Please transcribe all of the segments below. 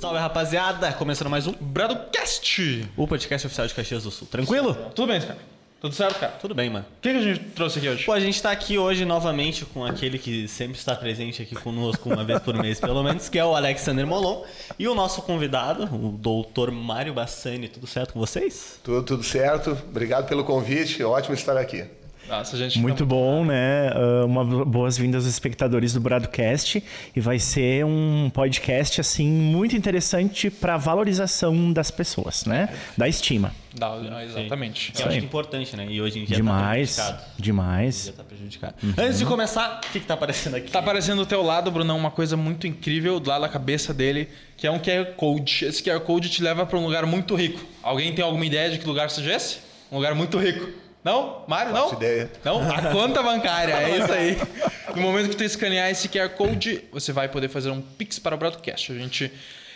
Salve rapaziada, começando mais um Bradocast! o podcast oficial de Caxias do Sul. Tranquilo? Tudo bem, cara? Tudo certo, cara? Tudo bem, mano. O que, que a gente trouxe aqui hoje? Pô, a gente tá aqui hoje novamente com aquele que sempre está presente aqui conosco uma vez por mês, pelo menos, que é o Alexander Molon. E o nosso convidado, o doutor Mário Bassani. Tudo certo com vocês? Tudo, tudo certo. Obrigado pelo convite. Ótimo estar aqui. Nossa, gente Muito tá- bom, né? Ah, Uma boas-vindas aos espectadores do Bradcast e vai ser um podcast assim muito interessante para valorização das pessoas, né? Da estima. Dá, ah, exatamente. Que é muito importante, né? E hoje em dia Demais, tá prejudicado. demais. Já tá prejudicado. Antes de começar, o que, que tá aparecendo aqui? Tá aparecendo do teu lado, Brunão, uma coisa muito incrível lá na cabeça dele, que é um QR Code. Esse QR Code te leva para um lugar muito rico. Alguém tem alguma ideia de que lugar seja esse? Um lugar muito rico. Não? Mário, não? Ideia. Não? A conta bancária, é isso aí. No momento que tu escanear esse QR Code, você vai poder fazer um Pix para o Broadcast. A gente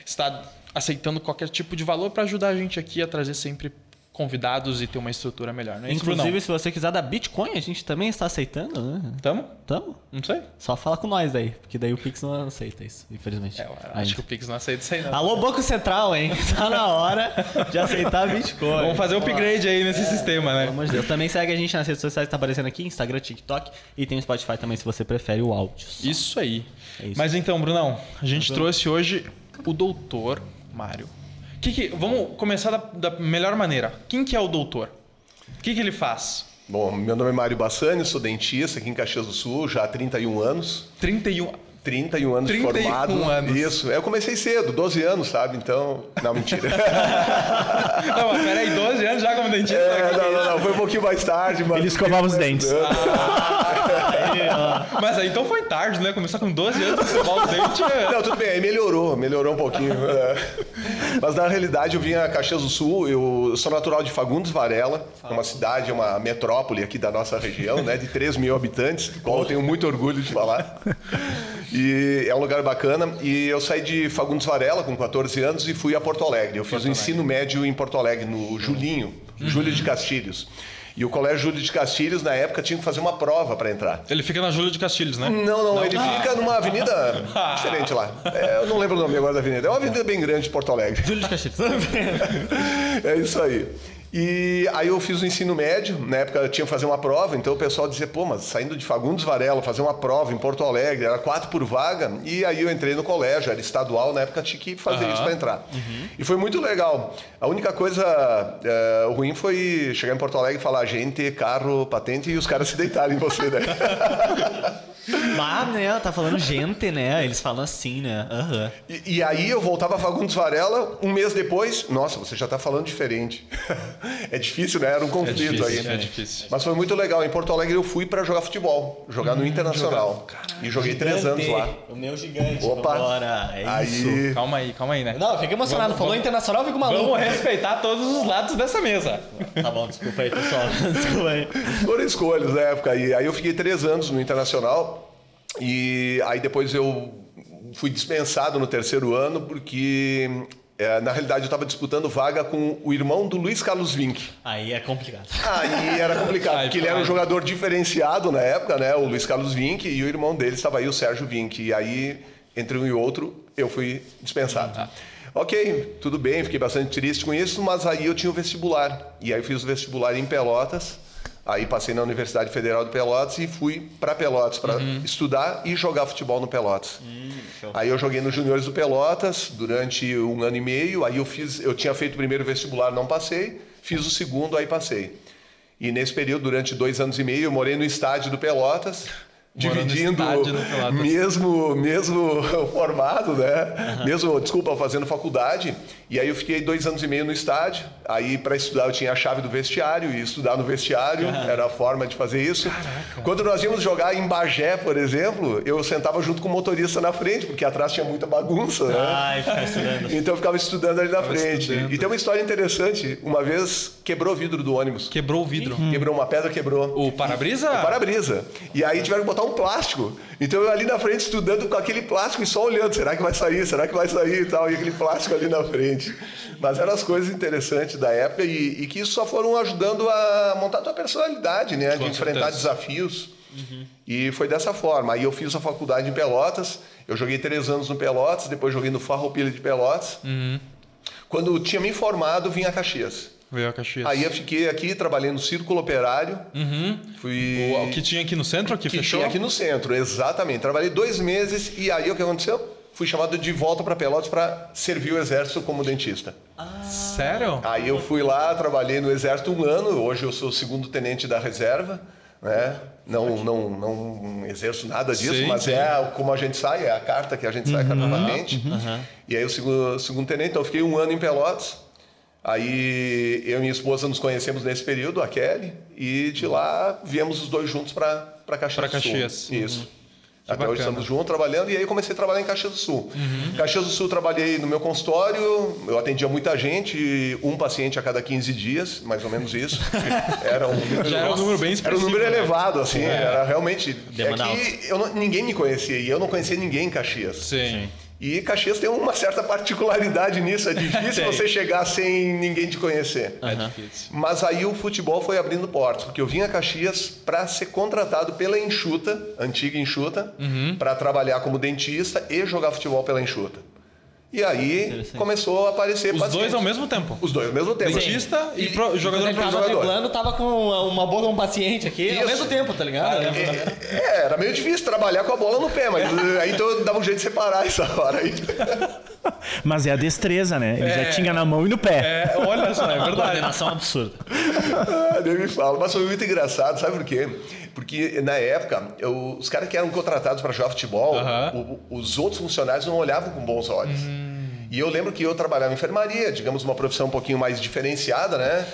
está aceitando qualquer tipo de valor para ajudar a gente aqui a trazer sempre convidados e ter uma estrutura melhor. Não é isso, Inclusive, Brunão? se você quiser dar Bitcoin, a gente também está aceitando, né? Tamo? Tamo? Não sei. Só fala com nós daí, porque daí o Pix não aceita isso, infelizmente. É, eu acho Ainda. que o Pix não aceita isso aí, não. Alô, Banco Central, hein? Tá na hora de aceitar Bitcoin. Vamos fazer o upgrade aí nesse sistema, né? Pelo amor de Deus. Também segue a gente nas redes sociais, tá aparecendo aqui, Instagram, TikTok e tem o Spotify também, se você prefere o áudio. só. Isso aí. É isso. Mas então, Brunão, a gente trouxe hoje o doutor Mário. Que que, vamos começar da, da melhor maneira. Quem que é o doutor? O que, que ele faz? Bom, meu nome é Mário Bassani, sou dentista aqui em Caxias do Sul, já há 31 anos. 31. 31 anos 31 de formado. anos. Isso. Eu comecei cedo, 12 anos, sabe? Então. Não, mentira. Não, mas peraí, 12 anos já como dentista? é, não, não, não. Foi um pouquinho mais tarde, mas. Ele escovava os dentes. Mas aí então foi tarde, né? Começar com 12 anos, escovar os dentes. é- Não, tudo bem, aí melhorou, melhorou um pouquinho. é. Mas na realidade eu vim a Caxias do Sul, eu sou natural de Fagundes Varela, uma cidade, uma metrópole aqui da nossa região, né, de 3 mil habitantes, do qual eu tenho muito orgulho de falar. E é um lugar bacana. E eu saí de Fagundes Varela com 14 anos e fui a Porto Alegre. Eu fiz o ensino médio em Porto Alegre, no Julinho, Júlio de Castilhos. E o Colégio Júlio de Castilhos, na época, tinha que fazer uma prova para entrar. Ele fica na Júlia de Castilhos, né? Não, não, ele fica numa avenida diferente lá. É, eu não lembro o nome agora da avenida. É uma avenida bem grande de Porto Alegre. Júlio de Caxias. É isso aí. E aí eu fiz o ensino médio, na época eu tinha que fazer uma prova, então o pessoal dizia, pô, mas saindo de Fagundes Varela, fazer uma prova em Porto Alegre, era quatro por vaga, e aí eu entrei no colégio, era estadual, na época tinha que fazer Aham. isso para entrar. E foi muito legal. A única coisa é, ruim foi chegar em Porto Alegre e falar gente, carro, patente, e os caras se deitarem em você, né? Mas, né, tá falando gente, né? Eles falam assim, né? Aham. E, e aí eu voltava a Fagundes Varela, um mês depois, nossa, você já está falando diferente. é difícil, né? Era um conflito difícil, aí. é difícil. Mas foi muito legal. Em Porto Alegre eu fui para jogar futebol, jogar no Internacional. e joguei três anos lá. O meu gigante. Opa! É aí, isso. Calma aí, calma aí, né? Não, fica emocionado. Vamos- Falou vamos- internacional, eu fico maluco. Vamos respeitar todos os lados dessa mesa. Tá bom, desculpa aí, pessoal. Desculpa aí. foram escolhas na época. E aí eu fiquei três anos no Internacional. E aí depois eu fui dispensado no terceiro ano porque. É, na realidade, eu estava disputando vaga com o irmão do Luiz Carlos Vinck. Aí é complicado. Aí era complicado, porque ele era um jogador diferenciado na época, né? O Luiz Carlos Vinck e o irmão dele estava aí, o Sérgio Vinck. E aí, entre um e outro, eu fui dispensado. Ok, tudo bem, fiquei bastante triste com isso, mas aí eu tinha o vestibular. E aí eu fiz o vestibular em Pelotas. Aí passei na Universidade Federal de Pelotas e fui para Pelotas para estudar e jogar futebol no Pelotas. show. Aí eu joguei nos juniores do Pelotas durante um ano e meio. Aí eu fiz, eu tinha feito o primeiro vestibular, não passei. Fiz o segundo, aí passei. E nesse período, durante dois anos e meio, eu morei no estádio do Pelotas, dividindo mesmo mesmo formado, né? Mesmo, desculpa, fazendo faculdade. E aí eu fiquei dois anos e meio no estádio. Aí para estudar eu tinha a chave do vestiário e estudar no vestiário era a forma de fazer isso. Quando nós íamos jogar em Bagé, por exemplo, eu sentava junto com o motorista na frente, porque atrás tinha muita bagunça, né? Ai. Então eu ficava estudando ali na frente. estudando. E tem uma história interessante. Uma vez quebrou o vidro do ônibus. Quebrou o vidro. Quebrou uma pedra, quebrou. O para-brisa? O para-brisa. E aí tiveram que botar um plástico. Então eu ali na frente estudando com aquele plástico e só olhando, será que vai sair? Será que vai sair e tal? E aquele plástico ali na frente. Mas eram as coisas interessantes da época e, e que isso só foram ajudando a montar a tua personalidade, né? De enfrentar certeza. desafios. E foi dessa forma. Aí eu fiz a faculdade em Pelotas, eu joguei três anos no Pelotas, depois joguei no Farroupilha de Pelotas. Quando eu tinha me formado, vim a Caxias. Veio a Caxias. Aí eu fiquei aqui, trabalhei no Círculo Operário. Fui... O, o que tinha aqui no centro, aqui que fechou? tinha aqui no centro, exatamente. Trabalhei dois meses e aí o que aconteceu? Fui chamado de volta para Pelotas para servir o exército como dentista. Sério? Aí eu fui lá, trabalhei no exército um ano. Hoje eu sou segundo tenente da reserva, né? Não, não, não exerço nada disso, Sim, mas sim. é como a gente sai, é a carta que a gente sai, a carta patente. E aí o segundo, segundo tenente, então eu fiquei um ano em Pelotas. Aí eu e minha esposa nos conhecemos nesse período, a Kelly, e de lá viemos os dois juntos para Caxias Sul. Caxias. Isso. Que Até hoje bacana. estamos juntos trabalhando e aí comecei a trabalhar em Caxias do Sul. Caxias do Sul trabalhei no meu consultório, eu atendia muita gente, um paciente a cada 15 dias, mais ou menos isso. Era um número, Já era um número bem era um número né? elevado, assim, era realmente. Demanda é que eu não- ninguém me conhecia e eu não conhecia ninguém em Caxias. Sim. E Caxias tem uma certa particularidade nisso, é difícil você chegar sem ninguém te conhecer. É difícil. Mas aí o futebol foi abrindo portas, porque eu vim a Caxias para ser contratado pela Enxuta, antiga Enxuta, Uhum. para trabalhar como dentista e jogar futebol pela Enxuta. E aí começou a aparecer Os pacientes. dois ao mesmo tempo. Os dois ao mesmo tempo. Dentista e, pro- Quando jogador ele tava jogador. driblando, tava com uma boca um paciente aqui ao Isso. mesmo tempo, tá ligado? É, é, era meio difícil trabalhar com a bola no pé, mas eh, aí então eu dava um jeito de separar essa hora aí. Mas é a destreza, né? Ele já tinha na mão e no pé. É, olha só, é Uma verdade. coordenação absurda. Ah, Nem me fala, mas foi muito engraçado, sabe por quê? Porque na época, eu- os caras que eram contratados para jogar futebol, Aham. o- os outros funcionários não olhavam com bons olhos. E eu lembro que eu trabalhava em enfermaria, digamos uma profissão um pouquinho mais diferenciada, né?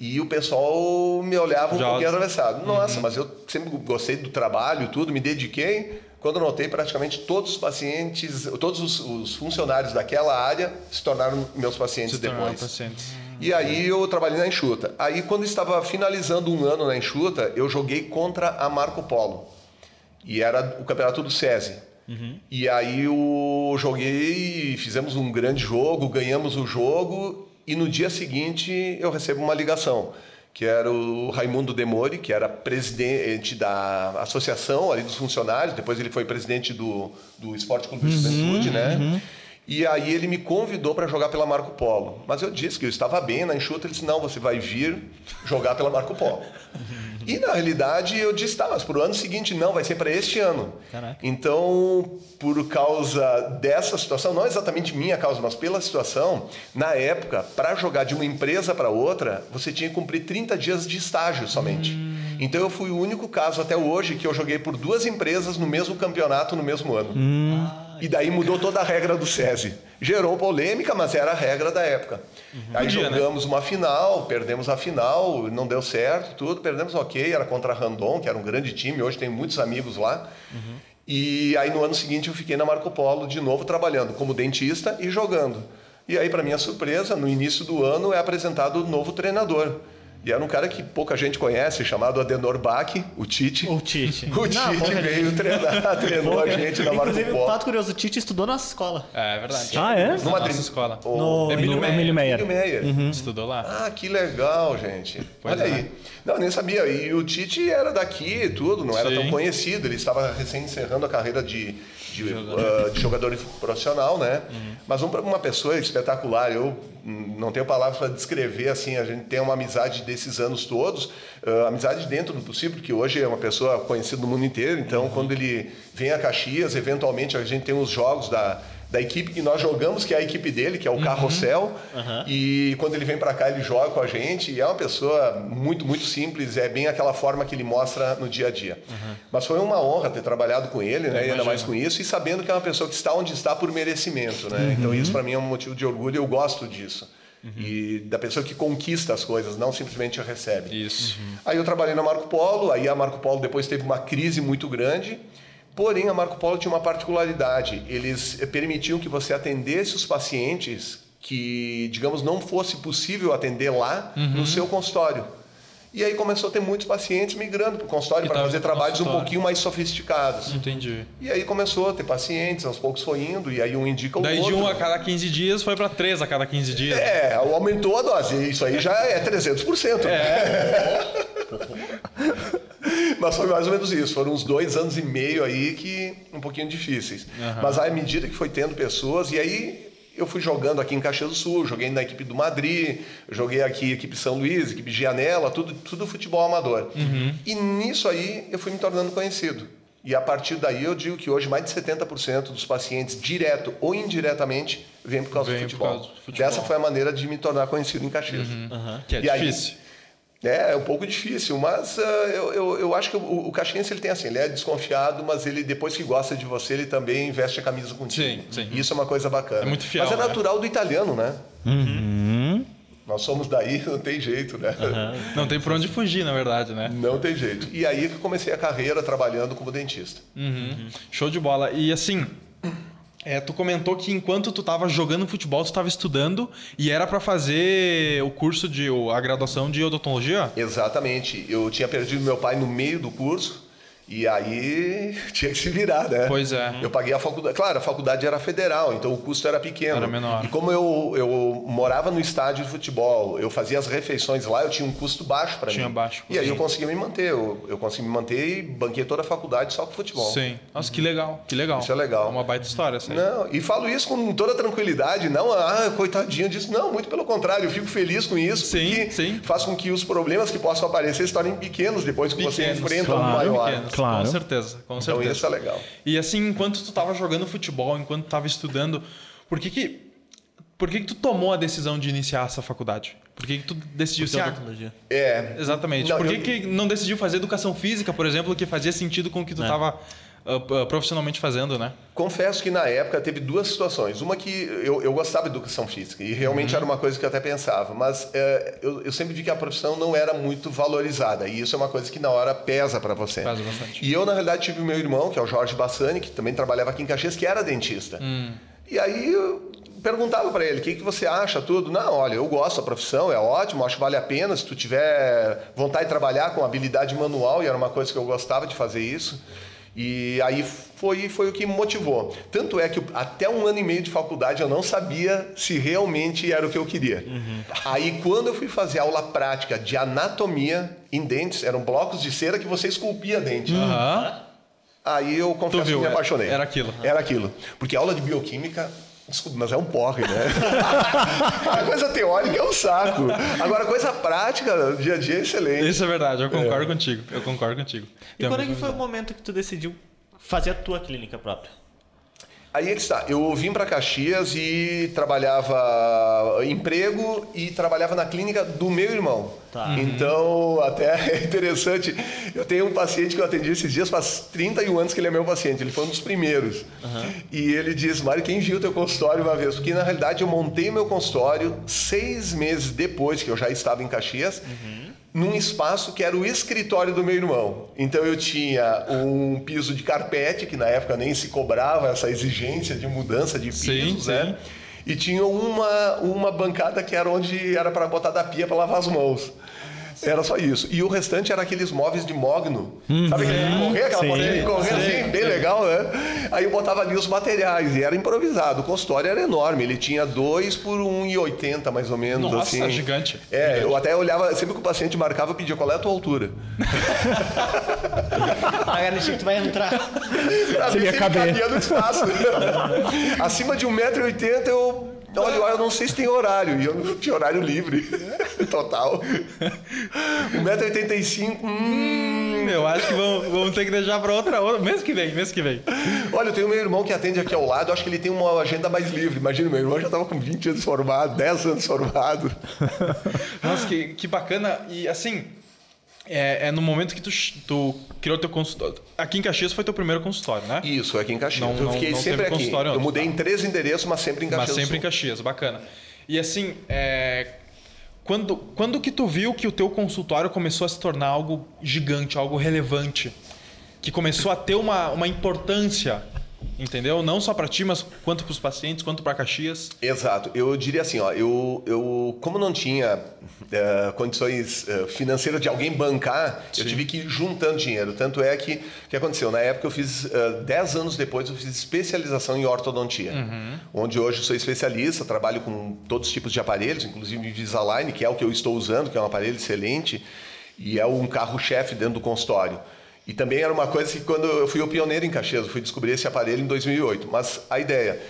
E o pessoal me olhava um Já- pouquinho atravessado. Nossa, mas eu sempre gostei do trabalho e tudo, me dediquei. Quando notei, praticamente todos os pacientes, todos os, os funcionários daquela área se tornaram meus pacientes Se depois. pacientes. E aí eu trabalhei na Enxuta. Aí quando estava finalizando um ano na Enxuta, eu joguei contra a Marco Polo. E era o campeonato do SESI. E aí eu joguei, fizemos um grande jogo, ganhamos o jogo e no dia seguinte eu recebo uma ligação, que era o Raimundo Demori, que era presidente da associação ali dos funcionários, depois ele foi presidente do, do Esporte Clube de Juventude, né? E aí ele me convidou para jogar pela Marco Polo. Mas eu disse que eu estava bem na enxuta. Ele disse, não, você vai vir jogar pela Marco Polo. e na realidade eu disse, tá, mas para o ano seguinte não, vai ser para este ano. Caraca. Então, por causa dessa situação, não exatamente minha causa, mas pela situação, na época, para jogar de uma empresa para outra, você tinha que cumprir 30 dias de estágio somente. Então eu fui o único caso até hoje que eu joguei por duas empresas no mesmo campeonato no mesmo ano. E daí mudou toda a regra do SESI. Gerou polêmica, mas era a regra da época. Aí Podia, né? jogamos uma final, perdemos a final, não deu certo, tudo, perdemos ok, era contra a Randon, que era um grande time, hoje tem muitos amigos lá. E aí no ano seguinte eu fiquei na Marco Polo de novo trabalhando como dentista e jogando. E aí, para minha surpresa, no início do ano é apresentado o novo treinador. E era um cara que pouca gente conhece, chamado Adenor Bach, o Tite. O Tite. O Tite Não, veio treinar, treinou a gente na Marco Inclusive, Polo. fato curioso, o Tite estudou nossa escola. É, é verdade. Ah, é? Na Numa nossa tri- escola. O- No- Emílio Meyer. Emílio Meyer. Emílio Meyer. Estudou lá. Ah, que legal, gente. Pois Olha é. aí. Não, nem sabia. E o Tite era daqui e tudo, não era Sim. tão conhecido. Ele estava recém encerrando a carreira de, de, ah, de jogador profissional, né? Mas um- uma pessoa espetacular. Eu não tenho palavras para descrever, assim, a gente tem uma amizade desses anos todos, ah, amizade dentro do possível, porque hoje é uma pessoa conhecida no mundo inteiro, então quando ele vem a Caxias, eventualmente a gente tem os jogos da, da equipe que nós jogamos, que é a equipe dele, que é o Carrossel, e quando ele vem para cá ele joga com a gente, e é uma pessoa muito, muito simples, é bem aquela forma que ele mostra no dia a dia. Mas foi uma honra ter trabalhado com ele, né, e ainda mais com isso, e sabendo que é uma pessoa que está onde está por merecimento, né? Então isso para mim é um motivo de orgulho, eu gosto disso. E da pessoa que conquista as coisas, não simplesmente recebe. Isso. Aí eu trabalhei na Marco Polo, aí a Marco Polo depois teve uma crise muito grande, porém a Marco Polo tinha uma particularidade, eles eh, permitiam que você atendesse os pacientes que, digamos, não fosse possível atender lá no seu consultório. E aí começou a ter muitos pacientes migrando para o consultório para fazer trabalhos um pouquinho mais sofisticados. Entendi. E aí começou a ter pacientes, aos poucos foi indo, e aí um indica o Daí outro. de um a cada 15 dias foi pra três a cada 15 dias. É, aumentou a dose. Isso aí já é 300%. É. Mas foi mais ou menos isso. Foram uns dois anos e meio aí que um pouquinho difíceis. Mas à medida que foi tendo pessoas, e aí eu fui jogando aqui em Caxias do Sul, joguei na equipe do Madrid, joguei aqui equipe São Luís, equipe Gianella, tudo, tudo futebol amador. E nisso aí eu fui me tornando conhecido. E a partir daí eu digo que hoje mais de 70% dos pacientes, direto ou indiretamente, vêm por causa, Vem do por futebol. causa do futebol. Dessa foi a maneira de me tornar conhecido em Caxias. Que é E aí- difícil. É, é um pouco difícil, mas ah, eu, eu, eu acho que o, o caxiense ele tem assim, ele é desconfiado, mas ele depois que gosta de você, ele também veste a camisa contigo. Sim, sim. E isso é uma coisa bacana. É muito fiel, Mas é né? natural do italiano, né? Nós somos daí, não tem jeito, né? Não tem por onde fugir, na verdade, né? Não tem jeito. E aí que eu comecei a carreira trabalhando como dentista. Uhum. Show de bola. E assim, é, tu comentou que enquanto tu tava jogando futebol, tu tava estudando e era para fazer o curso de a graduação de odontologia? Exatamente. Eu tinha perdido meu pai no meio do curso. E aí tinha que se virar, né? Pois é. Eu paguei a faculdade. Claro, a faculdade era federal, então o custo era pequeno. Era menor. E como eu, eu morava no estádio de futebol, eu fazia as refeições lá, eu tinha um custo baixo para mim. Tinha baixo E aí eu conseguia me manter. Eu, eu consegui me manter e banquei toda a faculdade só com futebol. Sim. Nossa, que legal, que legal. Isso é legal. Uma baita história essa. Não, e falo isso com toda tranquilidade, não, ah, coitadinho disso. Não, muito pelo contrário, eu fico feliz com isso, Sim, sim. faz com que os problemas que possam aparecer se tornem pequenos depois que você Pequenos, enfrenta um claro, maior. Pequenos, Claro. Com certeza, com Então certeza. isso é legal. E assim, enquanto tu tava jogando futebol, enquanto tu tava estudando, por que que por que que tu tomou a decisão de iniciar essa faculdade? Por que que tu decidiu é ah, odontologia. É, Exatamente. Não, Por que, eu- que não decidiu fazer educação física, por exemplo, que fazia sentido com o que tu É. estava profissionalmente fazendo, né? Confesso que na época teve duas situações. Uma que eu, eu gostava de educação física e realmente Uhum. era uma coisa que eu até pensava, mas é, eu, eu sempre vi que a profissão não era muito valorizada e isso é uma coisa que na hora pesa para você. Pesa bastante. E eu, na realidade, tive o meu irmão, que é o Jorge Bassani, que também trabalhava aqui em Caxias, que era dentista. Hum. E aí eu perguntava para ele, o que, que você acha, tudo? Não, olha, eu gosto da profissão, é ótimo, acho que vale a pena se tu tiver vontade de trabalhar com habilidade manual, e era uma coisa que eu gostava de fazer isso. E aí foi, foi o que me motivou. Tanto é que até um ano e meio de faculdade eu não sabia se realmente era o que eu queria. Aí quando eu fui fazer aula prática de anatomia em dentes, eram blocos de cera que você esculpia dente. Aham. Aí eu confesso viu, que me era- apaixonei. era aquilo. Era aquilo. Porque aula de bioquímica, desculpa, mas é um porre, né? a coisa teórica é um saco. Agora, a coisa prática, dia a dia, é excelente. Isso é verdade, eu concordo contigo. Eu concordo contigo. E Tem quando é que foi o momento que tu decidiu fazer a tua clínica própria? Aí é que está. Eu vim para Caxias e trabalhava emprego e trabalhava na clínica do meu irmão. Tá. Então, até é interessante. Eu tenho um paciente que eu atendi esses dias, faz 31 anos que ele é meu paciente. Ele foi um dos primeiros. E ele diz: Mário, quem viu teu consultório uma vez? Porque na realidade eu montei meu consultório seis meses depois que eu já estava em Caxias. Num espaço que era o escritório do meu irmão. Então eu tinha um piso de carpete, que na época nem se cobrava essa exigência de mudança de Sim, pisos, né? sim. E tinha uma, uma bancada que era onde era para botar da pia para lavar as mãos. Era só isso. E o restante era aqueles móveis de mogno. Sabe aquele de correr, aquela Sim, porta de correr sim, assim, bem legal, né? Aí eu botava ali os materiais e era improvisado. O consultório era enorme. Ele tinha 2 por 1,80 mais ou menos. Nossa, assim. gigante. É, eu até olhava, sempre que o paciente marcava, eu pedia qual é a tua altura. A garantia que tu vai entrar. Pra ia ele caber. cabia no espaço. Acima de 1,80m eu. Olha, eu não sei se tem horário. E eu não tinha horário livre. Total. 1,85m. Hum. Eu acho que vamos, vamos ter que deixar para outra, outra. Mês que vem, mês que vem. Olha, eu tenho meu irmão que atende aqui ao lado. Acho que ele tem uma agenda mais livre. Imagina, meu irmão já estava com 20 anos formado, 10 anos formado. Nossa, que, que bacana. E assim, é, é no momento que tu, tu criou teu consultório. Aqui em Caxias foi teu primeiro consultório, né? Isso, aqui em Caxias. Não- eu não- fiquei não sempre aqui. Eu antes, mudei tá? em três endereços, mas sempre em Caxias. Mas sempre em. Caxias, bacana. E assim, é, quando, quando que tu viu que o teu consultório começou a se tornar algo gigante, algo relevante? Que começou a ter uma, uma importância, entendeu? Não só para ti, mas quanto para os pacientes, quanto para Caxias. Exato. Eu diria assim, ó, eu, eu como não tinha eh, condições eh, financeiras de alguém bancar, eu tive que ir juntando dinheiro. Tanto é que o que aconteceu? Na época eu fiz, eh, 10 anos depois, eu fiz especialização em ortodontia. Onde hoje eu sou especialista, trabalho com todos os tipos de aparelhos, inclusive Invisalign, que é o que eu estou usando, que é um aparelho excelente, e é um carro-chefe dentro do consultório. E também era uma coisa que quando eu fui o pioneiro em Caxias, eu fui descobrir esse aparelho em 2008. Mas a ideia,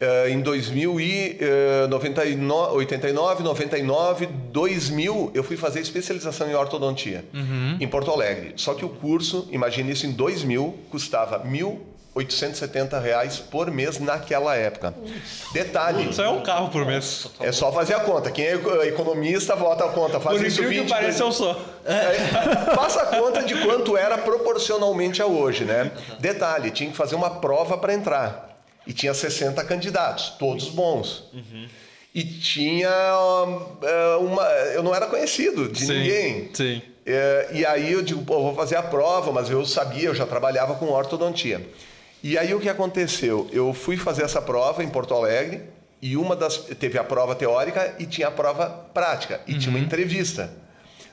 eh, em 2089, 89, 99, 2000, eu fui fazer especialização em ortodontia em Porto Alegre. Só que o curso, imagine isso, em 2000 custava mil 870 reais por mês naquela época. Detalhe, Isso é um carro por mês. é só fazer a conta. Quem é economista, volta a conta. Faz Por isso incrível que 20 pareça, eu sou. é, faça a conta de quanto era proporcionalmente a hoje, né? Detalhe, tinha que fazer uma prova para entrar. E tinha 60 candidatos, todos bons. E tinha ah, uma. Eu não era conhecido de Sim, ninguém. sim. É, e aí eu digo, pô, vou fazer a prova, mas eu sabia, eu já trabalhava com ortodontia. E aí o que aconteceu? Eu fui fazer essa prova em Porto Alegre e uma das teve a prova teórica e tinha a prova prática e tinha uma entrevista.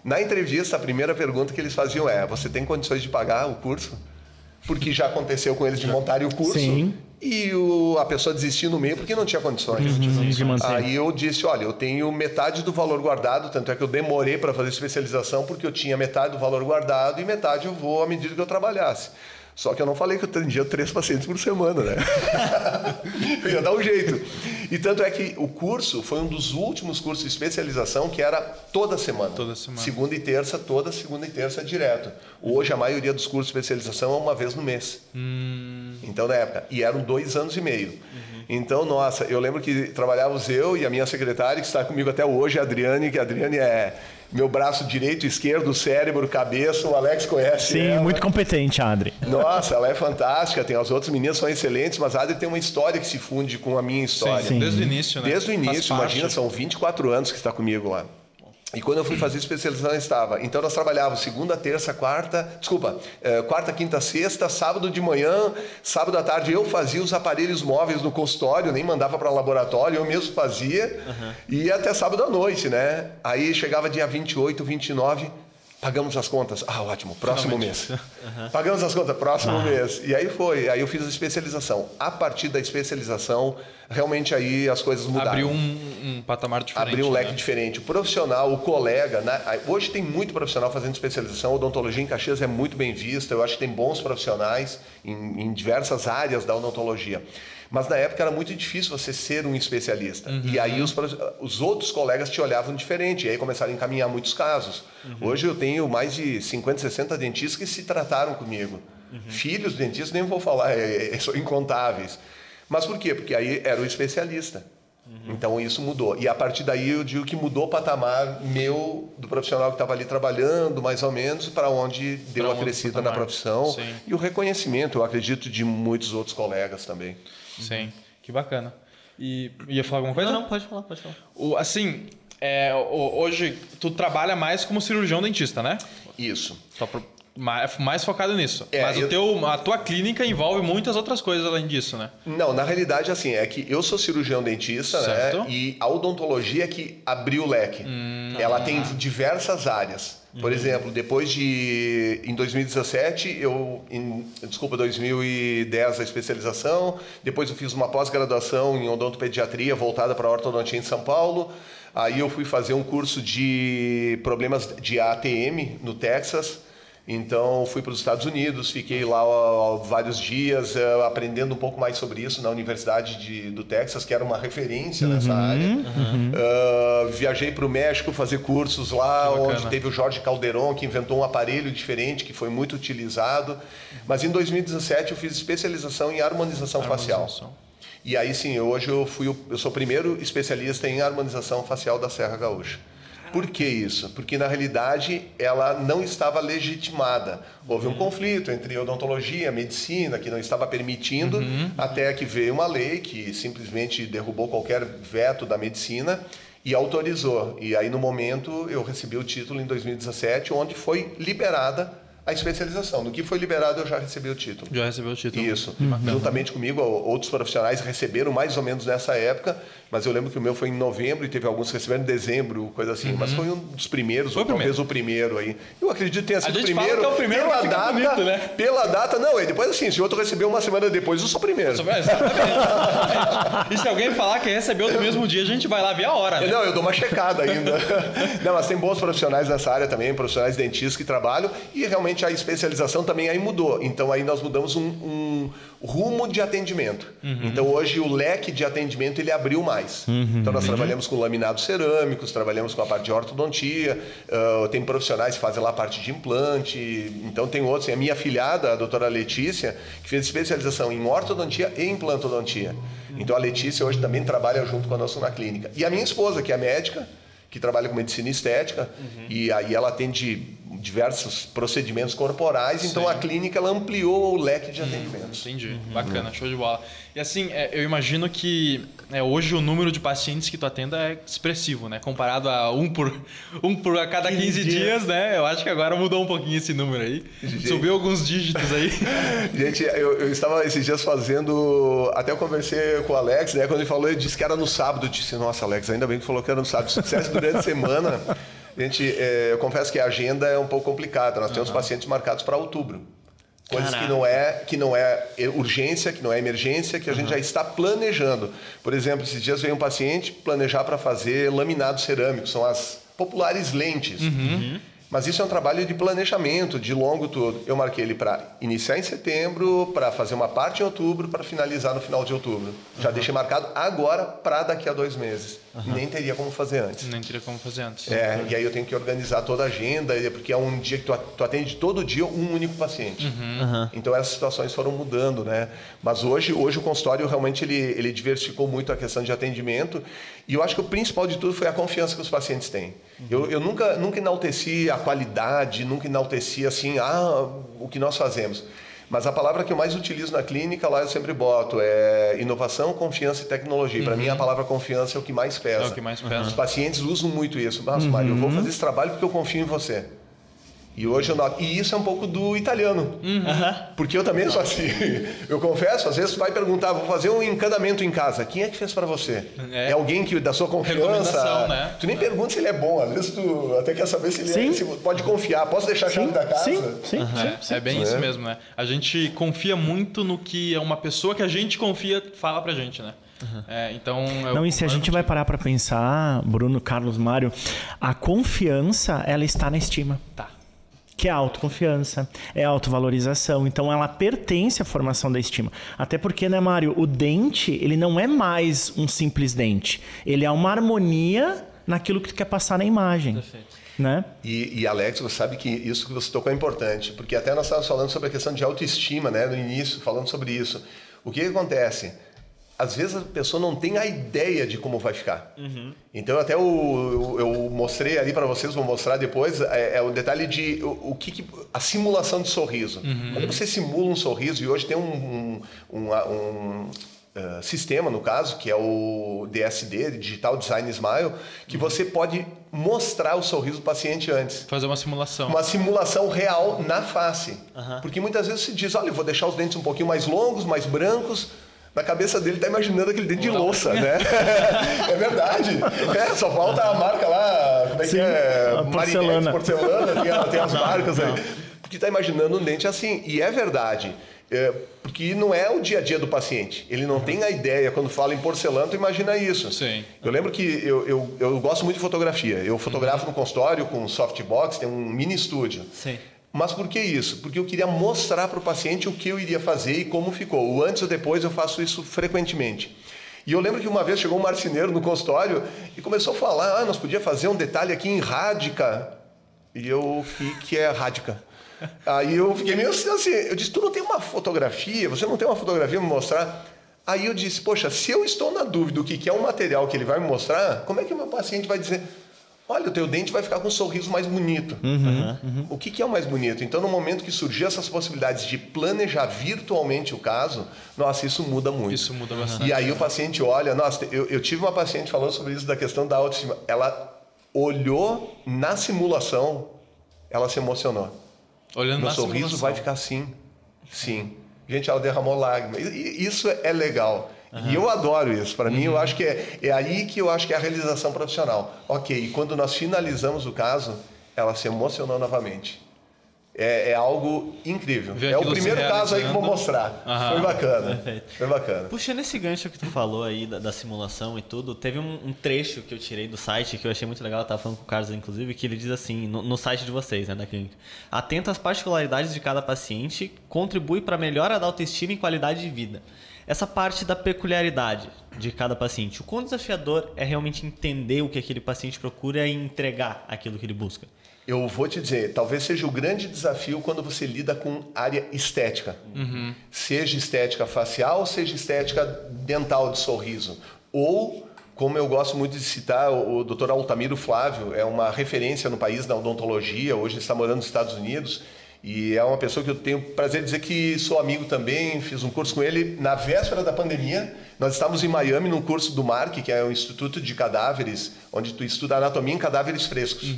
Na entrevista, a primeira pergunta que eles faziam é: você tem condições de pagar o curso? Porque já aconteceu com eles de montarem o curso Sim. e o- a pessoa desistiu no meio porque não tinha condições. Uhum, de manter. Aí eu disse, olha, eu tenho metade do valor guardado, tanto é que eu demorei para fazer especialização porque eu tinha metade do valor guardado e metade eu vou à medida que eu trabalhasse. Só que eu não falei que eu atendia três pacientes por semana, né? eu ia dar um jeito. E tanto é que o curso foi um dos últimos cursos de especialização que era toda semana. Toda semana. Segunda e terça, toda segunda e terça direto. Hoje a maioria dos cursos de especialização é uma vez no mês. Então, na época. E eram dois anos e meio. Então, nossa, eu lembro que trabalhávamos eu e a minha secretária, que está comigo até hoje, a Adriane, que a Adriane é meu braço direito, esquerdo, cérebro, cabeça. O Alex conhece Sim, ela. muito competente, Adri. Nossa, ela é fantástica. Tem as outras meninas são excelentes, mas a Adri tem uma história que se funde com a minha história. Sim, desde o início, né? Desde o Faz início, parte. imagina, são 24 anos que está comigo lá. E quando eu fui fazer especialização, eu estava. Então nós trabalhávamos segunda, terça, quarta, desculpa, eh, quarta, quinta, sexta, sábado de manhã, sábado à tarde eu fazia os aparelhos móveis no consultório, nem mandava para laboratório, eu mesmo fazia, e ia até sábado à noite, né? Aí chegava dia 28, 29, pagamos as contas. Ah, ótimo, próximo mês. Pagamos as contas, próximo mês. E aí foi, aí eu fiz a especialização. A partir da especialização, realmente aí as coisas mudaram. Abriu um, um patamar diferente. Abriu um leque né? diferente. O profissional, o colega, né? hoje tem muito profissional fazendo especialização. A odontologia em Caxias é muito bem vista. Eu acho que tem bons profissionais em, em diversas áreas da odontologia. Mas na época era muito difícil você ser um especialista. E aí os, os outros colegas te olhavam diferente. E aí começaram a encaminhar muitos casos. Hoje eu tenho mais de 50, 60 dentistas que se trataram comigo. Filhos de dentistas, nem vou falar, é, é, são incontáveis. Mas por quê? Porque aí era o especialista. Então isso mudou. E a partir daí eu digo que mudou o patamar meu do profissional que estava ali trabalhando, mais ou menos, para onde deu Pra a crescida na profissão Sim. e o reconhecimento, eu acredito, de muitos outros colegas também. Sim, que bacana. E ia falar alguma coisa? Não, não, pode falar, pode falar. O, assim, é, o- hoje tu trabalha mais como cirurgião dentista, né? Isso. Só pro- mais, mais focado nisso. É, Mas o eu- teu, a tua clínica envolve muitas outras coisas além disso, né? Não, na realidade, assim, é que eu sou cirurgião dentista, Certo. né? E a odontologia é que abriu o leque. Ela tem diversas áreas. Por exemplo, depois de. Em 2017, eu. Em, desculpa, 2010 a especialização. Depois eu fiz uma pós-graduação em odontopediatria voltada para a ortodontia em São Paulo. Aí eu fui fazer um curso de problemas de ATM no Texas. Então fui para os Estados Unidos, fiquei lá ó, vários dias eh, aprendendo um pouco mais sobre isso na Universidade de, do Texas, que era uma referência nessa área. Ah, viajei para o México fazer cursos lá, onde teve o Jorge Calderon, que inventou um aparelho diferente que foi muito utilizado. Mas em 2017 eu fiz especialização em harmonização, facial. Harmonização. E aí sim, hoje eu fui o, eu sou o primeiro especialista em harmonização facial da Serra Gaúcha. Por que isso? Porque na realidade ela não estava legitimada. Houve um conflito entre odontologia e medicina que não estava permitindo, até que veio uma lei que simplesmente derrubou qualquer veto da medicina e autorizou. E aí no momento eu recebi o título em 2017, onde foi liberada a especialização. No que foi liberado eu já recebi o título. Já recebeu o título. Isso. Juntamente comigo, outros profissionais receberam mais ou menos nessa época, mas eu lembro que o meu foi em novembro e teve alguns que receberam em dezembro, coisa assim. Mas foi um dos primeiros, Foi ou o primeiro. talvez o primeiro aí. Eu acredito que tenha sido o primeiro. é o primeiro pela data, bonito, né? Pela data, não. E depois assim, se o outro recebeu uma semana depois, eu sou o primeiro. É, Exatamente. e se alguém falar que recebeu no mesmo dia, a gente vai lá ver a hora, né? Não, eu dou uma checada ainda. Não, mas tem bons profissionais nessa área também, profissionais dentistas que trabalham e realmente realmente a especialização também aí mudou. Então aí nós mudamos um, um rumo de atendimento. Uhum. Então hoje o leque de atendimento ele abriu mais. Uhum. Então nós trabalhamos com laminados cerâmicos, trabalhamos com a parte de ortodontia, uh, tem profissionais que fazem lá a parte de implante. Então tem outros. Tem a minha afilhada, a doutora Letícia, que fez especialização em ortodontia e implantodontia. Então a Letícia hoje também trabalha junto conosco na clínica. E a minha esposa, que é médica, que trabalha com medicina estética, e aí ela atende diversos procedimentos corporais, então a clínica ela ampliou o leque de atendimentos. Entendi. Bacana, show de bola. E assim, é, eu imagino que é, hoje o número de pacientes que tu atenda é expressivo, né? Comparado a um por, um por a cada 15, 15 dias. dias, né? Eu acho que agora mudou um pouquinho esse número aí. Gente, Subiu alguns dígitos aí. Gente, eu, eu, estava esses dias fazendo. Até eu conversei com o Alex, né? Quando ele falou, ele disse que era no sábado. Eu disse, nossa, Alex, ainda bem que falou que era no sábado. Se dissesse durante a semana. Gente, é, eu confesso que a agenda é um pouco complicada. Nós temos uhum. pacientes marcados para outubro. Coisas que não, é, que não é urgência, que não é emergência, que a uhum. gente já está planejando. Por exemplo, esses dias veio um paciente planejar para fazer laminado cerâmico, são as populares lentes. Uhum. Mas isso é um trabalho de planejamento, de longo todo. Eu marquei ele para iniciar em setembro, para fazer uma parte em outubro, para finalizar no final de outubro. Já deixei marcado agora para daqui a dois meses. Uhum. Nem teria como fazer antes. Nem teria como fazer antes. É, e aí eu tenho que organizar toda a agenda, porque é um dia que tu, atende todo dia um único paciente. Uhum. Então essas situações foram mudando, né? Mas hoje, hoje o consultório realmente ele, ele diversificou muito a questão de atendimento. E eu acho que o principal de tudo foi a confiança que os pacientes têm. Uhum. Eu, eu nunca, nunca enalteci a qualidade, nunca enalteci assim, ah, o que nós fazemos. Mas a palavra que eu mais utilizo na clínica, lá eu sempre boto, é inovação, confiança e tecnologia. Uhum. Para mim, a palavra confiança é o que mais pesa. É o que mais pesa. Os pacientes usam muito isso. Mas, uhum. Mário, eu vou fazer esse trabalho porque eu confio em você. E hoje eu noto. E isso é um pouco do italiano. Uhum. Porque eu também sou assim. Eu confesso, às vezes tu vai perguntar, vou fazer um encanamento em casa. Quem é que fez para você? É. é. alguém que da sua confiança. Né? Tu nem é. pergunta se ele é bom. Às vezes tu até quer saber se ele sim. é. Se pode confiar. Posso deixar a chave da casa? Sim, sim, uhum. sim, sim. É bem isso mesmo, né? A gente confia muito no que uma pessoa que a gente confia fala pra gente, né? Uhum. É, então, não, e se a gente vai parar para pensar, Bruno, Carlos, Mário, a confiança ela está na estima. Tá que é a autoconfiança, é a autovalorização. Então ela pertence à formação da estima. Até porque, né, Mário, o dente, ele não é mais um simples dente. Ele é uma harmonia naquilo que tu quer passar na imagem. Perfeito. Né? E, e, Alex, você sabe que isso que você tocou é importante, porque até nós estávamos falando sobre a questão de autoestima, né, no início, falando sobre isso. O que, que acontece? Às vezes a pessoa não tem a ideia de como vai ficar. Uhum. Então até eu, eu mostrei ali para vocês, vou mostrar depois, é, é o detalhe de o, o que, que, a simulação de sorriso. Uhum. Quando você simula um sorriso e hoje tem um, um, um, um uh, sistema no caso que é o DSD, Digital Design Smile, que uhum. você pode mostrar o sorriso do paciente antes. Fazer uma simulação. Uma simulação real na face. Porque muitas vezes se diz, olha, eu vou deixar os dentes um pouquinho mais longos, mais brancos na cabeça dele tá imaginando aquele dente de louça, né? é verdade. É, só falta a marca lá, como é que é? A porcelana. porcelana, tem, tem as marcas aí. Porque tá imaginando um dente assim. E é verdade. É, porque não é o dia a dia do paciente. Ele não tem a ideia, quando fala em porcelana, tu imagina isso. Sim. Eu lembro que eu, eu, eu gosto muito de fotografia. Eu fotografo no consultório com softbox, tem um mini estúdio. Sim. Mas por que isso? Porque eu queria mostrar para o paciente o que eu iria fazer e como ficou. O antes ou depois eu faço isso frequentemente. E eu lembro que uma vez chegou um marceneiro no consultório e começou a falar: ah, nós podíamos fazer um detalhe aqui em rádica. E eu, que, que é rádica? Aí eu fiquei meio assim, assim, eu disse: tu não tem uma fotografia? Você não tem uma fotografia para me mostrar? Aí eu disse: poxa, se eu estou na dúvida do que, que é o material que ele vai me mostrar, como é que o meu paciente vai dizer? Olha, o teu dente vai ficar com um sorriso mais bonito. Uhum, uhum. O que, que, é o mais bonito? Então, no momento que surgiu essas possibilidades de planejar virtualmente o caso, nossa, isso muda muito. Isso muda bastante. E aí o paciente olha, nossa, eu, eu tive uma paciente falando sobre isso da questão da autoestima. Ela olhou na simulação, ela se emocionou. Olhando Meu na sorriso simulação. vai ficar assim. Sim. Gente, ela derramou lágrimas. Isso é legal. Uhum. E eu adoro isso. Para uhum. mim, eu acho que é, é aí que eu acho que é a realização profissional. Ok, e quando nós finalizamos o caso, ela se emocionou novamente. é, é algo incrível. Ver é o primeiro caso aí que eu vou mostrar. Aham. Foi bacana. Perfeito. Foi bacana. Puxando esse gancho que tu falou aí da, da simulação e tudo, teve um, um trecho que eu tirei do site que eu achei muito legal, eu tava falando com o Carlos, inclusive, que ele diz assim, no, no site de vocês, né, da clínica. Atenta às particularidades de cada paciente, contribui para a melhora da autoestima e qualidade de vida. Essa parte da peculiaridade de cada paciente, o quão desafiador é realmente entender o que aquele paciente procura e entregar aquilo que ele busca. Eu vou te dizer, talvez seja o grande desafio quando você lida com área estética. Seja estética facial, seja estética dental de sorriso. Ou, como eu gosto muito de citar, o, o Dr. Altamiro Flávio é uma referência no país na odontologia, hoje está morando nos Estados Unidos. E é uma pessoa que eu tenho prazer de dizer que sou amigo também, fiz um curso com ele na véspera da pandemia. Nós estávamos em Miami num curso do MARC, que é o Instituto de Cadáveres, onde tu estuda anatomia em cadáveres frescos.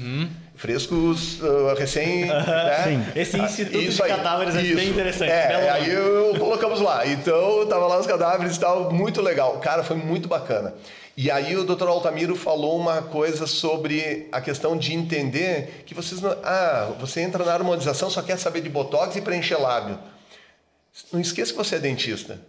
Frescos uh, recém... né? Sim. Esse instituto Isso de aí, cadáveres é isso. bem interessante. É, aí eu colocamos lá. Então, tava lá os cadáveres e tal, muito legal. Cara, foi muito bacana. E aí o Dr. Altamiro falou uma coisa sobre a questão de entender que vocês não, ah, você entra na harmonização só quer saber de botox e preencher lábio. Não esqueça que você é dentista.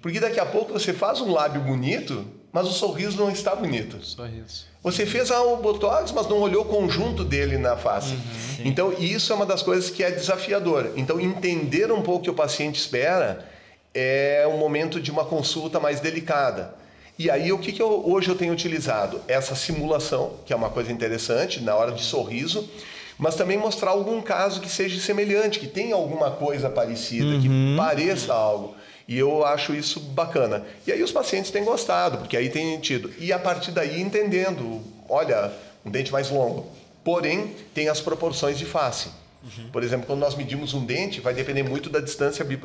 Porque daqui a pouco você faz um lábio bonito, mas o sorriso não está bonito. Sorriso. Você fez ah, o botox, mas não olhou o conjunto dele na face. então, isso é uma das coisas que é desafiador. Então, entender um pouco o que o paciente espera é um momento de uma consulta mais delicada. E aí, o que, que eu, hoje eu tenho utilizado? Essa simulação, que é uma coisa interessante, na hora de sorriso, mas também mostrar algum caso que seja semelhante, que tenha alguma coisa parecida, que pareça algo. E eu acho isso bacana. E aí os pacientes têm gostado, porque aí tem tido. E a partir daí entendendo, olha, um dente mais longo. Porém, tem as proporções de face. Por exemplo, quando nós medimos um dente, vai depender muito da distância bi-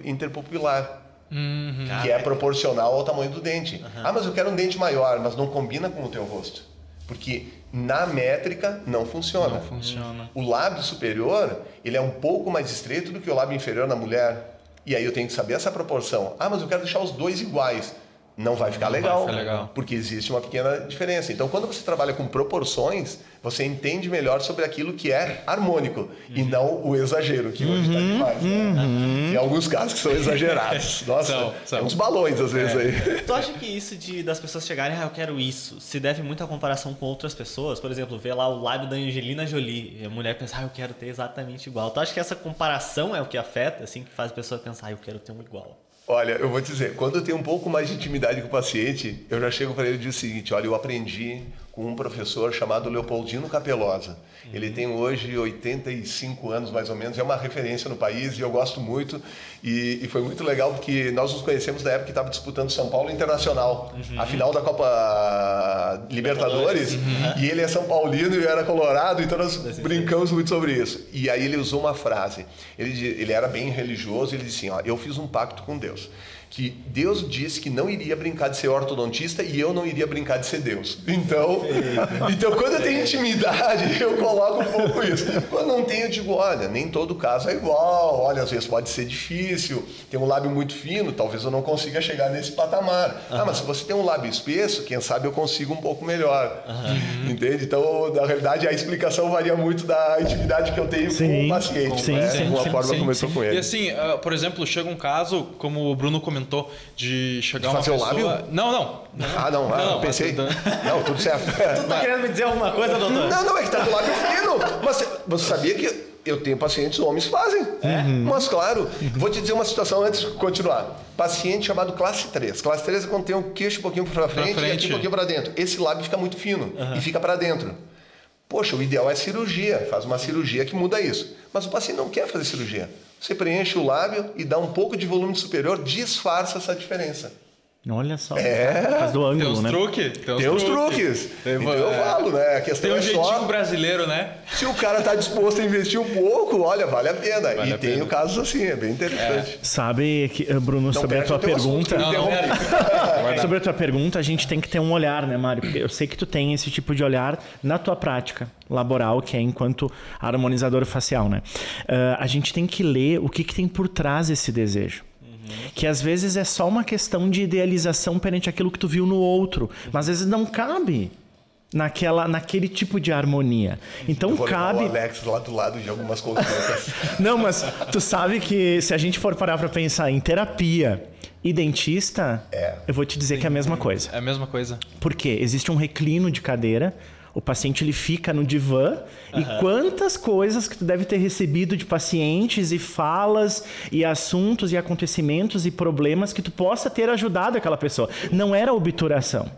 interpupilar. Que é proporcional ao tamanho do dente. Ah, mas eu quero um dente maior, mas não combina com o teu rosto. Porque na métrica não funciona. Não funciona. O lábio superior, ele é um pouco mais estreito do que o lábio inferior na mulher. E aí eu tenho que saber essa proporção. Ah, mas eu quero deixar os dois iguais. Não vai ficar vai legal, ficar legal. porque existe uma pequena diferença. Então, quando você trabalha com proporções, você entende melhor sobre aquilo que é harmônico e não o exagero, que hoje está demais. Né? Tem alguns casos que são exagerados. Nossa, São, são. tem uns balões às vezes aí. Tu acha que isso de das pessoas chegarem, ah, eu quero isso, se deve muito à comparação com outras pessoas? Por exemplo, ver lá o lábio da Angelina Jolie e a mulher pensar, ah, eu quero ter exatamente igual. Tu acha que essa comparação é o que afeta, assim, que faz a pessoa pensar, ah, eu quero ter um igual? Olha, eu vou te dizer, quando eu tenho um pouco mais de intimidade com o paciente, eu já chego para ele e digo o seguinte: olha, eu aprendi com um professor chamado Leopoldino Capelosa. Ele tem hoje 85 anos mais ou menos, é uma referência no país e eu gosto muito. E, e foi muito legal porque nós nos conhecemos na época que estava disputando São Paulo Internacional, a final da Copa Libertadores. E ele é São Paulino e eu era colorado, então nós brincamos muito sobre isso. E aí ele usou uma frase. Ele, ele era bem religioso, ele disse assim: ó, eu fiz um pacto com Deus. Que Deus disse que não iria brincar de ser ortodontista e eu não iria brincar de ser Deus. Então, então quando eu tenho intimidade, eu coloco um pouco isso. Quando não tenho, eu digo: olha, nem todo caso é igual. Olha, às vezes pode ser difícil. Tem um lábio muito fino, talvez eu não consiga chegar nesse patamar. Ah, mas se você tem um lábio espesso, quem sabe eu consigo um pouco melhor. Entende? Então, na realidade, a explicação varia muito da intimidade que eu tenho com Sim, o paciente. sim, né? sim, com a sim, forma sim, como eu com ele. E assim, ah, por exemplo, chega um caso, como o Bruno comentou, de chegar De uma fazer o pessoa... lábio? Não, não. Ah, não, ah, Não, eu pensei. Não, tudo certo. Tu tá querendo me dizer alguma coisa, doutor? Não, não, é que tá do lábio fino. Mas você sabia que eu tenho pacientes homens fazem? É? Mas claro, vou te dizer uma situação antes de continuar. Paciente chamado classe 3. Classe 3 é quando tem o queixo um pouquinho para frente, e frente. aqui um pouquinho para dentro. Esse lábio fica muito fino e fica para dentro. Poxa, o ideal é cirurgia. Faz uma cirurgia que muda isso. Mas o paciente não quer fazer cirurgia. Você preenche o lábio e dá um pouco de volume superior, disfarça essa diferença. Olha só. É. Por causa do Tem ângulo, uns né? truques. Tem os truques. Tem, Então eu é, falo, né? A questão Tem um é jeitinho só... brasileiro, né? Se o cara está disposto a investir um pouco, olha, vale a pena. Vale e a tem pena. casos assim, é bem interessante. Sabe, que, eh, Bruno, sobre a tua assunto, pergunta. Não, não. Sobre a tua pergunta, a gente tem que ter um olhar, né, Mário? Porque eu sei que tu tem esse tipo de olhar na tua prática laboral, que é enquanto harmonizador facial, né? Ah, a gente tem que ler o que, que tem por trás desse desejo. Que às vezes é só uma questão de idealização perante aquilo que tu viu no outro. Mas às vezes não cabe. naquela, naquele tipo de harmonia. Então Eu vou levar cabe. o Alex lá do lado de algumas consultas. Não, mas tu sabe que se a gente for parar pra pensar em terapia e dentista, É. eu vou te dizer que é a mesma coisa. É a mesma coisa. Por quê? Existe um reclino de cadeira, o paciente ele fica no divã e quantas coisas que tu deve ter recebido de pacientes e falas e assuntos e acontecimentos e problemas que tu possa ter ajudado aquela pessoa. Não era obturação.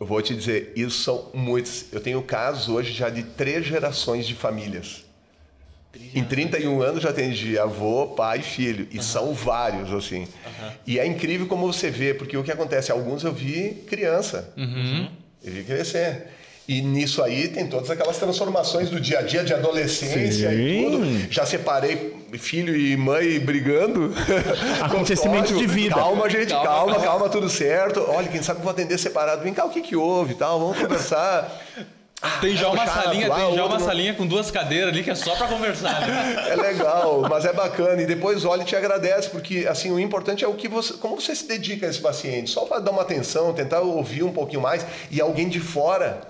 Eu vou te dizer, isso são muitos. Eu tenho casos hoje já de três gerações de famílias. Em 31 anos já atendi avô, pai e filho. E são vários, assim. E é incrível como você vê, porque o que acontece? Alguns eu vi criança. Eu vi crescer. E nisso aí tem todas aquelas transformações do dia a dia de adolescência e Sim. tudo. Já separei filho e mãe brigando. Acontecimentos de vida. Calma, gente, Calma, calma, calma. tudo certo. Olha, quem sabe eu vou atender separado. Vem cá, o que que houve e tal, vamos conversar. Tem já é uma chato, salinha, lá, tem já uma não- salinha com duas cadeiras ali que é só pra conversar. né? É legal, mas é bacana. E depois olha e te agradece, porque assim, o importante é o que você, como você se dedica a esse paciente. Só para dar uma atenção, tentar ouvir um pouquinho mais e alguém de fora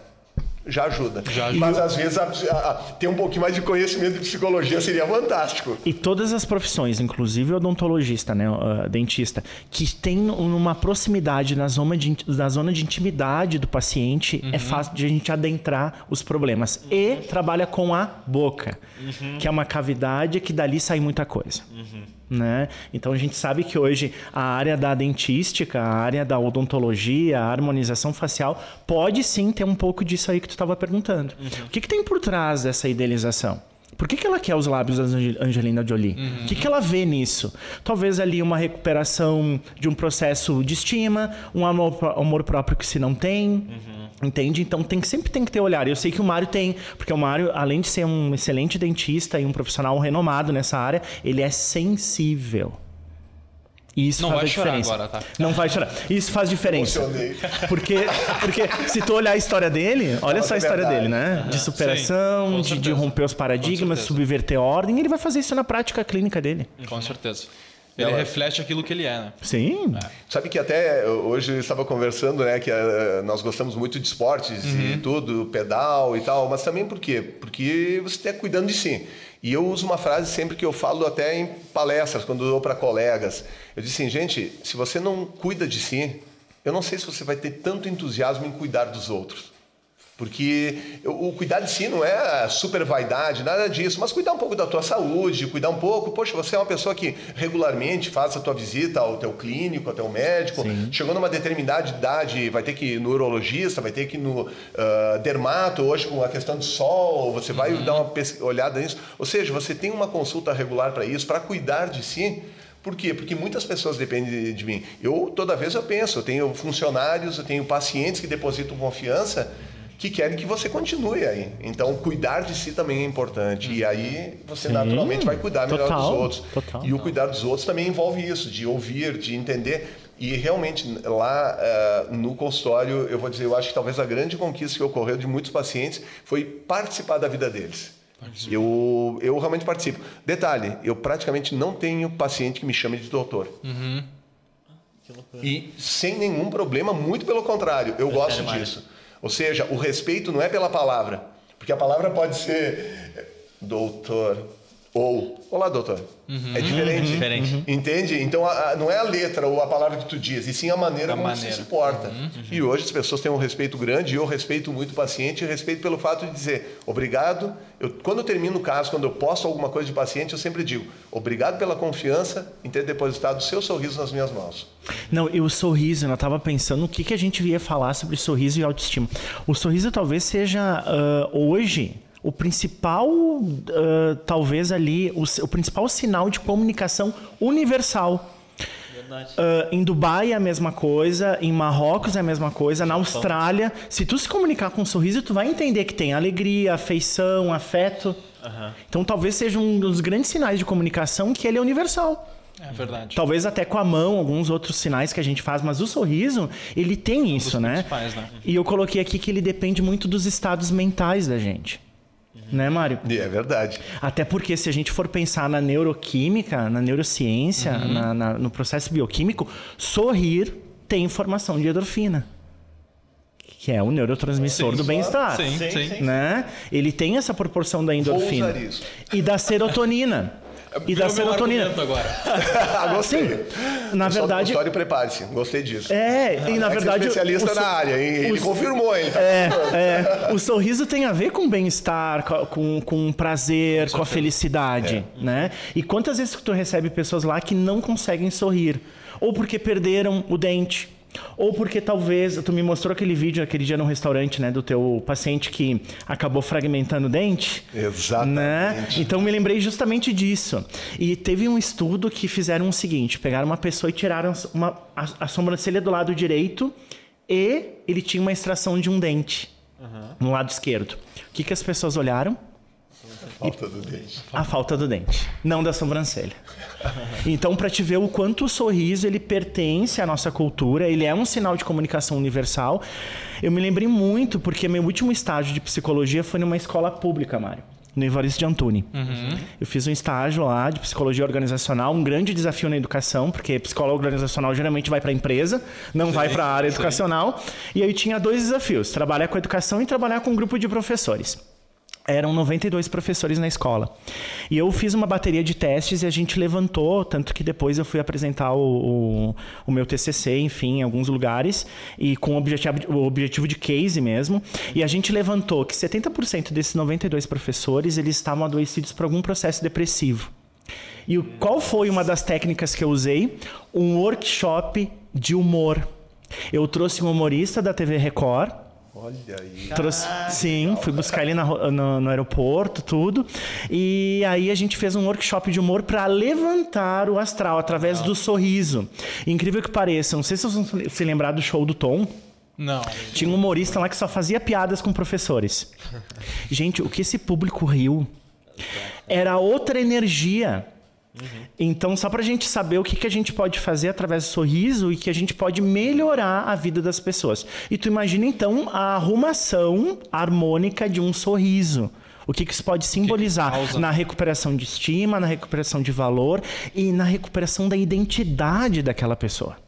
já ajuda. Mas às vezes a- a- a- ter um pouquinho mais de conhecimento de psicologia seria fantástico. E todas as profissões, inclusive o odontologista, né, o, uh, dentista, que tem uma proximidade na zona de, na zona de intimidade do paciente, é fácil de a gente adentrar os problemas. E trabalha com a boca, que é uma cavidade que dali sai muita coisa. Né? Então a gente sabe que hoje a área da dentística, a área da odontologia, a harmonização facial, pode sim ter um pouco disso aí que tu estava perguntando. O que, que tem por trás dessa idealização? Por que, que ela quer os lábios da Ange- Angelina Jolie? O que, que ela vê nisso? Talvez ali uma recuperação de um processo de estima, um amor, amor próprio que se não tem. Entende? Então tem, que- sempre tem que ter olhar. Eu sei que o Mário tem, porque o Mário, além de ser um excelente dentista e um profissional renomado nessa área, ele é sensível. E isso Não faz vai a chorar diferença. agora, tá? Não vai chorar. Isso faz diferença. Emocionei. Porque, porque se tu olhar a história dele, olha Nossa, só a história verdade. dele, né? De superação, de, de romper os paradigmas, subverter a ordem, ele vai fazer isso na prática clínica dele. Com certeza. Ele Ela- reflete aquilo que ele é, né? Sim. Sabe que até hoje eu estava conversando, né, que eh, nós gostamos muito de esportes e tudo, pedal e tal, mas também por quê? Porque você está cuidando de si. E eu uso uma frase sempre que eu falo até em palestras, quando eu dou para colegas. Eu disse assim, gente, se você não cuida de si, eu não sei se você vai ter tanto entusiasmo em cuidar dos outros. Porque o cuidar de si não é super vaidade, nada disso, mas cuidar um pouco da tua saúde, cuidar um pouco, poxa, você é uma pessoa que regularmente faz a tua visita ao teu clínico, ao teu médico, chegou numa determinada idade, vai ter que ir no urologista, vai ter que ir no ah, dermato, hoje com a questão do sol, você vai dar uma olhada nisso. Ou seja, você tem uma consulta regular para isso, para cuidar de si, por quê? Porque muitas pessoas dependem de, de mim. Eu, toda vez eu penso, eu tenho funcionários, eu tenho pacientes que depositam confiança que querem que você continue aí. Então, cuidar de si também é importante. E aí, você Sim. naturalmente vai cuidar melhor Total, dos outros. total. E o cuidar dos outros também envolve isso, de ouvir, de entender. E realmente, lá eh, no consultório, eu vou dizer, eu acho que talvez a grande conquista que ocorreu de muitos pacientes foi participar da vida deles. Eu, eu realmente participo. Detalhe, eu praticamente não tenho paciente que me chame de doutor. Que loucura. E sem nenhum problema, muito pelo contrário, eu gosto Prefere mais. Ou seja, o respeito não é pela palavra, porque a palavra pode ser doutor ou olá doutor. É diferente. Diferente. Entende? Então a- a- não é a letra ou a palavra que tu diz, e sim a maneira A como maneira. você se porta. E hoje as pessoas têm um respeito grande, e eu respeito muito o paciente, e respeito pelo fato de dizer obrigado. Eu, quando eu termino o caso, quando eu posto alguma coisa de paciente, eu sempre digo obrigado pela confiança em ter depositado o seu sorriso nas minhas mãos. Não, e o sorriso, eu tava pensando o que, que a gente ia falar sobre sorriso e autoestima. O sorriso talvez seja ah, hoje o principal, ah, talvez ali, o, o principal sinal de comunicação universal. Ah, em Dubai é a mesma coisa, em Marrocos é a mesma coisa, na Austrália. Se tu se comunicar com um sorriso, tu vai entender que tem alegria, afeição, afeto. Então talvez seja um dos grandes sinais de comunicação que ele é universal. É verdade. Talvez até com a mão, alguns outros sinais que a gente faz, mas o sorriso, ele tem isso, né? né? E eu coloquei aqui que ele depende muito dos estados mentais da gente. Né, Mário? É verdade. Até porque se a gente for pensar na neuroquímica, na neurociência, na- na- no processo bioquímico, sorrir tem formação de endorfina. que é o neurotransmissor Sim, do bem-estar. Sim, Sim. Né? Ele tem essa proporção da endorfina usar isso. e da serotonina. E da serotonina. agora. Ah, gostei. Na verdade, consultório, prepare-se. Gostei disso. é, e na Alex verdade é especialista o, na área, hein? Ele confirmou, ele tá É, é. O sorriso tem a ver com bem-estar, co- com, com prazer, com a felicidade, né? E quantas vezes que tu recebe pessoas lá que não conseguem sorrir? Ou porque perderam o dente, ou porque talvez, tu me mostrou aquele vídeo aquele dia no restaurante, né, do teu paciente que acabou fragmentando o dente. Exatamente. Né? Então me lembrei justamente disso. E teve um estudo que fizeram o seguinte: pegaram uma pessoa e tiraram uma, a, a sobrancelha do lado direito e ele tinha uma extração de um dente no lado esquerdo. O que, que as pessoas olharam? Falta do dente. A falta do dente, não da sobrancelha. Então, para te ver o quanto o sorriso ele pertence à nossa cultura, ele é um sinal de comunicação universal. Eu me lembrei muito porque meu último estágio de psicologia foi numa escola pública, Mário. No Evaristo de Antuni. Eu fiz um estágio lá de psicologia organizacional, um grande desafio na educação, porque psicólogo organizacional geralmente vai para a empresa, não vai para a área educacional. E aí tinha dois desafios: trabalhar com educação e trabalhar com um grupo de professores. Eram 92 professores na escola. E eu fiz uma bateria de testes e a gente levantou, tanto que depois eu fui apresentar o, o, o meu TCC, enfim, em alguns lugares, e com o objetivo, o objetivo de case mesmo. E a gente levantou que 70% desses 92 professores, eles estavam adoecidos por algum processo depressivo. E o, qual foi uma das técnicas que eu usei? Um workshop de humor. Eu trouxe um humorista da TV Record, Olha aí. Trouxe, sim, fui buscar ele na no, no aeroporto, tudo. E aí a gente fez um workshop de humor para levantar o astral através do sorriso. Incrível que pareça, não sei se vocês vão se lembrar do show do Tom. Não. Tinha um humorista lá que só fazia piadas com professores. Gente, o que esse público riu era outra energia. Então, só pra gente saber o que, que a gente pode fazer através do sorriso e que a gente pode melhorar a vida das pessoas. E tu imagina, então, a arrumação harmônica de um sorriso. O que, que isso pode simbolizar na recuperação de estima, na recuperação de valor e na recuperação da identidade daquela pessoa.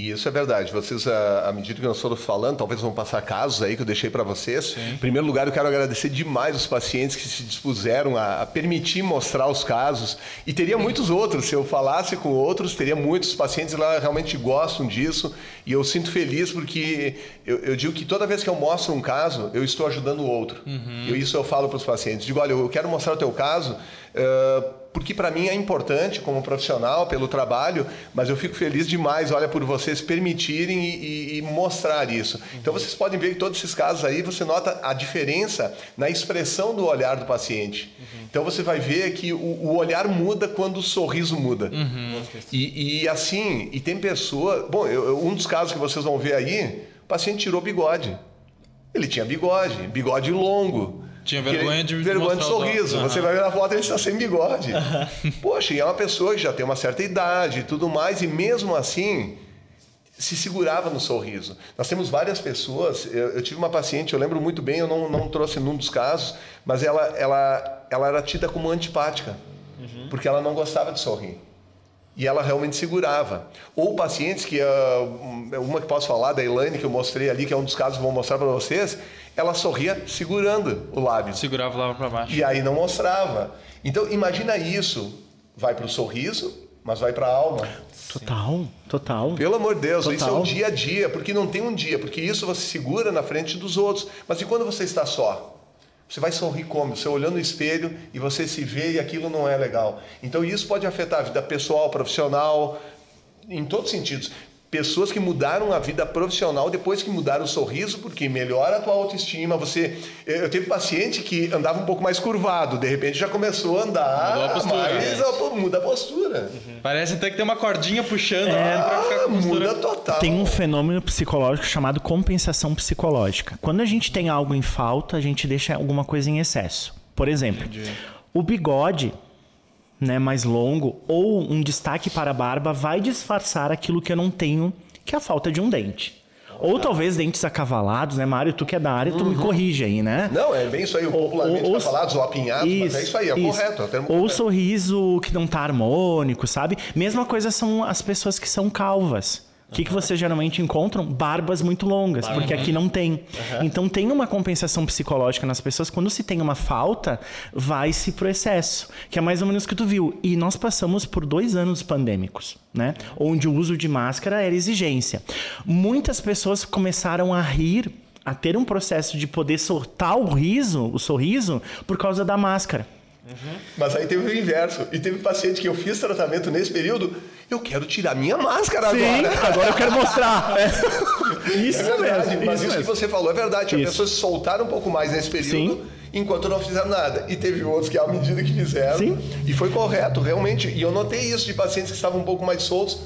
E isso é verdade. Vocês, à à medida que nós foram falando, talvez vão passar casos aí que eu deixei para vocês. Em primeiro lugar, eu quero agradecer demais os pacientes que se dispuseram a, a permitir mostrar os casos. E teria muitos outros. Se eu falasse com outros, teria muitos pacientes lá realmente gostam disso. E eu sinto feliz porque eu, eu digo que toda vez que eu mostro um caso, eu estou ajudando o outro. E isso eu falo para os pacientes. Digo, olha, eu quero mostrar o teu caso. eh, porque para mim é importante como profissional pelo trabalho, mas eu fico feliz demais, olha, por vocês permitirem e, e- e mostrar isso. Então vocês podem ver que todos esses casos aí você nota a diferença na expressão do olhar do paciente. Então você vai ver que o, o olhar muda quando o sorriso muda. E, e assim, e tem pessoa, bom, eu- um dos casos que vocês vão ver aí, o paciente tirou bigode. Ele tinha bigode, bigode longo. Tinha vergonha de vergonha de sorriso. olhos. Você vai ver na foto ele está sem bigode. Poxa, e é uma pessoa que já tem uma certa idade e tudo mais, e mesmo assim se segurava no sorriso. Nós temos várias pessoas. Eu, eu tive uma paciente, eu lembro muito bem, eu não, não trouxe num dos casos, mas ela, ela, ela era tida como antipática, porque ela não gostava de sorrir. E ela realmente segurava. Ou pacientes que, ah, uma que posso falar, da Elaine, que eu mostrei ali, que é um dos casos que eu vou mostrar para vocês, ela sorria segurando o lábio. Segurava lá pra baixo. E aí não mostrava. Então, imagina isso. Vai para o sorriso, mas vai para a alma. Total, total. Pelo amor de Deus, isso é Total. o dia a dia, porque não tem um dia, porque isso você segura na frente dos outros. Mas e quando você está só? Você vai sorrir como? Você olhando no espelho e você se vê e aquilo não é legal. Então isso pode afetar a vida pessoal, profissional, em todos os sentidos. Pessoas que mudaram a vida profissional depois que mudaram o sorriso, porque melhora a tua autoestima. Você, eu tive paciente que andava um pouco mais curvado, de repente já começou a andar, Mudou a postura. mais, ó, muda a postura. Parece até que tem uma cordinha puxando lá pra ficar Ah, com a postura. muda total. Tem um fenômeno psicológico chamado compensação psicológica. Quando a gente tem algo em falta, a gente deixa alguma coisa em excesso. Por exemplo, o bigode né, mais longo ou um destaque para a barba vai disfarçar aquilo que eu não tenho, que é a falta de um dente. Ou talvez dentes acavalados, né, Mário? Tu que é da área, tu me corrige aí, né? Não, é bem isso aí, o popularmente ou- tá falado, ou apinhados, mas é isso aí, é correto. É Ou o correto. sorriso que não tá harmônico, sabe? Mesma coisa são as pessoas que são calvas. O que, que vocês geralmente encontram? Barbas muito longas, porque aqui não tem. Então tem uma compensação psicológica nas pessoas. Quando se tem uma falta, vai-se pro excesso, que é mais ou menos o que tu viu. E nós passamos por dois anos pandêmicos, né? Onde o uso de máscara era exigência. Muitas pessoas começaram a rir, a ter um processo de poder soltar o riso, o sorriso, por causa da máscara. Mas aí teve o inverso. E teve paciente que eu fiz tratamento nesse período, eu quero tirar minha máscara Sim, agora. agora eu quero mostrar. É. Isso É verdade, mesmo. mas isso isso, que você falou é verdade. As pessoas se soltaram um pouco mais nesse período Sim. enquanto não fizeram nada. E teve outros que, à medida que fizeram, Sim. e foi correto, realmente. E eu notei isso de pacientes que estavam um pouco mais soltos,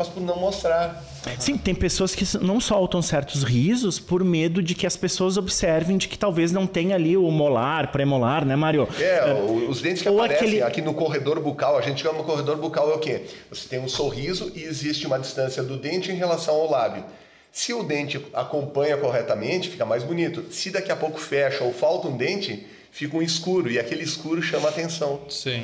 mas por não mostrar. Sim, tem pessoas que não soltam certos risos por medo de que as pessoas observem de que talvez não tenha ali o molar, pré-molar, né, Mário? É, o- os dentes que Ou aparecem aquele- aqui no corredor bucal, a gente chama corredor bucal é o quê? Você tem um sorriso e existe uma distância do dente em relação ao lábio. Se o dente acompanha corretamente, fica mais bonito. Se daqui a pouco fecha ou falta um dente, fica um escuro e aquele escuro chama atenção. Sim.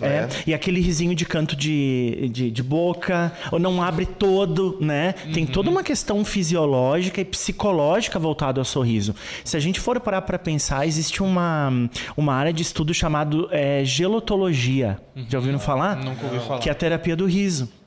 É, e aquele risinho de canto de, de, de boca, ou não abre todo, né? Tem toda uma questão fisiológica e psicológica voltada ao sorriso. Se a gente for parar para pensar, existe uma, uma área de estudo chamado é, gelotologia. Já ouviram falar? Nunca ouvi falar. Que é a terapia do riso.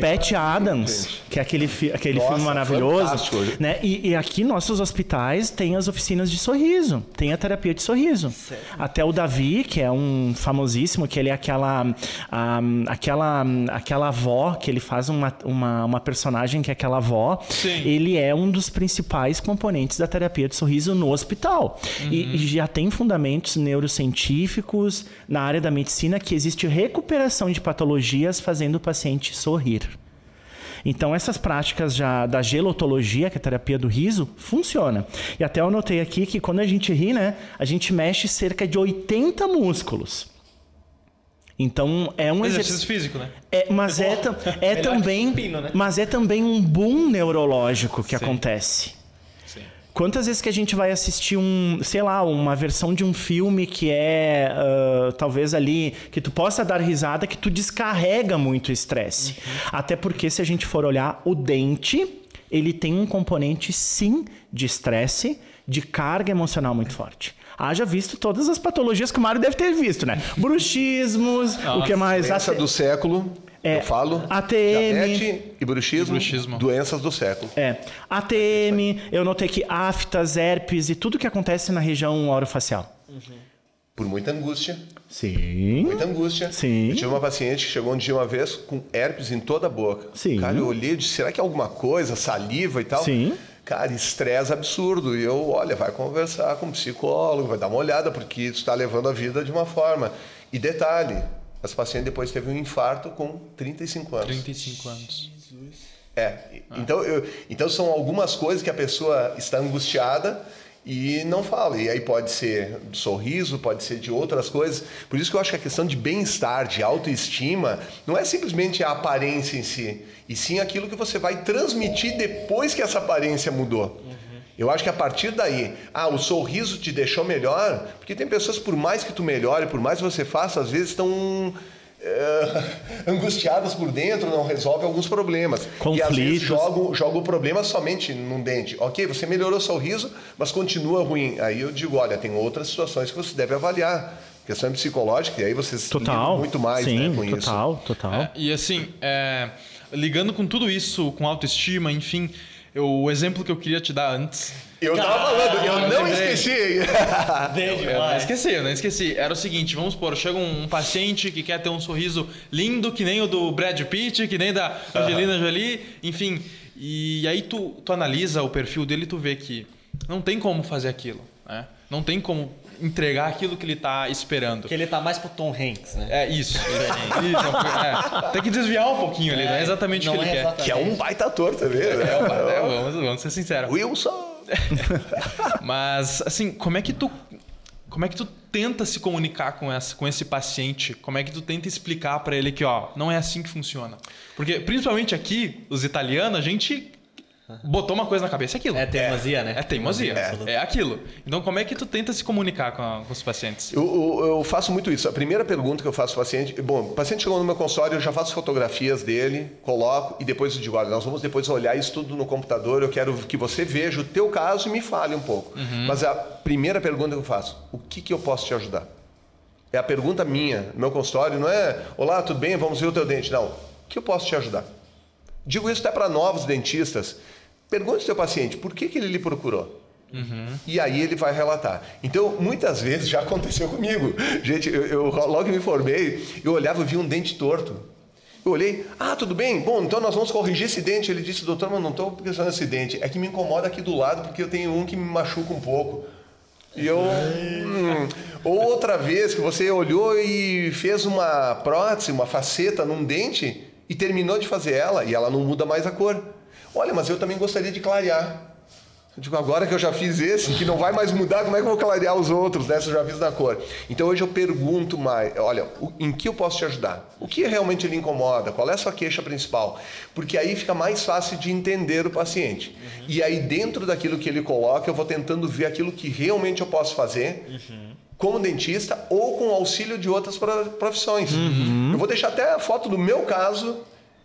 Pat Adams, que é aquele, fi- aquele Nossa, filme maravilhoso. fantástico. Né? E, e aqui nossos hospitais têm as oficinas de sorriso, tem a terapia de sorriso. Até o Davi, que é um famosíssimo, que ele é aquela, ah, aquela, aquela avó, que ele faz uma, uma, uma personagem que é aquela avó. Sim. Ele é um dos principais componentes da terapia de sorriso no hospital. E, e já tem fundamentos neurocientíficos na área da medicina que existe recuperação de patologias fazendo o paciente sorrir. Então, essas práticas já da gelotologia, que é a terapia do riso, funciona. E até eu anotei aqui que quando a gente ri, né, a gente mexe cerca de 80 músculos. Então, é um Exercício exercício. físico, né? É, mas é, é que também, supino, né? mas é também um boom neurológico que acontece. Quantas vezes que a gente vai assistir um, sei lá, uma versão de um filme que é ah, talvez ali que tu possa dar risada, que tu descarrega muito estresse. Até porque se a gente for olhar o dente, ele tem um componente sim de estresse, de carga emocional muito forte. Haja visto todas as patologias que o Mário deve ter visto, né? Bruxismos, o que mais? Doença do século, É, eu falo. ATM. Diabetes e bruxismo, bruxismo. doenças do século. É. ATM, eu notei que aftas, herpes e tudo que acontece na região orofacial. Por muita angústia. Sim. Muita angústia. Sim. Eu tive uma paciente que chegou um dia uma vez com herpes em toda a boca. Sim. Cara, eu olhei e disse, será que é alguma coisa? Saliva e tal? Sim. Cara, estresse absurdo. E eu, olha, vai conversar com um psicólogo, vai dar uma olhada, porque isso está levando a vida de uma forma. E detalhe, essa paciente depois teve um infarto com 35 anos. 35 anos. É. Então, eu- então são algumas coisas que a pessoa está angustiada e não fala. E aí pode ser do sorriso, pode ser de outras coisas. Por isso que eu acho que a questão de bem-estar, de autoestima, não é simplesmente a aparência em si, e sim aquilo que você vai transmitir depois que essa aparência mudou. Eu acho que a partir daí, ah, o sorriso te deixou melhor, porque tem pessoas, por mais que tu melhore, por mais que você faça, às vezes estão é, angustiadas por dentro, não resolve alguns problemas. E às vezes Conflitos. joga, joga o problema somente num dente. Ok, você melhorou o sorriso, mas continua ruim. Aí eu digo, olha, tem outras situações que você deve avaliar. Questão psicológica, e aí vocês Total. muito mais Sim, né, com isso. total, total. É, e assim, é, ligando com tudo isso, com autoestima, enfim, eu- o exemplo que eu queria te dar antes. Eu tava falando, eu não lembrei. esqueci. Desde Eu não esqueci, eu não esqueci. Era o seguinte, vamos supor, chega um, um paciente que quer ter um sorriso lindo, que nem o do Brad Pitt, que nem da Angelina Jolie, enfim. E aí tu, tu analisa o perfil dele e tu vê que não tem como fazer aquilo, né? Não tem como entregar aquilo que ele tá esperando. Que ele tá mais pro Tom Hanks, né? É isso. Isso, é. Tem que desviar um pouquinho ali, não é exatamente o que ele é quer. que é um baita ator também, né? É, é, vamos, vamos ser sinceros. Wilson. Mas, assim, como é que tu. Como é que tu tenta se comunicar com, essa, com esse paciente? Como é que tu tenta explicar pra ele que, ó, não é assim que funciona? Porque, principalmente aqui, os italianos, a gente botou uma coisa na cabeça, é aquilo. É teimosia, né? É teimosia, absoluta. é. aquilo. Então, como é que tu tenta se comunicar com, a- com os pacientes? Eu, eu- eu faço muito isso. A primeira pergunta que eu faço ao paciente, bom, o paciente chegou no meu consultório, eu já faço fotografias dele, coloco e depois eu digo, olha, nós vamos depois olhar isso tudo no computador, eu quero que você veja o teu caso e me fale um pouco. Mas a primeira pergunta que eu faço, o que, que eu posso te ajudar? É a pergunta minha, no meu consultório, não é, olá, tudo bem, vamos ver o teu dente. Não, o que eu posso te ajudar? Digo isso até para novos dentistas. Pergunte ao seu paciente, por que, que ele lhe procurou? E aí ele vai relatar. Então, muitas vezes já aconteceu comigo. Gente, eu, eu logo que me formei, eu olhava e via um dente torto. Eu olhei, ah, tudo bem? Bom, então nós vamos corrigir esse dente. Ele disse, doutor, mas não estou pensando nesse dente. É que me incomoda aqui do lado porque eu tenho um que me machuca um pouco. E eu. hum. Ou outra vez que você olhou e fez uma prótese, uma faceta num dente e terminou de fazer ela e ela não muda mais a cor. Olha, mas eu também gostaria de clarear. Eu digo, agora que eu já fiz esse, que não vai mais mudar, como é que eu vou clarear os outros, né? Se eu já fiz na cor. Então hoje eu pergunto mais, olha, em que eu posso te ajudar? O que realmente lhe incomoda? Qual é a sua queixa principal? Porque aí fica mais fácil de entender o paciente. E aí dentro daquilo que ele coloca, eu vou tentando ver aquilo que realmente eu posso fazer. Como dentista ou com auxílio de outras pro- profissões. Eu vou deixar até a foto do meu caso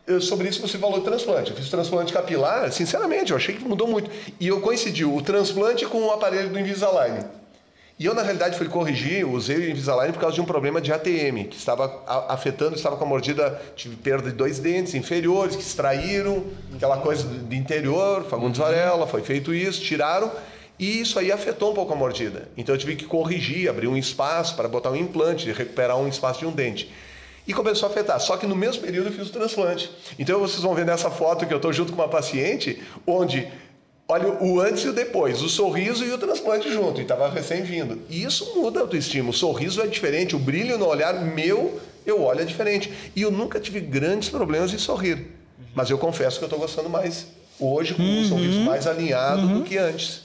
eu- sobre isso você falou transplante. Eu fiz transplante capilar, sinceramente, eu achei que mudou muito. E eu coincidi o transplante com o aparelho do Invisalign. E eu, na realidade, fui corrigir, usei o Invisalign por causa de um problema de ATM, que estava afetando, estava com a mordida, tive perda de dois dentes inferiores, que extraíram, aquela coisa de de interior, Fagundes Varela, foi feito isso, tiraram, e isso aí afetou um pouco a mordida. Então eu tive que corrigir, abrir um espaço para botar um implante, recuperar um espaço de um dente. E começou a afetar. Só que no mesmo período eu fiz o transplante. Então vocês vão ver nessa foto que eu estou junto com uma paciente, onde olha o antes e o depois, o sorriso e o transplante junto, e estava recém-vindo. E isso muda a autoestima. O sorriso é diferente, o brilho no olhar meu, eu olho é diferente. E eu nunca tive grandes problemas em sorrir. Mas eu confesso que eu estou gostando mais hoje com um sorriso mais alinhado do que antes.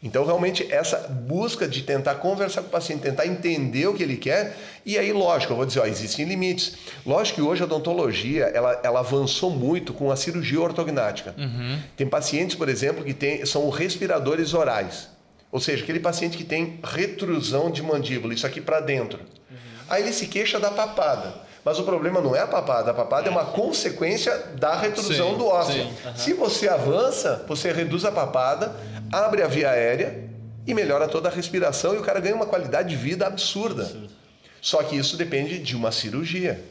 Então, realmente, essa busca de tentar conversar com o paciente, tentar entender o que ele quer, e aí, lógico, eu vou dizer, ó, existem limites. Lógico que hoje a odontologia, ela, ela avançou muito com a cirurgia ortognática. Tem pacientes, por exemplo, que tem, são respiradores orais. Ou seja, aquele paciente que tem retrusão de mandíbula, isso aqui para dentro. Aí ele se queixa da papada. Mas o problema não é a papada, a papada é uma consequência da retrusão Sim, do ósseo. sim, Se você avança, você reduz a papada, abre a via aérea e melhora toda a respiração e o cara ganha uma qualidade de vida absurda. Só que isso depende de uma cirurgia.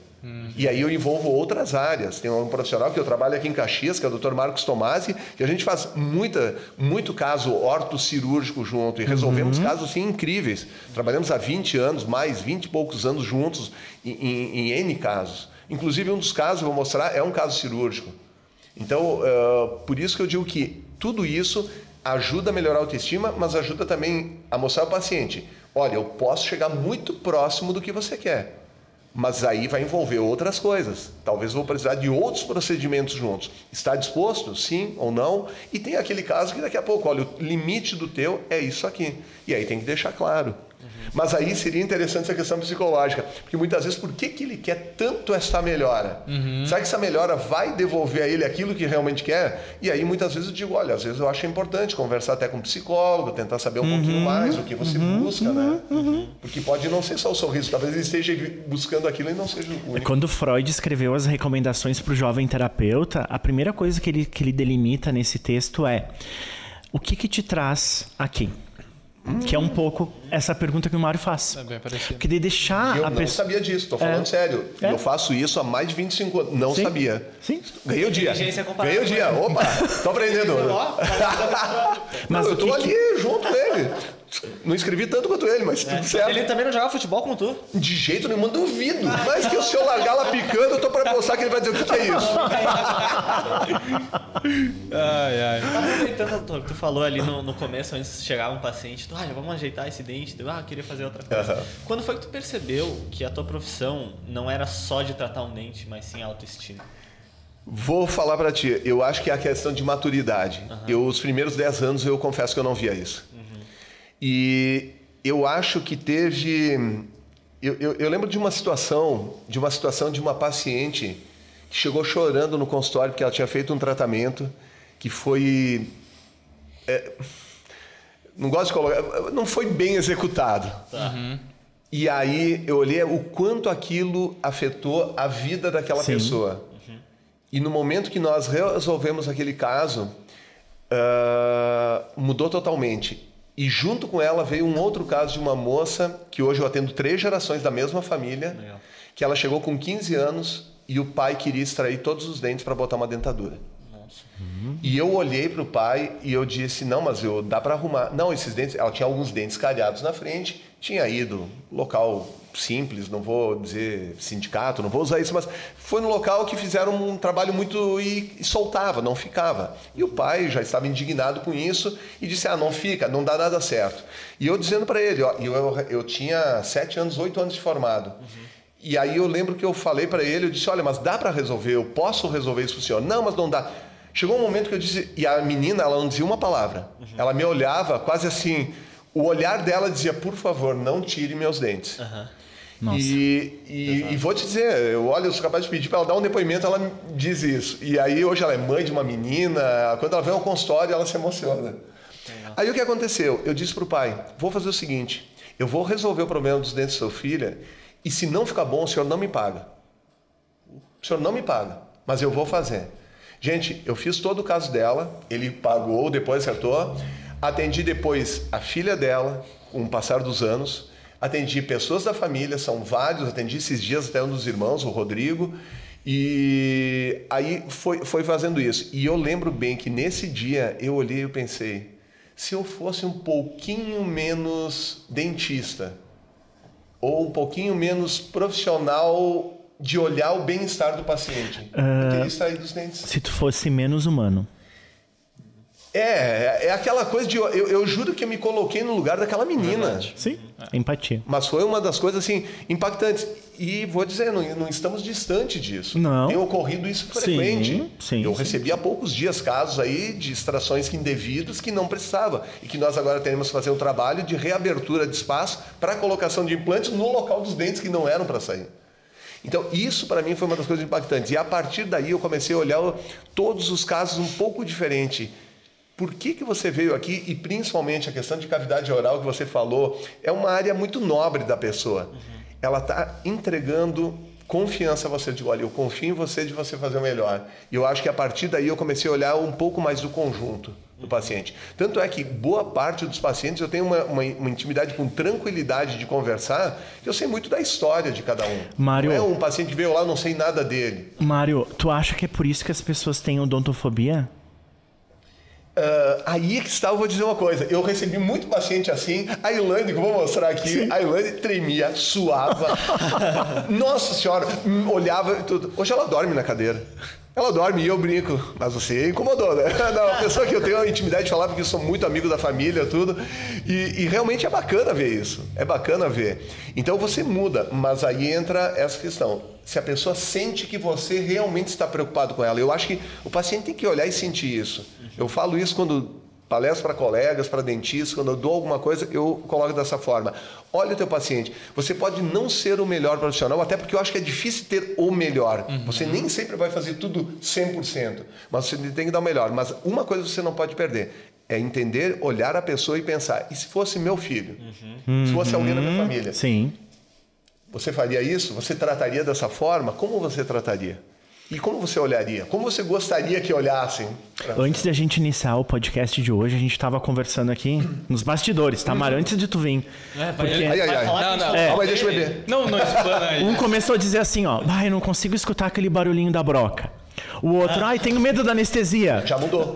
E aí eu envolvo outras áreas. Tem um profissional que eu trabalho aqui em Caxias, que é o Dr. Marcos Tomasi, que a gente faz muita, muito caso ortocirúrgico junto e resolvemos casos assim, incríveis. Trabalhamos há 20 anos, mais 20 e poucos anos juntos em, em, em N casos. Inclusive, um dos casos, eu vou mostrar, é um caso cirúrgico. Então, eh, por isso que eu digo que tudo isso ajuda a melhorar a autoestima, mas ajuda também a mostrar ao paciente: olha, eu posso chegar muito próximo do que você quer. Mas aí vai envolver outras coisas. Talvez vou precisar de outros procedimentos juntos. Está disposto? Sim ou não? E tem aquele caso que daqui a pouco, olha, o limite do teu é isso aqui. E aí tem que deixar claro. Mas aí seria interessante essa questão psicológica. Porque muitas vezes, por que, que ele quer tanto essa melhora? Será que essa melhora vai devolver a ele aquilo que realmente quer? E aí muitas vezes eu digo, olha, às vezes eu acho importante conversar até com um psicólogo, tentar saber um pouquinho mais o que você busca, né? Porque pode não ser só o sorriso, talvez ele esteja buscando aquilo e não seja o único. Quando Freud escreveu as recomendações para o jovem terapeuta, a primeira coisa que ele, que ele delimita nesse texto é o que, que te traz aqui? Que é um pouco essa pergunta que o Mário faz. É bem parecido. De deixar Eu a não pessoa. sabia disso, tô falando É. sério. É. Eu faço isso há mais de 25 anos. Não Sim. sabia. Sim. Ganhei o dia. Ganhei o dia. Opa, tô aprendendo. Mas não, eu tô que ali junto com ele. Não escrevi tanto quanto ele, mas tudo certo. Ele também não jogava futebol como tu. De jeito nenhum, duvido. Mas que se eu largar lá picando, eu tô pra mostrar que ele vai dizer o que, que é isso. Ai, ai. Aproveitando, doutor, que tu falou ali no, no começo, antes de chegar um paciente, tu, ah, já vamos ajeitar esse dente, tu, ah, eu queria fazer outra coisa. Aham. Quando foi que tu percebeu que a tua profissão não era só de tratar um dente, mas sim a autoestima? Vou falar pra ti. Eu acho que é a questão de maturidade. Eu, os primeiros 10 anos, eu confesso que eu não via isso. E eu acho que teve. Eu, eu, eu lembro de uma situação, de uma situação de uma paciente que chegou chorando no consultório porque ela tinha feito um tratamento que foi. é, não gosto de colocar. Não foi bem executado. E aí eu olhei o quanto aquilo afetou a vida daquela Sim. pessoa. E no momento que nós resolvemos aquele caso, ah, mudou totalmente. E junto com ela veio um outro caso de uma moça que hoje eu atendo três gerações da mesma família, Legal. que ela chegou com 15 anos e o pai queria extrair todos os dentes para botar uma dentadura. E eu olhei para o pai e eu disse: Não, mas eu, dá para arrumar. Não, esses dentes. Ela tinha alguns dentes calhados na frente, tinha ido local simples, não vou dizer sindicato, não vou usar isso, mas foi no local que fizeram um trabalho muito. e, e soltava, não ficava. E o pai já estava indignado com isso e disse: Ah, não fica, não dá nada certo. E eu dizendo para ele: ó, eu, eu, eu tinha sete anos, oito anos de formado. E aí eu lembro que eu falei para ele, eu disse, olha, mas dá para resolver, eu posso resolver isso pro senhor. Não, mas não dá. Chegou um momento que eu disse, e a menina, ela não dizia uma palavra. Ela me olhava quase assim, o olhar dela dizia, por favor, não tire meus dentes. Nossa. E, e, e vou te dizer, eu olho, eu sou capaz de pedir para ela dar um depoimento, ela me diz isso. E aí hoje ela é mãe de uma menina, quando ela vem ao consultório, ela se emociona. Aí o que aconteceu? Eu disse para o pai, vou fazer o seguinte, eu vou resolver o problema dos dentes da sua filha e se não ficar bom, o senhor não me paga. O senhor não me paga, mas eu vou fazer. Gente, eu fiz todo o caso dela, ele pagou, depois acertou. Atendi depois a filha dela, com o passar dos anos. Atendi pessoas da família, são vários. Atendi esses dias até um dos irmãos, o Rodrigo. E aí foi, foi fazendo isso. E eu lembro bem que nesse dia eu olhei e pensei: se eu fosse um pouquinho menos dentista, ou um pouquinho menos profissional de olhar o bem-estar do paciente. Eu teria extraído os dentes. Se tu fosse menos humano. É, é aquela coisa de. Eu, eu juro que eu me coloquei no lugar daquela menina. Sim. Empatia. Mas foi uma das coisas assim impactantes. E vou dizer, não, não estamos distante disso. Não. Tem ocorrido isso frequente. Sim, sim, eu sim. recebi há poucos dias casos aí de extrações indevidas que não precisava. E que nós agora teremos que fazer um trabalho de reabertura de espaço para a colocação de implantes no local dos dentes que não eram para sair. Então, isso para mim foi uma das coisas impactantes. E a partir daí eu comecei a olhar todos os casos um pouco diferente. Por que, que você veio aqui e principalmente a questão de cavidade oral que você falou é uma área muito nobre da pessoa. Ela está entregando confiança a você. De, olha, eu confio em você de você fazer o melhor. E eu acho que a partir daí eu comecei a olhar um pouco mais do conjunto do paciente. Tanto é que boa parte dos pacientes eu tenho uma, uma, uma intimidade com tranquilidade de conversar, que eu sei muito da história de cada um. Mário- Não é um paciente que veio lá, eu não sei nada dele. Mário, tu acha que é por isso que as pessoas têm odontofobia? Ah, aí que está, eu vou dizer uma coisa. Eu recebi muito paciente assim. A Ilane, que eu vou mostrar aqui, a Ilane tremia, suava. Nossa senhora, hum, olhava e tudo. Hoje ela dorme na cadeira. Ela dorme e eu brinco. Mas você incomodou, né? Não, a pessoa que eu tenho a intimidade de falar, porque eu sou muito amigo da família, tudo. E, e realmente é bacana ver isso. É bacana ver. Então você muda, mas aí entra essa questão. Se a pessoa sente que você realmente está preocupado com ela. Eu acho que o paciente tem que olhar e sentir isso. Eu falo isso quando palestro para colegas, para dentistas, quando eu dou alguma coisa, eu coloco dessa forma. Olha o teu paciente, você pode não ser o melhor profissional, até porque eu acho que é difícil ter o melhor. Você nem sempre vai fazer tudo 100%, mas você tem que dar o melhor. Mas uma coisa você não pode perder, é entender, olhar a pessoa e pensar, e se fosse meu filho? Se fosse alguém da minha família? Sim. Você faria isso? Você trataria dessa forma? Como você trataria? E como você olharia? Como você gostaria que olhassem? pra- Antes da gente iniciar o podcast de hoje, a gente tava conversando aqui nos bastidores, tá, Mário? Antes de tu vir. É, Porque- Ai, ai, ai. Não, não. Calma aí, deixa eu beber. Não, não explana aí. Um começou a dizer assim, ó, ai, eu não consigo escutar aquele barulhinho da broca. O outro, ai, tenho medo da anestesia. Já mudou.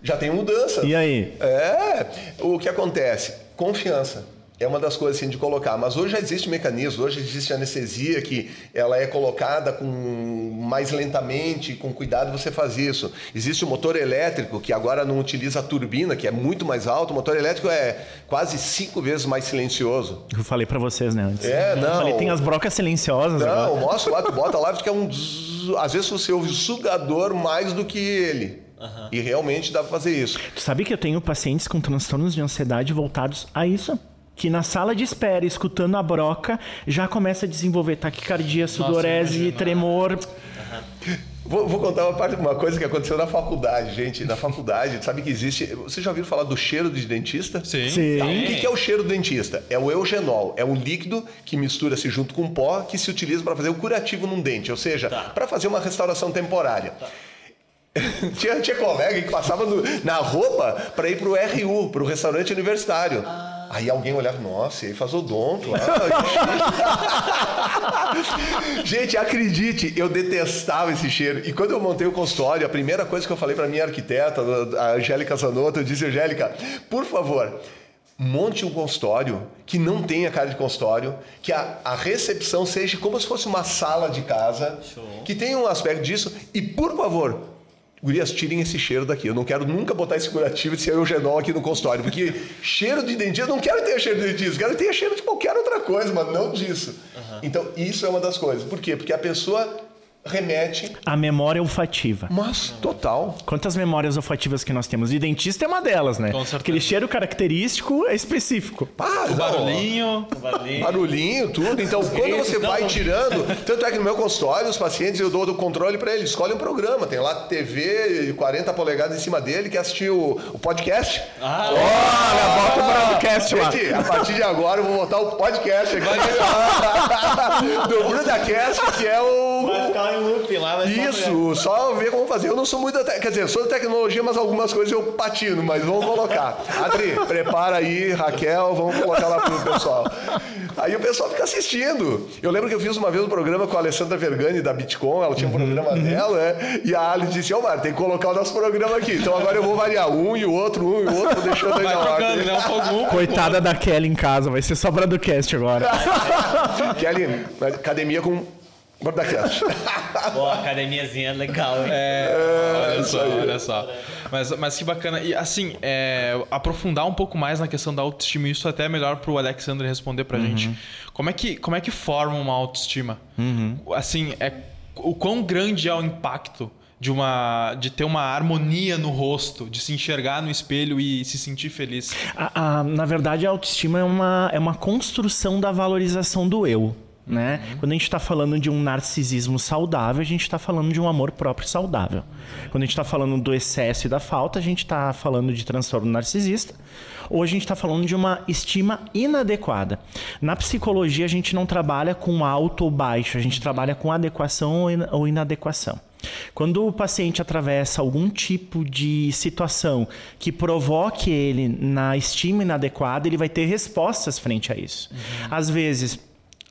Já tem mudança. E aí? É, o que acontece? Confiança. É uma das coisas assim, de colocar. Mas hoje já existe mecanismo, hoje existe anestesia que ela é colocada com mais lentamente, com cuidado você faz isso. Existe o motor elétrico que agora não utiliza a turbina, que é muito mais alto. O motor elétrico é quase cinco vezes mais silencioso. Eu falei pra vocês, né, antes. É, Eu não. falei, tem as brocas silenciosas Não, mostra lá, tu bota lá, fica um. Às vezes você ouve o sugador mais do que ele. E realmente dá pra fazer isso. Tu sabe que eu tenho pacientes com transtornos de ansiedade voltados a isso? Que na sala de espera, escutando a broca, já começa a desenvolver taquicardia, sudorese, imagino. tremor. Vou, vou contar uma, parte, uma coisa que aconteceu na faculdade, gente. Na faculdade, sabe que existe. Vocês já ouviram falar do cheiro de dentista? Sim. Sim. Tá, o que é o cheiro do dentista? É o eugenol. É um líquido que mistura-se junto com pó que se utiliza para fazer o curativo num dente, ou seja, para fazer uma restauração temporária. tinha, tinha colega que passava no- na roupa para ir pro RU, pro restaurante universitário. Aí alguém olhava, nossa, e aí faz odonto. Ah, Gente, acredite, eu detestava esse cheiro. E quando eu montei o consultório, a primeira coisa que eu falei para minha arquiteta, a Angélica Zanotto, eu disse, Angélica, por favor, monte um consultório que não tenha cara de consultório, que a, a recepção seja como se fosse uma sala de casa, que tenha um aspecto disso. E, por favor, Gurias, tirem esse cheiro daqui. Eu não quero nunca botar esse curativo de ser eugenol aqui no consultório. Porque cheiro de dentista, eu não quero ter cheiro de dentista, eu quero ter cheiro de qualquer outra coisa, mas não disso. Então, isso é uma das coisas. Por quê? Porque a pessoa remete, A memória olfativa. mas total. Quantas memórias olfativas que nós temos? E dentista é uma delas, né? Com certeza. Aquele cheiro característico é específico. Pá, O barulhinho. Valeu. Barulhinho, tudo. Então, quando você vai não. tirando, tanto é que no meu consultório, os pacientes, eu dou o controle para eles, escolhe um programa, tem lá TV 40 polegadas em cima dele, quer assistir o, o podcast. Ah, Olha, bota o broadcast lá. Gente, a partir de agora eu vou botar o podcast aqui do BrudaCast, que é o. em loop lá, Isso, só ver como fazer. Eu não sou muito da te... Quer dizer, sou da tecnologia, mas algumas coisas eu patino, mas vamos colocar. Adri, prepara aí, Raquel, vamos colocar lá pro pessoal. Aí o pessoal fica assistindo. Eu lembro que eu fiz uma vez um programa com a Alessandra Vergani da Bitcoin, ela tinha um programa dela, né? E a Ali disse: Ó, Mário, tem que colocar o nosso programa aqui. Então agora eu vou variar um e o outro, um e o outro, deixando aí Vai na ordem. né? Um. Coitada da Kelly em casa, vai ser só Bradocast agora. Kelly, academia com BrudaCast. Pô, academiazinha é legal, hein? olha só, olha só. Mas, mas que bacana. E assim, é, aprofundar um pouco mais na questão da autoestima, isso até é melhor pro Alexandre responder pra gente. Como é, que, como é que forma uma autoestima? Assim, é, o quão grande é o impacto de, uma, de ter uma harmonia no rosto, de se enxergar no espelho e se sentir feliz? A- a- na verdade, a autoestima é uma, é uma construção da valorização do eu. Né? Quando a gente está falando de um narcisismo saudável, a gente está falando de um amor próprio saudável. Quando a gente está falando do excesso e da falta, a gente está falando de transtorno narcisista. Ou a gente está falando de uma estima inadequada. Na psicologia, a gente não trabalha com alto ou baixo, a gente trabalha com adequação ou ina- ou inadequação. Quando o paciente atravessa algum tipo de situação que provoque ele na estima inadequada, ele vai ter respostas frente a isso. Às vezes,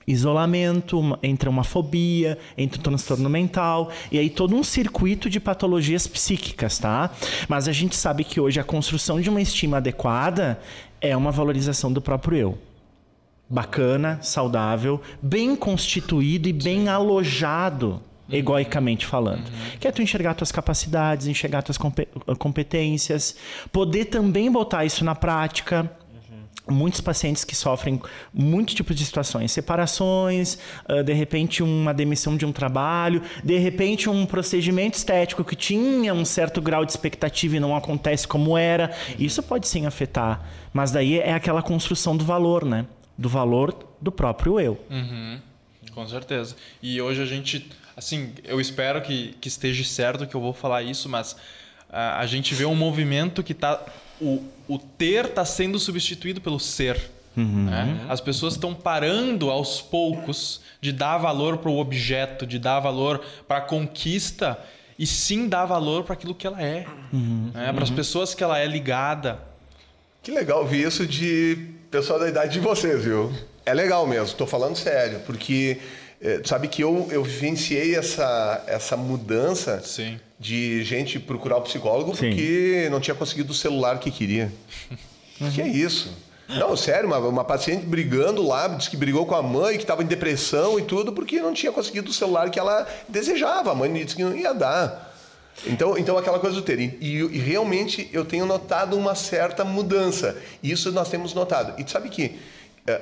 isolamento, entra uma fobia, entra um transtorno mental, e aí todo um circuito de patologias psíquicas, tá? Mas a gente sabe que hoje a construção de uma estima adequada é uma valorização do próprio eu bacana, saudável, bem constituído e bem alojado, egoicamente falando. Que é tu enxergar tuas capacidades, enxergar tuas compe- competências, poder também botar isso na prática. Muitos pacientes que sofrem muitos tipos de situações, separações, ah, de repente uma demissão de um trabalho, de repente um procedimento estético que tinha um certo grau de expectativa e não acontece como era. Isso pode sim afetar, mas daí é aquela construção do valor, né? Do valor do próprio eu. Com certeza. E hoje a gente, assim, eu espero que, que esteja certo que eu vou falar isso, mas ah, a gente vê um movimento que tá. O, o ter está sendo substituído pelo ser. né? As pessoas estão parando aos poucos de dar valor para o objeto, de dar valor para a conquista e sim dar valor para aquilo que ela é. né? Para as pessoas que ela é ligada. Que legal ver isso de pessoal da idade de vocês, viu? É legal mesmo, tô falando sério, porque eh, sabe que eu, eu vivenciei essa, essa mudança Sim. de gente procurar o psicólogo Sim. porque não tinha conseguido o celular que queria. Que é isso? Não, sério, uma, uma paciente brigando lá, disse que brigou com a mãe, que estava em depressão e tudo, porque não tinha conseguido o celular que ela desejava. A mãe disse que não ia dar. Então, então aquela coisa do ter. E, e realmente eu tenho notado uma certa mudança. Isso nós temos notado. E sabe que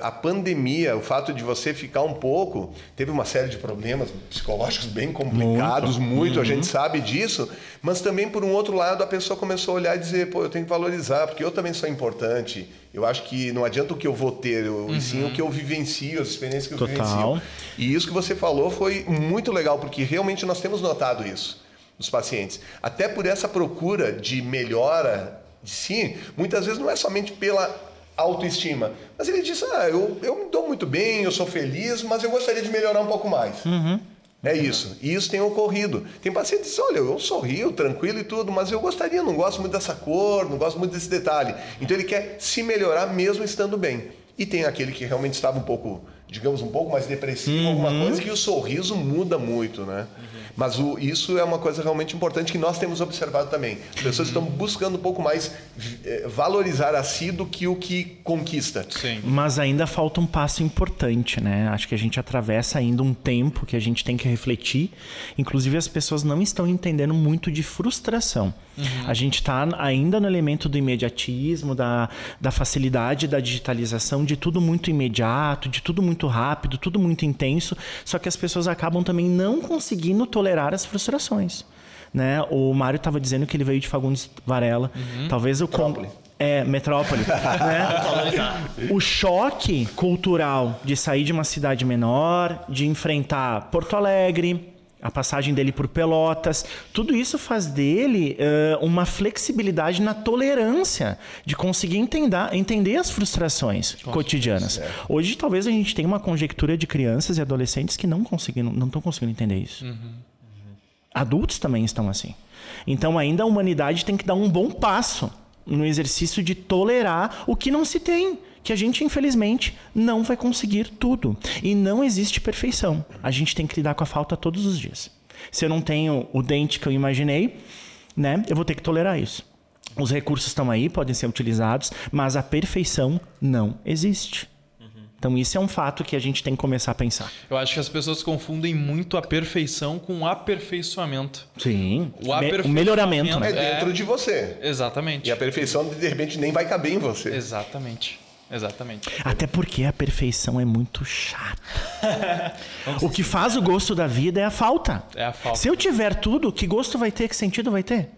a pandemia, o fato de você ficar um pouco, teve uma série de problemas psicológicos bem complicados, muito, a gente sabe disso, mas também por um outro lado a pessoa começou a olhar e dizer, pô, eu tenho que valorizar, porque eu também sou importante. Eu acho que não adianta o que eu vou ter, eu, e sim o que eu vivencio, as experiências que eu Total. vivencio. E isso que você falou foi muito legal, porque realmente nós temos notado isso. dos pacientes. Até por essa procura de melhora de si, muitas vezes não é somente pela autoestima, mas ele diz: Ah, eu, eu me dou muito bem, eu sou feliz, mas eu gostaria de melhorar um pouco mais. É isso. E isso tem ocorrido. Tem pacientes que dizem, olha, eu sorrio, tranquilo e tudo, mas eu gostaria, não gosto muito dessa cor, não gosto muito desse detalhe. Então ele quer se melhorar mesmo estando bem. E tem aquele que realmente estava um pouco, digamos, um pouco mais depressivo, alguma coisa que o sorriso muda muito, né? Mas o, isso é uma coisa realmente importante que nós temos observado também. As pessoas estão buscando um pouco mais eh, valorizar a si do que o que conquista. Sim. Mas ainda falta um passo importante, né? Acho que a gente atravessa ainda um tempo que a gente tem que refletir. Inclusive, as pessoas não estão entendendo muito de frustração. A gente está ainda no elemento do imediatismo, da, da facilidade da digitalização, de tudo muito imediato, de tudo muito rápido, tudo muito intenso. Só que as pessoas acabam também não conseguindo tolerar as frustrações. Né? O Mário estava dizendo que ele veio de Fagundes Varela. Talvez o Metrópole. é, metrópole. né? O choque cultural de sair de uma cidade menor, de enfrentar Porto Alegre, a passagem dele por Pelotas, tudo isso faz dele eh, uma flexibilidade na tolerância de conseguir entender, entender as frustrações cotidianas. Hoje, talvez a gente tenha uma conjectura de crianças e adolescentes que não conseguiram, não estão conseguindo entender isso. Adultos também estão assim. Então, ainda a humanidade tem que dar um bom passo no exercício de tolerar o que não se tem. Que a gente, infelizmente, não vai conseguir tudo. E não existe perfeição. A gente tem que lidar com a falta todos os dias. Se eu não tenho o dente que eu imaginei, né, eu vou ter que tolerar isso. Os recursos estão aí, podem ser utilizados, mas a perfeição não existe. Então, isso é um fato que a gente tem que começar a pensar. Eu acho que as pessoas confundem muito a perfeição com aperfeiçoamento. Sim. O Me- aperfeiçoamento- o melhoramento, né? É É. dentro de você. Exatamente. E a perfeição, de repente, nem vai caber em você. Exatamente. Exatamente. Até porque a perfeição é muito chata. o que faz o gosto da vida é a falta. É a falta. Se eu tiver tudo, que gosto vai ter? Que sentido vai ter?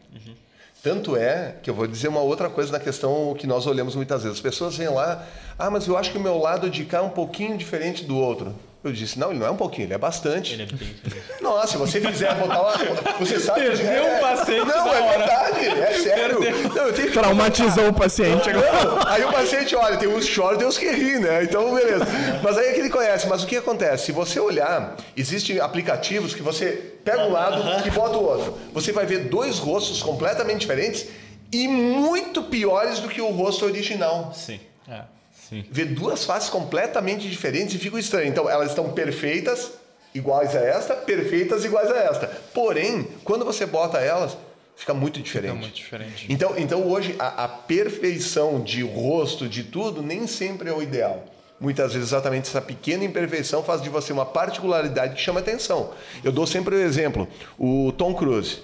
Tanto é que eu vou dizer uma outra coisa na questão que nós olhamos muitas vezes. As pessoas vêm lá, ah, mas eu acho que o meu lado de cá é um pouquinho diferente do outro. Eu disse, não, ele não é um pouquinho, ele é bastante. Ele é bem diferente. Nossa, se você fizer botar uma. Você sabe que. Perdeu um paciente Não, é hora. verdade, é sério. Não, eu tenho que Traumatizou o paciente. Não, aí o paciente olha, tem uns que choram, tem uns que ri, né? Então, beleza. Mas aí é que ele conhece. Mas o que acontece? Se você olhar, existem aplicativos que você pega um lado e bota o outro. Você vai ver dois rostos completamente diferentes e muito piores do que o rosto original. Sim. É. Sim. Vê duas faces completamente diferentes e ficam estranhas. Então, elas estão perfeitas, iguais a esta, perfeitas, iguais a esta. Porém, quando você bota elas, fica muito diferente. É muito diferente. Então, então hoje, a, a perfeição de rosto, de tudo, nem sempre é o ideal. Muitas vezes, exatamente essa pequena imperfeição faz de você uma particularidade que chama atenção. Eu dou sempre o exemplo: o Tom Cruise.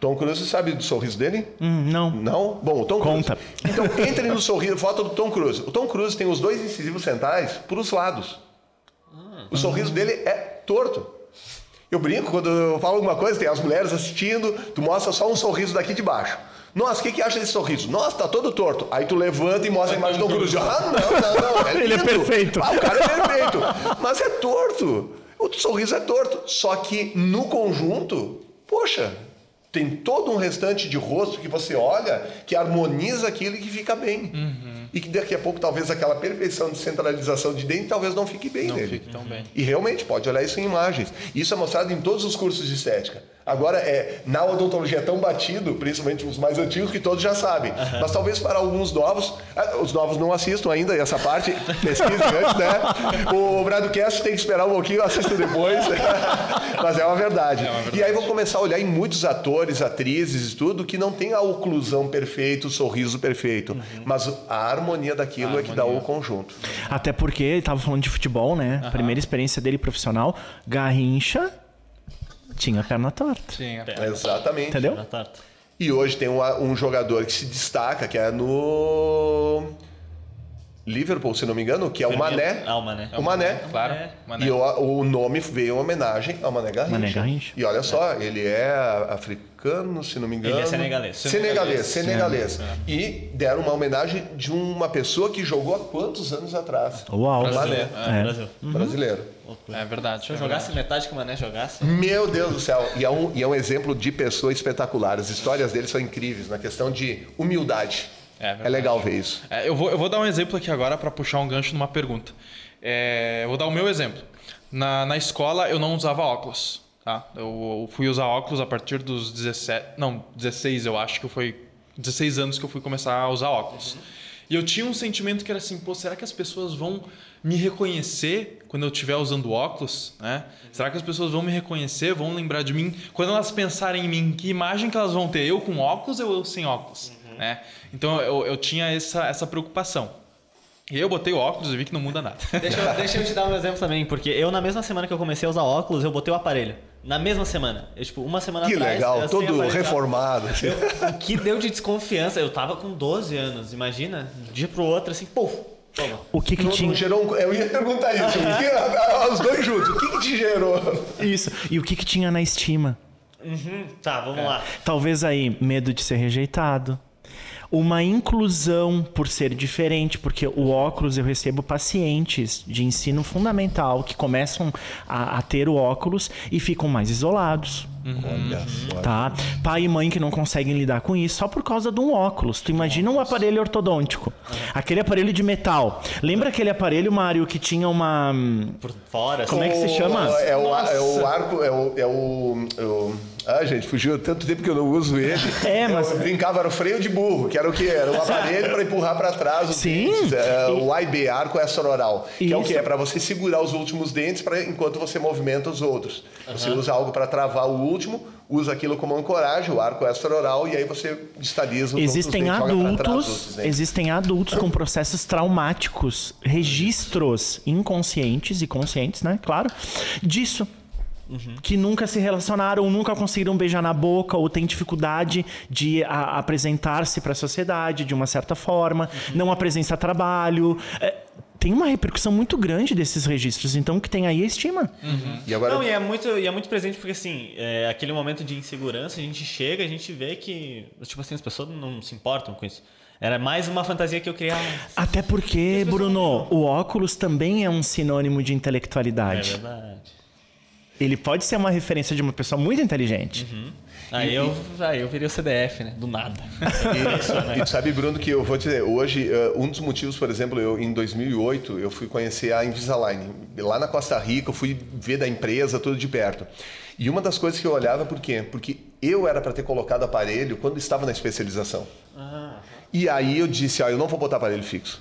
Tom Cruise, sabe do sorriso dele? Hum, não. Não? Bom, o Tom Conta. Cruise. Então, entre no sorriso, foto do Tom Cruise. O Tom Cruise tem os dois incisivos centrais por os lados. O sorriso dele é torto. Eu brinco quando eu falo alguma coisa, tem as mulheres assistindo, tu mostra só um sorriso daqui de baixo. Nossa, o que, que acha desse sorriso? Nossa, tá todo torto. Aí tu levanta e mostra a imagem do Tom Cruise. Ah, não, não, não. É Ele é perfeito. Ah, o cara é perfeito. Mas é torto. O sorriso é torto. Só que no conjunto, poxa, tem todo um restante de rosto que você olha que harmoniza aquilo e que fica bem. E que daqui a pouco talvez aquela perfeição de centralização de dente talvez não fique bem Não nele. fique tão bem. E realmente pode olhar isso em imagens. Isso é mostrado em todos os cursos de estética. Agora, é, na odontologia é tão batido, principalmente os mais antigos, que todos já sabem. Mas talvez para alguns novos, ah, os novos não assistam ainda essa parte, pesquisem antes, né? O Bradcast tem que esperar um pouquinho, assista depois. Mas é uma verdade. E aí vão começar a olhar em muitos atores, atrizes e tudo, que não tem a oclusão perfeita, o sorriso perfeito. Mas a harmonia daquilo é que dá o conjunto. Até porque ele tava falando de futebol, né? A primeira experiência dele profissional, Garrincha tinha a perna torta. Sim, é. Exatamente. Entendeu? Na tarta. E hoje tem um, um jogador que se destaca, que é no Liverpool, se não me engano, que é o. Mané. Ah, o Mané. O Mané. Claro. É. Mané. E o, o nome veio em homenagem ao Mané Garrincha. Mané Garrincha. E olha só, ele é africano, se não me engano. Ele é senegalês. Senegalês, senegalês. É. E deram uma homenagem de uma pessoa que jogou há quantos anos atrás? Uau. Mané. É, Brasil. Brasileiro. É verdade. Se eu é jogasse metade que o Mané jogasse. Meu Deus do céu. E é, um, e é um exemplo de pessoa espetacular. As histórias dele são incríveis na questão de humildade. É verdade. legal ver isso. É, eu, vou, eu vou dar um exemplo aqui agora para puxar um gancho numa pergunta. É, eu vou dar o meu exemplo. Na, na escola eu não usava óculos. Tá? Eu, eu fui usar óculos a partir dos 17. Não, 16 eu acho que foi. 16 anos que eu fui começar a usar óculos. E eu tinha um sentimento que era assim, pô, será que as pessoas vão me reconhecer quando eu estiver usando óculos? Né? Será que as pessoas vão me reconhecer, vão lembrar de mim? Quando elas pensarem em mim, que imagem que elas vão ter? Eu com óculos ou eu sem óculos? Né? Então eu, eu tinha essa, essa preocupação. E eu botei o óculos e vi que não muda nada. Deixa eu, deixa eu te dar um exemplo também, porque eu, na mesma semana que eu comecei a usar óculos, eu botei o aparelho. Na mesma semana. Eu, tipo, uma semana Que atrás. legal, eu sem todo reformado. assim. Eu- o que deu de desconfiança? Eu tava com 12 anos, imagina? De um dia pro outro, assim, pô, toma. O que que Não, não gerou um- Eu ia perguntar isso. Que- os dois juntos. O que, que te gerou? Isso. E o que que tinha na estima? Uhum, tá, vamos lá. Talvez aí medo de ser rejeitado. Uma inclusão por ser diferente, porque o óculos eu recebo pacientes de ensino fundamental que começam a, a ter o óculos e ficam mais isolados. Olha só. Tá? Pai e mãe que não conseguem lidar com isso só por causa de um óculos. Tu imagina um aparelho ortodôntico. Aquele aparelho de metal. Lembra aquele aparelho, Mário, que tinha uma. Por fora, Como assim. é que se chama? É o, é o arco, é o, é o, é o- Ah, gente, fugiu tanto tempo que eu não uso ele. É, mas- Eu brincava, era o freio de burro, que era o que? Era um aparelho para empurrar para trás os Sim. dentes. É, o AIB, arco extraoral. Que é o Isso. que? É para você segurar os últimos dentes pra, enquanto você movimenta os outros. Você usa algo para travar o último, usa aquilo como ancoragem, o arco extraoral, e aí você estabiliza os Existem outros dentes, trás adultos, existem adultos com processos traumáticos, registros inconscientes e conscientes, né? Claro, disso. Que nunca se relacionaram, ou nunca conseguiram beijar na boca, ou têm dificuldade de apresentar-se para a sociedade de uma certa forma, não apresentar trabalho. É, tem uma repercussão muito grande desses registros, então o que tem aí é estima. E agora, Não, e é muito, e é muito presente porque, assim, é, aquele momento de insegurança, a gente chega, a gente vê que, tipo assim, as pessoas não se importam com isso. Era mais uma fantasia que eu criava. Até porque, Bruno, o óculos também é um sinônimo de É intelectualidade. verdade. Ele pode ser uma referência de uma pessoa muito inteligente. Aí eu, aí eu virei o CDF, né? Do nada. E tu sabe, Bruno, que eu vou te dizer, hoje, eh, um dos motivos, por exemplo, eu em 2008, eu fui conhecer a Invisalign. Lá na Costa Rica, eu fui ver da empresa, tudo de perto. E uma das coisas que eu olhava, por quê? Porque eu era para ter colocado aparelho quando estava na especialização. E aí eu disse, ah, eu não vou botar aparelho fixo.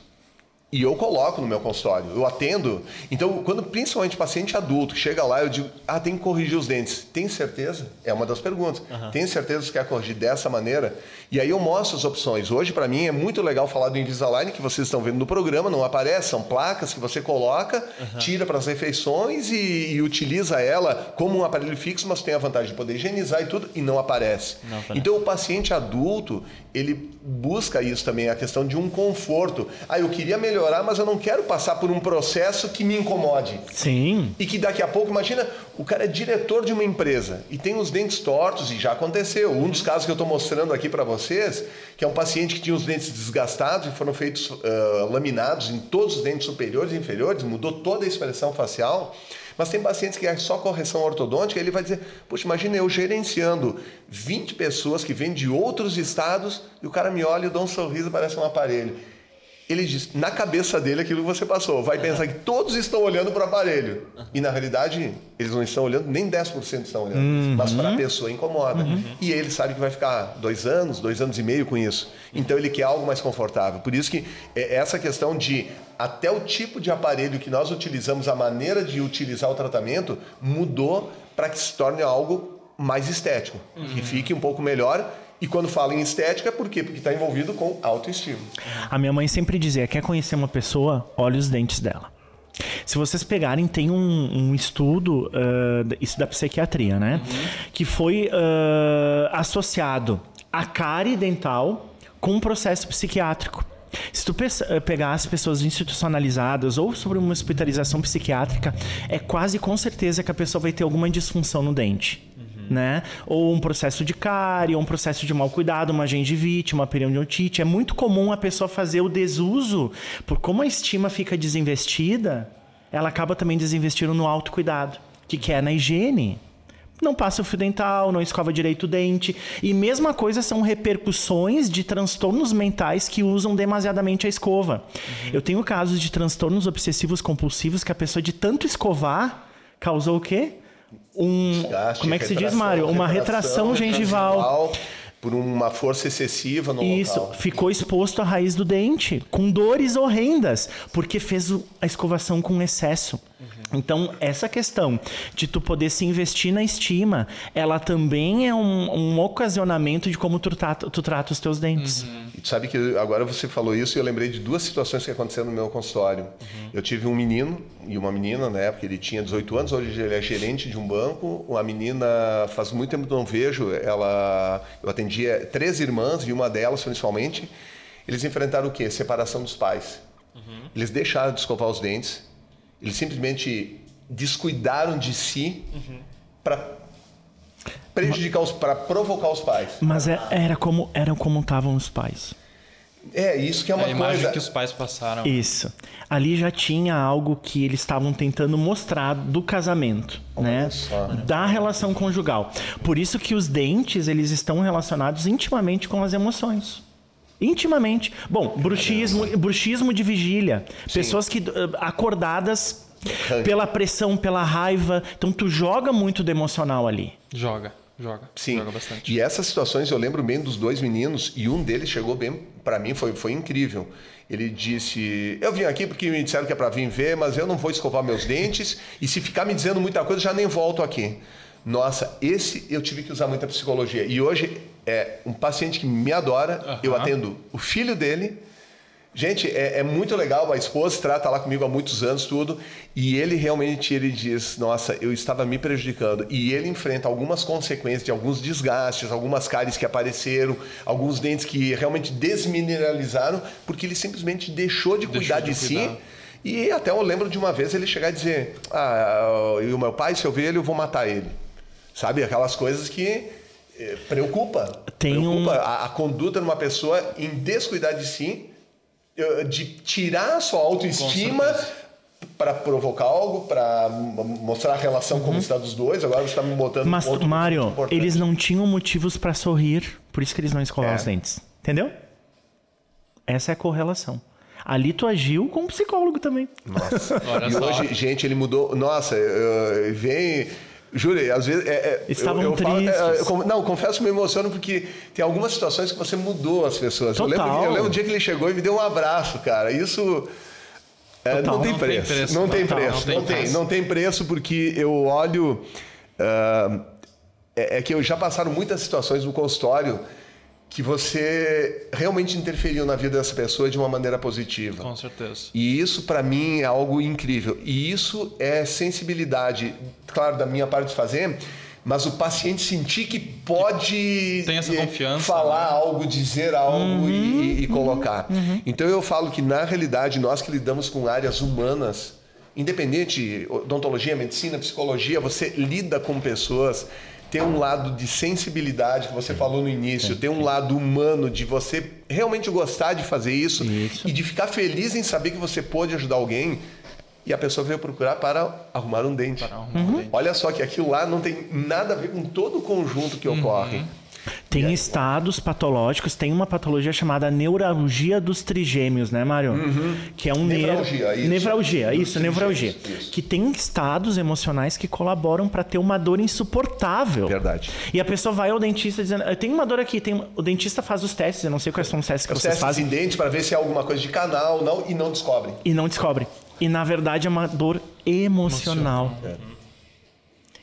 E eu coloco no meu consultório, eu atendo. Então, quando principalmente paciente adulto chega lá, eu digo, ah, tem que corrigir os dentes. Tem certeza? É uma das perguntas. Tem certeza que quer corrigir dessa maneira? E aí eu mostro as opções. Hoje, para mim, é muito legal falar do Invisalign, que vocês estão vendo no programa, não aparece, são placas que você coloca, tira para as refeições e, e utiliza ela como um aparelho fixo, mas tem a vantagem de poder higienizar e tudo, e não aparece. Não aparece. Então, o paciente adulto, ele busca isso também, a questão de um conforto. Ah, eu queria melhorar, mas eu não quero passar por um processo que me incomode. Sim. E que daqui a pouco, imagina, o cara é diretor de uma empresa e tem os dentes tortos, e já aconteceu. Um dos casos que eu estou mostrando aqui para vocês, que é um paciente que tinha os dentes desgastados e foram feitos ah, laminados em todos os dentes superiores e inferiores, mudou toda a expressão facial. Mas tem pacientes que é só correção ortodôntica, ele vai dizer, poxa, imagina eu gerenciando 20 pessoas que vêm de outros estados e o cara me olha e dá um sorriso, parece um aparelho. Ele diz, na cabeça dele, aquilo que você passou. Vai pensar que todos estão olhando para o aparelho. E na realidade, eles não estão olhando, nem 10% estão olhando. Mas para a pessoa incomoda. E ele sabe que vai ficar dois anos, dois anos e meio com isso. Então ele quer algo mais confortável. Por isso que é essa questão de até o tipo de aparelho que nós utilizamos, a maneira de utilizar o tratamento, mudou para que se torne algo mais estético. Que fique um pouco melhor. E quando fala em estética, por quê? Porque está envolvido com autoestima. A minha mãe sempre dizia: quer conhecer uma pessoa? Olhe os dentes dela. Se vocês pegarem, tem um, um estudo, ah, isso da psiquiatria, né? Que foi ah, associado a cárie dental com um processo psiquiátrico. Se tu eh, pegar as pessoas institucionalizadas ou sobre uma hospitalização psiquiátrica, é quase com certeza que a pessoa vai ter alguma disfunção no dente. Né? Ou um processo de cárie, ou um processo de mau cuidado, uma gengivite, uma periodontite. É muito comum a pessoa fazer o desuso, por como a estima fica desinvestida, ela acaba também desinvestindo no autocuidado, que que é na higiene não passa o fio dental, não escova direito o dente. E mesma coisa são repercussões de transtornos mentais que usam demasiadamente a escova. Eu tenho casos de transtornos obsessivos compulsivos que a pessoa de tanto escovar causou o quê? Um, Desgaste, como é que se diz, retração, Mário? Uma retração gengival. Por uma força excessiva no Isso, local. ficou exposto à raiz do dente, com dores horrendas, porque fez a escovação com excesso. Então, essa questão de tu poder se investir na estima, ela também é um, um ocasionamento de como tu trata, tu trata os teus dentes. E tu sabe que agora você falou isso e eu lembrei de duas situações que aconteceram no meu consultório. Eu tive um menino e uma menina, na época ele tinha 18 anos, hoje ele é gerente de um banco. Uma menina, faz muito tempo que não vejo, ela, eu atendia três irmãs e uma delas principalmente. Eles enfrentaram o quê? Separação dos pais. Eles deixaram de escovar os dentes, eles simplesmente descuidaram de si para prejudicar os, para provocar os pais. Mas é- era como era como estavam os pais. É, isso que é uma a imagem coisa. que os pais passaram. Isso. Ali já tinha algo que eles estavam tentando mostrar do casamento, né? só. Da relação conjugal. Por isso que os dentes, eles estão relacionados intimamente com as emoções. Intimamente. Bom, bruxismo, bruxismo de vigília. Pessoas que eh, acordadas pela pressão, pela raiva. Então tu joga muito do emocional ali. Joga, joga. Sim. Joga bastante. E essas situações eu lembro bem dos dois meninos e um deles chegou bem para mim foi foi incrível. Ele disse: "Eu vim aqui porque me disseram que é para vir ver, mas eu não vou escovar meus dentes e se ficar me dizendo muita coisa já nem volto aqui". Nossa, esse eu tive que usar muita psicologia. E hoje é um paciente que me adora. Eu atendo o filho dele. Gente, é, é muito legal. A esposa trata lá comigo há muitos anos, tudo. E ele realmente ele diz: Nossa, eu estava me prejudicando. E ele enfrenta algumas consequências de alguns desgastes, algumas cáries que apareceram, alguns dentes que realmente desmineralizaram, porque ele simplesmente deixou de Deixou cuidar de de, cuidar. si. E até eu lembro de uma vez ele chegar e dizer: Ah, e o meu pai, se eu ver ele, eu vou matar ele. Sabe? Aquelas coisas que. Eh, Preocupa. Tem um- preocupa a, a conduta de uma pessoa em descuidar de si, eh, de tirar a sua autoestima para provocar algo, para mostrar a relação como está dos dois. Agora você está me botando Uhum. Mas, um ponto Mário, eles não tinham motivos pra sorrir, por isso que eles não escovavam É. os dentes. Entendeu? Essa é a correlação. Ali tu agiu com um psicólogo também. Nossa. E hoje, gente, ele mudou. Nossa, eh, vem. Juro, às vezes. é, é, Estavam eu, eu falo, é, tristes. eu com- não, confesso que me emociono porque tem algumas situações que você mudou as pessoas. Eu lembro, Total. eu lembro o dia que ele chegou e me deu um abraço, cara. Isso. é, Total. não tem Não tem preço. preço. Não tem Total. preço. Não tem Não tem, preço. não tem preço porque eu olho. é, é que eu já passaram muitas situações no consultório que você realmente interferiu na vida dessa pessoa de uma maneira positiva. Com certeza. E isso para mim é algo incrível. E isso é sensibilidade, claro, da minha parte de fazer, mas o paciente sentir que pode Tem essa eh, confiança, falar né? algo, dizer algo e, e colocar. Uhum. Então eu falo que na realidade nós que lidamos com áreas humanas, independente odontologia, medicina, psicologia, você lida com pessoas tem um lado de sensibilidade que você falou no início, tem um lado humano de você realmente gostar de fazer isso, Isso. e de ficar feliz em saber que você pôde ajudar alguém e a pessoa veio procurar para arrumar um dente. Para arrumar um dente. Olha só que aquilo lá não tem nada a ver com todo o conjunto que Uhum. ocorre. Tem estados patológicos, tem uma patologia chamada neuralgia dos trigêmeos, né, Mário? Que é um Nevralgia, isso. Nevralgia, isso, nevralgia. isso. Que tem estados emocionais que colaboram para ter uma dor insuportável. Verdade. E a pessoa vai ao dentista dizendo: Eu tenho uma dor aqui. Tem... O dentista faz os testes, eu não sei quais são os testes que Os vocês testes fazem. em dentes para ver se é alguma coisa de canal não, e não descobrem. E não descobre. E na verdade é uma dor emocional.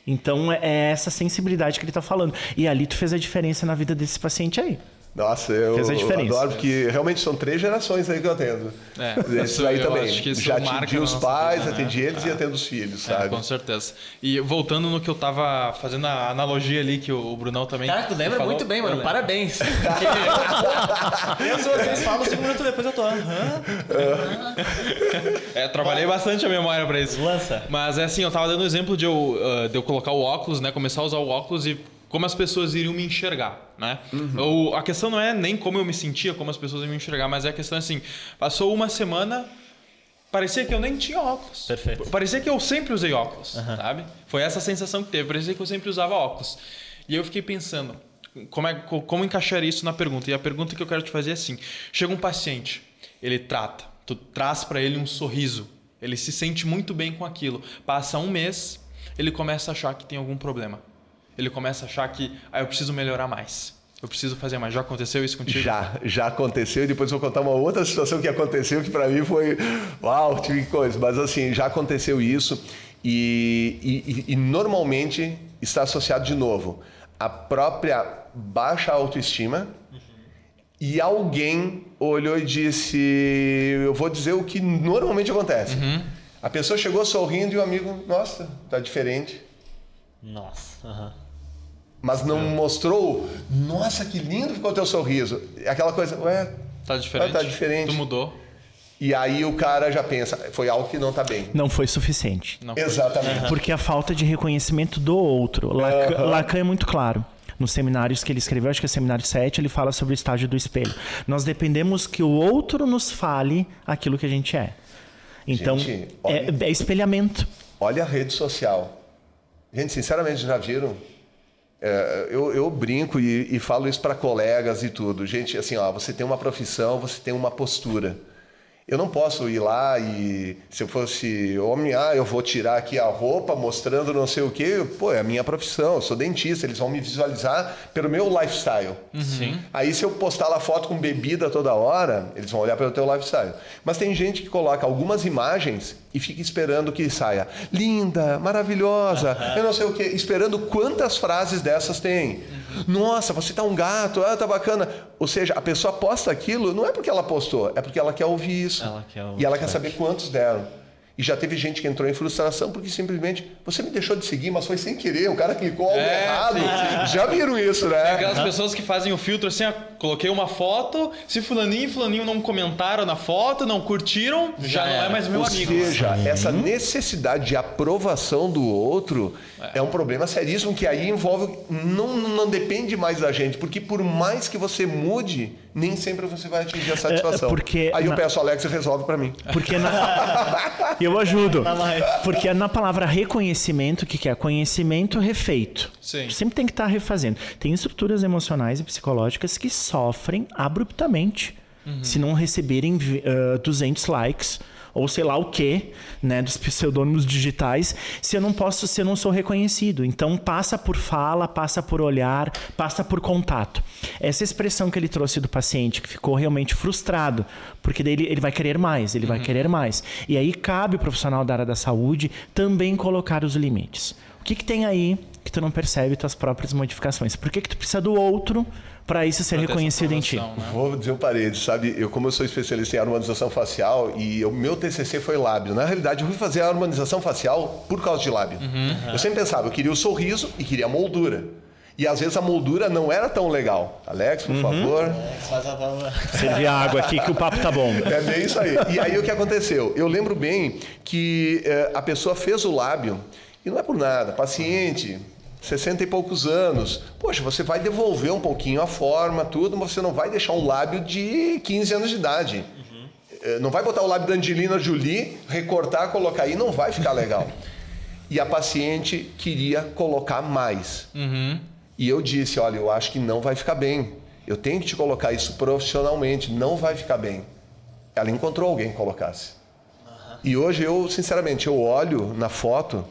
Então é essa sensibilidade que ele tá falando. E ali tu fez a diferença na vida desse paciente aí. Nossa, eu Fez a diferença. adoro, porque realmente são três gerações aí que eu atendo. É, Esse aí eu também. acho que isso Já marca atendi os pais, vida, né? atendi eles e atendo os filhos, sabe? É, com certeza. E voltando no que eu tava fazendo a analogia ali, que o Brunão também. Cara, tu lembra falou, muito bem, eu mano. Parabéns. Pensa, vocês falam cinco minutos depois eu tô. É, trabalhei bastante a memória pra isso. Lança. Mas é assim, eu tava dando exemplo de eu, ah, de eu colocar o óculos, né? Começar a usar o óculos e como as pessoas iriam me enxergar, né? Ou, a questão não é nem como eu me sentia, como as pessoas iam me enxergar, mas é a questão assim, passou uma semana, parecia que eu nem tinha óculos. Perfeito. Parecia que eu sempre usei óculos, sabe? Foi essa sensação que teve, parecia que eu sempre usava óculos. E eu fiquei pensando, como, é, co- como encaixar isso na pergunta? E a pergunta que eu quero te fazer é assim: chega um paciente, ele trata, tu traz para ele um sorriso, ele se sente muito bem com aquilo. Passa um mês, ele começa a achar que tem algum problema. Ele começa a achar que ah, eu preciso melhorar mais. Eu preciso fazer mais. Já aconteceu isso contigo? Já, já aconteceu e depois vou contar uma outra situação que aconteceu que para mim foi uau, tive coisa, mas assim, já aconteceu isso e, e- e- e normalmente está associado de novo à própria baixa autoestima e alguém olhou e disse, eu vou dizer o que normalmente acontece. A pessoa chegou sorrindo e o amigo, nossa, tá diferente. Nossa. aham. Mas não mostrou, nossa, que lindo ficou teu sorriso. Aquela coisa, ué, Tá diferente? Tá diferente. Tu mudou? E aí o cara já pensa, foi algo que não tá bem. Não foi suficiente. Não foi. Exatamente. Porque a falta de reconhecimento do outro. Lacan, Lacan é muito claro. Nos seminários que ele escreveu, acho que é seminário 7, ele fala sobre o estágio do espelho. Nós dependemos que o outro nos fale aquilo que a gente é. Então, Gente, é, olha- é espelhamento. Olha a rede social. Gente, sinceramente, já viram? É, eu, eu brinco e, e falo isso para colegas e tudo. Gente, assim, ó, você tem uma profissão, você tem uma postura. Eu não posso ir lá e, se eu fosse homem, ah, eu vou tirar aqui a roupa mostrando não sei o quê. Pô, é a minha profissão, eu sou dentista, eles vão me visualizar pelo meu lifestyle. Sim. Aí se eu postar lá foto com bebida toda hora, eles vão olhar pelo teu lifestyle. Mas tem gente que coloca algumas imagens e fica esperando que saia linda, maravilhosa, eu não sei o que, esperando quantas frases dessas tem. Nossa, você tá um gato, ah, tá bacana. Ou seja, a pessoa posta aquilo não é porque ela postou, é porque ela quer ouvir isso. Ela quer ouvir e ela quer saber quantos deram. E já teve gente que entrou em frustração porque simplesmente você me deixou de seguir, mas foi sem querer, o cara clicou algo É, errado. sim, Já viram isso, né? Aquelas pessoas que fazem o filtro assim, ah, coloquei uma foto, se fulaninho e fulaninho não comentaram na foto, não curtiram, já, não é mais meu Ou amigo. seja, essa necessidade de aprovação do outro é. um problema seríssimo que aí envolve. Não, não depende mais da gente, porque por mais que você mude, nem sempre você vai atingir a satisfação. É, porque aí eu na- peço, Alex, resolve pra mim. Porque na... eu ajudo. Porque na palavra reconhecimento, o que, que é? Conhecimento refeito. Sim. Sempre tem que estar refazendo. Tem estruturas emocionais e psicológicas que sofrem abruptamente se não receberem vi- ah, 200 likes ou sei lá o que, né, dos pseudônimos digitais, se eu não posso, se eu não sou reconhecido. Então passa por fala, passa por olhar, passa por contato. Essa expressão que ele trouxe do paciente que ficou realmente frustrado, porque daí ele, ele vai querer mais, ele vai querer mais. E aí cabe o profissional da área da saúde também colocar os limites. O que, que tem aí que tu não percebe tuas próprias modificações? Por que, que tu precisa do outro para isso ser reconhecido em ti? né? Vou dizer o parede, sabe? Eu, como eu sou especialista em harmonização facial e o meu TCC foi lábio. Na realidade, eu fui fazer a harmonização facial por causa de lábio. Eu sempre pensava, eu queria o sorriso e queria a moldura. E às vezes a moldura não era tão legal. Alex, por favor. Faz a. Servir água aqui que o papo tá bom. É bem isso aí. E aí o que aconteceu? Eu lembro bem que eh, a pessoa fez o lábio e não é por nada. Paciente, 60 e poucos anos. Poxa, você vai devolver um pouquinho a forma, tudo, mas você não vai deixar um lábio de 15 anos de idade. Eh, Não vai botar o lábio da Angelina Jolie, recortar, colocar aí, não vai ficar legal. E a paciente queria colocar mais. E eu disse, olha, eu acho que não vai ficar bem. Eu tenho que te colocar isso profissionalmente, não vai ficar bem. Ela encontrou alguém que colocasse. E hoje eu, sinceramente, eu olho na foto,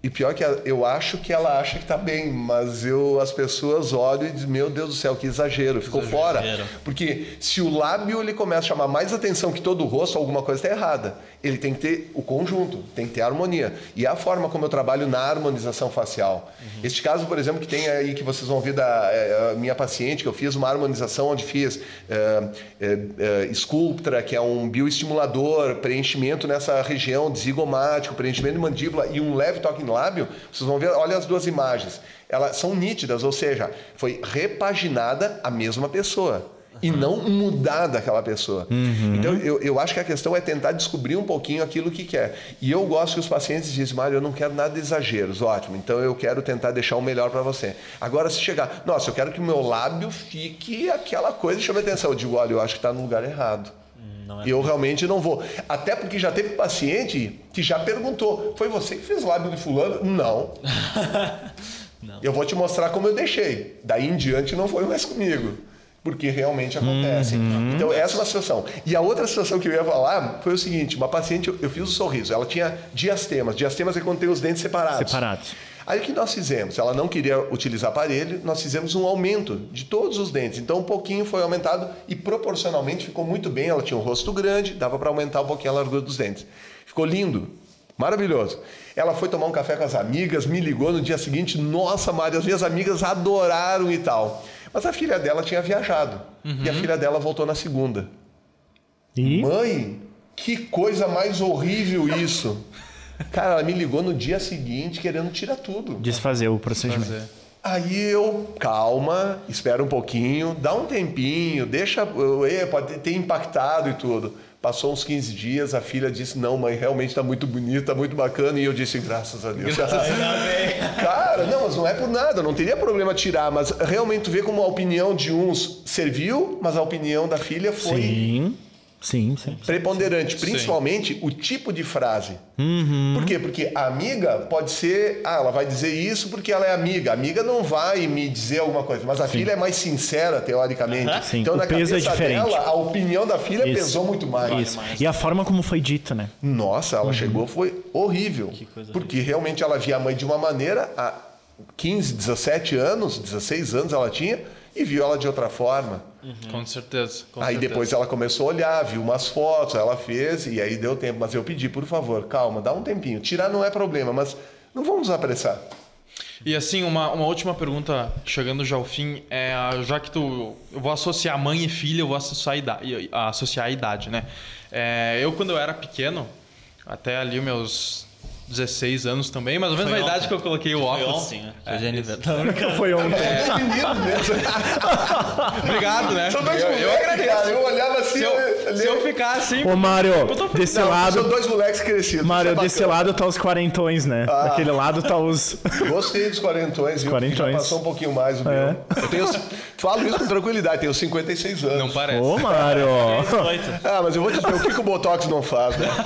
E pior que eu acho que ela acha que tá bem, mas eu as pessoas olham e dizem, meu Deus do céu, que exagero, ficou fora. Porque se o lábio ele começa a chamar mais atenção que todo o rosto, alguma coisa está errada. Ele tem que ter o conjunto, tem que ter a harmonia. E é a forma como eu trabalho na harmonização facial. Este caso, por exemplo, que tem aí que vocês vão ver da eh, a minha paciente, que eu fiz uma harmonização onde fiz eh, eh, eh, Sculptra, que é um bioestimulador, preenchimento nessa região de zigomático, preenchimento de mandíbula e um leve toque lábio, vocês vão ver, olha as duas imagens. Elas são nítidas, ou seja, foi repaginada a mesma pessoa. E não mudada aquela pessoa. Então, eu, eu acho que a questão é tentar descobrir um pouquinho aquilo que quer. E eu gosto que os pacientes dizem, Mário, eu não quero nada de exageros. Ótimo, então eu quero tentar deixar o melhor para você. Agora, se chegar, nossa, eu quero que o meu lábio fique aquela coisa, chame atenção. Eu digo, olha, eu acho que está no lugar errado. Não é Eu realmente não vou. Até porque já teve paciente que já perguntou: foi você que fez o lábio de fulano? Não. Eu vou te mostrar como eu deixei. Daí em diante não foi mais comigo. Porque realmente acontece. Então, essa é uma situação. E a outra situação que eu ia falar foi o seguinte: uma paciente, eu, eu fiz o sorriso, ela tinha diastemas. Diastemas é quando tem os dentes separados. Separados. Aí o que nós fizemos? Ela não queria utilizar aparelho, nós fizemos um aumento de todos os dentes. Então um pouquinho foi aumentado e proporcionalmente ficou muito bem. Ela tinha um rosto grande, dava para aumentar um pouquinho a largura dos dentes. Ficou lindo, maravilhoso. Ela foi tomar um café com as amigas, me ligou no dia seguinte. Nossa, Mário, as minhas amigas adoraram e tal. Mas a filha dela tinha viajado e a filha dela voltou na segunda. E Mãe, que coisa mais horrível isso. Cara, ela me ligou no dia seguinte querendo tirar tudo. desfazer o procedimento. Fazer. Aí eu, calma, espera um pouquinho, dá um tempinho, deixa. Pode ter impactado e tudo. Passou uns 15 dias, a filha disse: Não, mãe, realmente está muito bonita, está muito bacana. E eu disse: Graças a Deus. Cara, não, mas não é por nada, não teria problema tirar, mas realmente tu vê como a opinião de uns serviu, mas a opinião da filha foi Sim, sim, sim. preponderante, principalmente o tipo de frase. Por quê? Porque a amiga pode ser, ah, ela vai dizer isso porque ela é amiga. A amiga não vai me dizer alguma coisa, mas a filha é mais sincera, teoricamente. Sim, Então, o na peso é cabeça diferente. dela, a opinião da filha Isso. pesou muito mais. Isso. E a forma como foi dito, né? Nossa, ela chegou, foi horrível. coisa porque realmente ela via a mãe de uma maneira, há 15, 17 anos, 16 anos ela tinha, e viu ela de outra forma. Com certeza. com aí certeza. depois ela começou a olhar, viu umas fotos, ela fez, e aí deu tempo. Mas eu pedi, por favor, calma, dá um tempinho. Tirar não é problema, mas não vamos nos apressar. E assim, uma, uma última pergunta, chegando já ao fim, é já que tu. Eu vou associar mãe e filha, eu vou associar a idade, associar a idade né? É, eu, quando eu era pequeno, até ali meus 16 anos também, mais ou menos Foi a idade ontem. que eu coloquei o Foi óculos. ontem, né? É, Foi. Foi ontem. É, menino mesmo. Obrigado, né? São dois eu, eu agradeço. Eu olhava assim. Se eu, eu- se eu ficar assim. Ô, Mário, desse Não, lado. São dois moleques crescidos. Mário, é desse lado tá os quarentões, né? Daquele lado tá os. Gostei dos quarentões, viu? Quarentões. Já passou um pouquinho mais o É. meu. Eu tenho, falo isso com tranquilidade, tenho 56 anos. Não parece. Ô, Mário! Ah, mas eu vou te dizer o que, que o Botox não faz, né?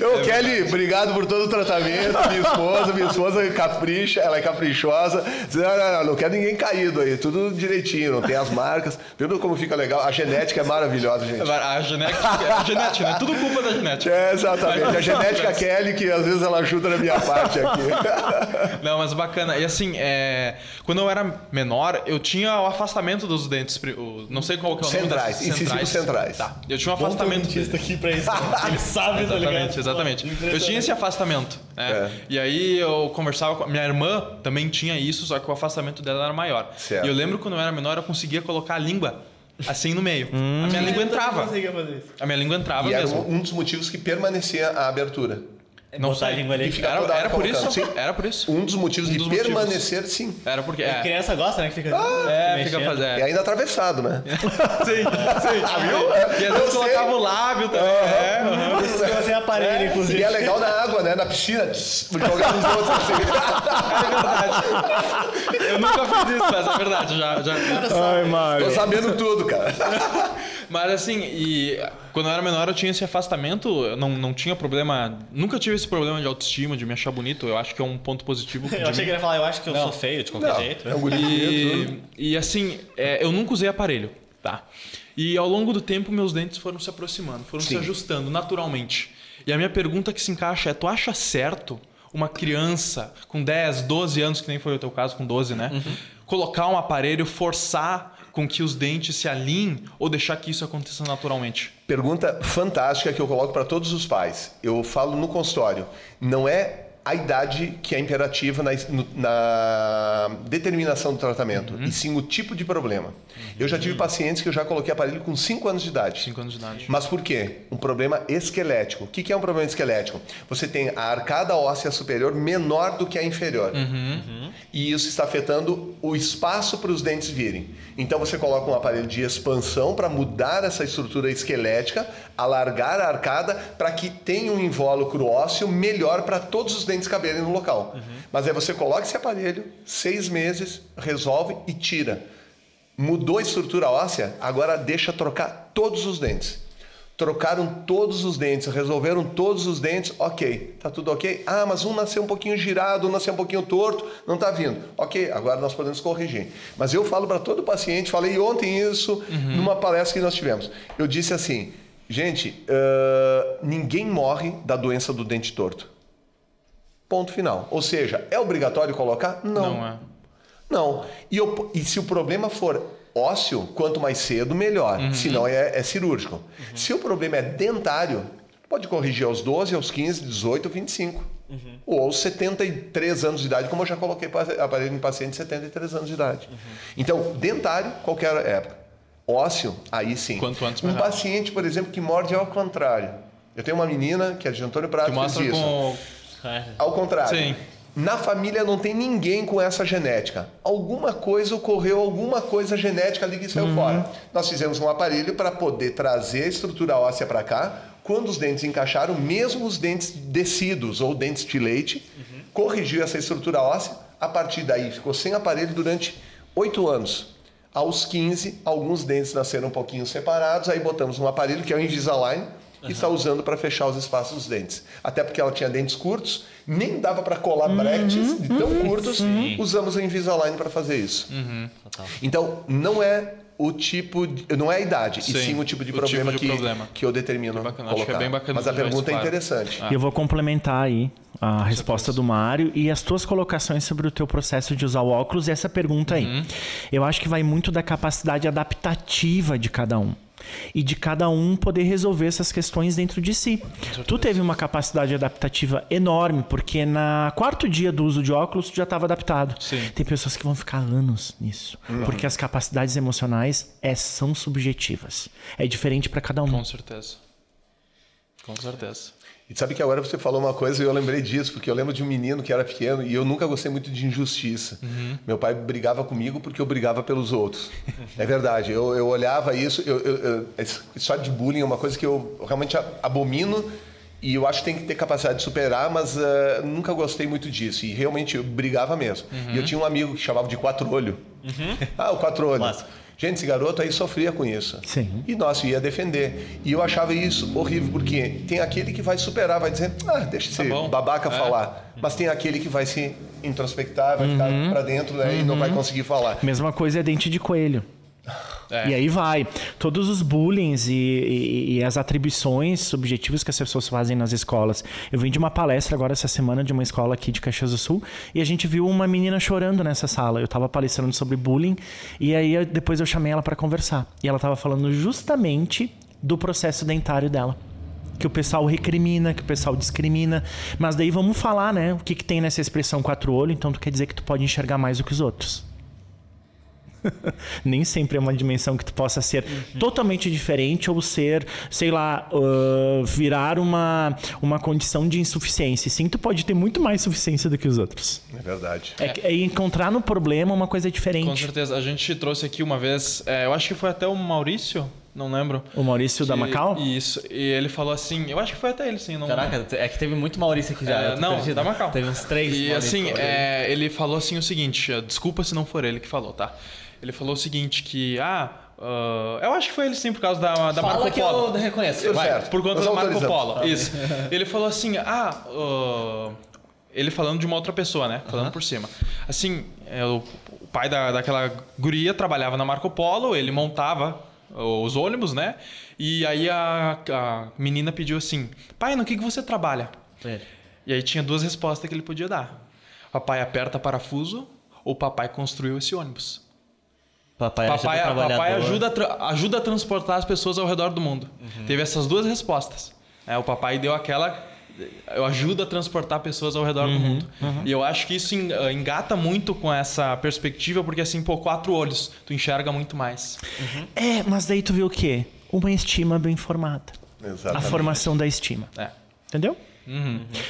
Eu, Kelly, obrigado por todo o tratamento. Minha esposa, minha esposa capricha, ela é caprichosa. Não, não, não, não quero ninguém caído aí, tudo direitinho, não tem as marcas. Viu como fica legal? A genética é maravilhosa, gente. A genética, a genética, né? Tudo culpa da genética. É, exatamente. A genética Kelly, que às vezes ela ajuda na minha parte aqui. Não, mas bacana. E assim, é, quando eu era menor, eu tinha o afastamento dos dentes. não sei qual que é o nome Centrais, desses incisivos centrais. Tá. Eu tinha um afastamento. dentista aqui pra isso. né? Ele sabe, tá ligado? Exatamente, exatamente. Pô, Eu tinha esse afastamento. né? É. E aí eu conversava com. Minha irmã também tinha isso, só que o afastamento dela era maior. Certo. E eu lembro quando eu era menor, eu conseguia colocar a língua assim no meio. Hum. A minha língua entrava. fazer isso. A minha língua entrava E era mesmo. um um dos motivos que permanecia a abertura. Não Botar a sei. língua ali. E fica Era, toda hora era por isso? colocando, sim. Era por isso. Um dos motivos Um de dos motivos. permanecer, sim. Era porque. A É, criança gosta, né? Que fica. é fica mexendo. fazendo. E ainda atravessado, né? Sim, sim. Viu? E às Eu vezes sei. colocava o lábio também. É, aham. Ficou sem aparelho, inclusive. E é legal na água, né? Na piscina, tss, jogar nos outros assim. É verdade. Eu nunca fiz isso, mas é verdade. Já, já. Ai, Mário. Tô sabendo tudo, cara. Mas assim, e quando eu era menor eu tinha esse afastamento, eu não, não tinha problema. Nunca tive esse problema de autoestima, de me achar bonito. Eu acho que é um ponto positivo. Eu achei mim. que ele ia falar, eu acho que eu sou feio de qualquer Não, jeito. é um bonito. E, e assim, é, eu nunca usei aparelho, tá? E ao longo do tempo meus dentes foram se aproximando, foram se Sim. ajustando naturalmente. E a minha pergunta que se encaixa é: tu acha certo uma criança com 10, 12 anos, que nem foi o teu caso com 12, né? Colocar um aparelho, forçar com que os dentes se alinhem ou deixar que isso aconteça naturalmente? Pergunta fantástica que eu coloco para todos os pais. Eu falo no consultório. Não é a idade que é imperativa na, na determinação do tratamento, e sim o tipo de problema. Eu já tive pacientes que eu já coloquei aparelho com 5 anos de idade. 5 anos de idade. Mas por quê? Um problema esquelético. O que que é um problema esquelético? Você tem a arcada óssea superior menor do que a inferior. E isso está afetando o espaço para os dentes virem. Então você coloca um aparelho de expansão para mudar essa estrutura esquelética, alargar a arcada para que tenha um invólucro ósseo melhor para todos os dentes caberem no local. Mas aí você coloca esse aparelho, seis meses, resolve e tira. Mudou a estrutura óssea, agora deixa trocar todos os dentes. Trocaram todos os dentes, resolveram todos os dentes, ok, tá tudo ok. Ah, mas um nasceu um pouquinho girado, um nasceu um pouquinho torto, não tá vindo. Ok, agora nós podemos corrigir. Mas eu falo para todo paciente, falei ontem isso numa palestra que nós tivemos. Eu disse assim, gente, ah, ninguém morre da doença do dente torto. Ponto final. Ou seja, é obrigatório colocar? Não é. Não. E, eu- e se o problema for ósseo, quanto mais cedo, melhor. Se não, é, é cirúrgico. Se o problema é dentário, pode corrigir aos 12, aos 15, 18, 25. Ou aos 73 anos de idade, como eu já coloquei pa- aparelho em paciente de 73 anos de idade. Então, dentário, qualquer época. Ósseo, aí sim. Quanto antes, Um melhor. paciente, por exemplo, que morde ao contrário. Eu tenho uma menina que é de Antônio Prado Que fez isso. com. Ao contrário. Sim. Na família não tem ninguém com essa genética. Alguma coisa ocorreu, alguma coisa genética ali que saiu fora. Nós fizemos um aparelho para poder trazer a estrutura óssea para cá. Quando os dentes encaixaram, mesmo os dentes descidos ou dentes de leite, corrigiu essa estrutura óssea. A partir daí, ficou sem aparelho durante oito anos. Aos 15, alguns dentes nasceram um pouquinho separados, aí botamos um aparelho que é o Invisalign, e está usando para fechar os espaços dos dentes. Até porque ela tinha dentes curtos, nem dava para colar brackets de tão curtos, usamos o Invisalign para fazer isso. Total. Então, não é o tipo, de- não é a idade, e Sim, sim o tipo de o problema, tipo de que, problema. que eu determino bacana, acho que é colocar. bem bacana Mas a pergunta é interessante. E eu vou complementar aí a resposta do Mário e as tuas colocações sobre o teu processo de usar o óculos e essa pergunta aí. Eu acho que vai muito da capacidade adaptativa de cada um. E de cada um poder resolver essas questões dentro de si. Tu teve uma capacidade adaptativa enorme, porque na quarto dia do uso de óculos tu já estava adaptado. Sim. Tem pessoas que vão ficar anos nisso, porque as capacidades emocionais é, são subjetivas. É diferente para cada um. Com certeza. Com certeza. E sabe que agora você falou uma coisa e eu lembrei disso, porque eu lembro de um menino que era pequeno e eu nunca gostei muito de injustiça. Meu pai brigava comigo porque eu brigava pelos outros. é verdade, eu, eu olhava isso, eu, eu, eu, história de bullying é uma coisa que eu realmente abomino e eu acho que tem que ter capacidade de superar, mas ah, nunca gostei muito disso. E realmente eu brigava mesmo. E eu tinha um amigo que chamava de quatro olho. Ah, o quatro olho. Clássico. Gente, esse garoto aí sofria com isso. Sim. E nossa, ia defender. E eu achava isso horrível, porque tem aquele que vai superar, vai dizer, ah, deixa esse bom. babaca É. falar. Mas tem aquele que vai se introspectar, vai ficar pra dentro né, e não vai conseguir falar. Mesma coisa é dente de coelho. É. E aí vai. Todos os bullings e, e- e as atribuições subjetivas que as pessoas fazem nas escolas. Eu vim de uma palestra agora essa semana de uma escola aqui de Caxias do Sul e a gente viu uma menina chorando nessa sala. Eu tava palestrando sobre bullying e aí eu- depois eu chamei ela para conversar. E ela tava falando justamente do processo dentário dela. Que o pessoal recrimina, que o pessoal discrimina. Mas daí vamos falar, né? O que, que tem nessa expressão quatro olho, então tu quer dizer que tu pode enxergar mais do que os outros. Nem sempre é uma dimensão que tu possa ser totalmente diferente ou ser, sei lá, uh, virar uma, uma condição de insuficiência. Sim, tu pode ter muito mais suficiência do que os outros. É verdade. É, é encontrar no problema uma coisa Com diferente. certeza. A gente trouxe aqui uma vez, é, eu acho que foi até o Maurício, não lembro. O Maurício da que- Macau? Isso. E ele falou assim, eu acho que foi até ele, sim. Não, Caraca, é que teve muito Maurício aqui já. É, não, perdido. da Macau. Teve uns três. E Maurício. assim, é, ele falou assim o seguinte, desculpa se não for ele que falou, tá? Ele falou o seguinte, que, ah, ah, eu acho que foi ele sim por causa da, da Fala Marco que Polo. eu reconheço. Vai. certo. Por conta Nós do Marco. Polo. Isso. Ele falou assim: ah, ah, ele falando de uma outra pessoa, né? Falando por cima. Assim, é, o, o pai da, daquela guria trabalhava na Marco Polo, ele montava os ônibus, né? E aí a, a menina pediu assim: pai, no que, que você trabalha? É. E aí tinha duas respostas que ele podia dar: papai aperta parafuso ou papai construiu esse ônibus. Papai, Papai, papai ajuda, a ajuda a transportar as pessoas ao redor do mundo. Teve essas duas respostas. É, o papai deu aquela. Eu ajudo a transportar pessoas ao redor do mundo. E eu acho que isso eh, engata muito com essa perspectiva, porque assim, pô, quatro olhos, tu enxerga muito mais. É, mas daí tu vê o quê? Uma estima bem formada. A Exatamente. formação da estima. É. Entendeu?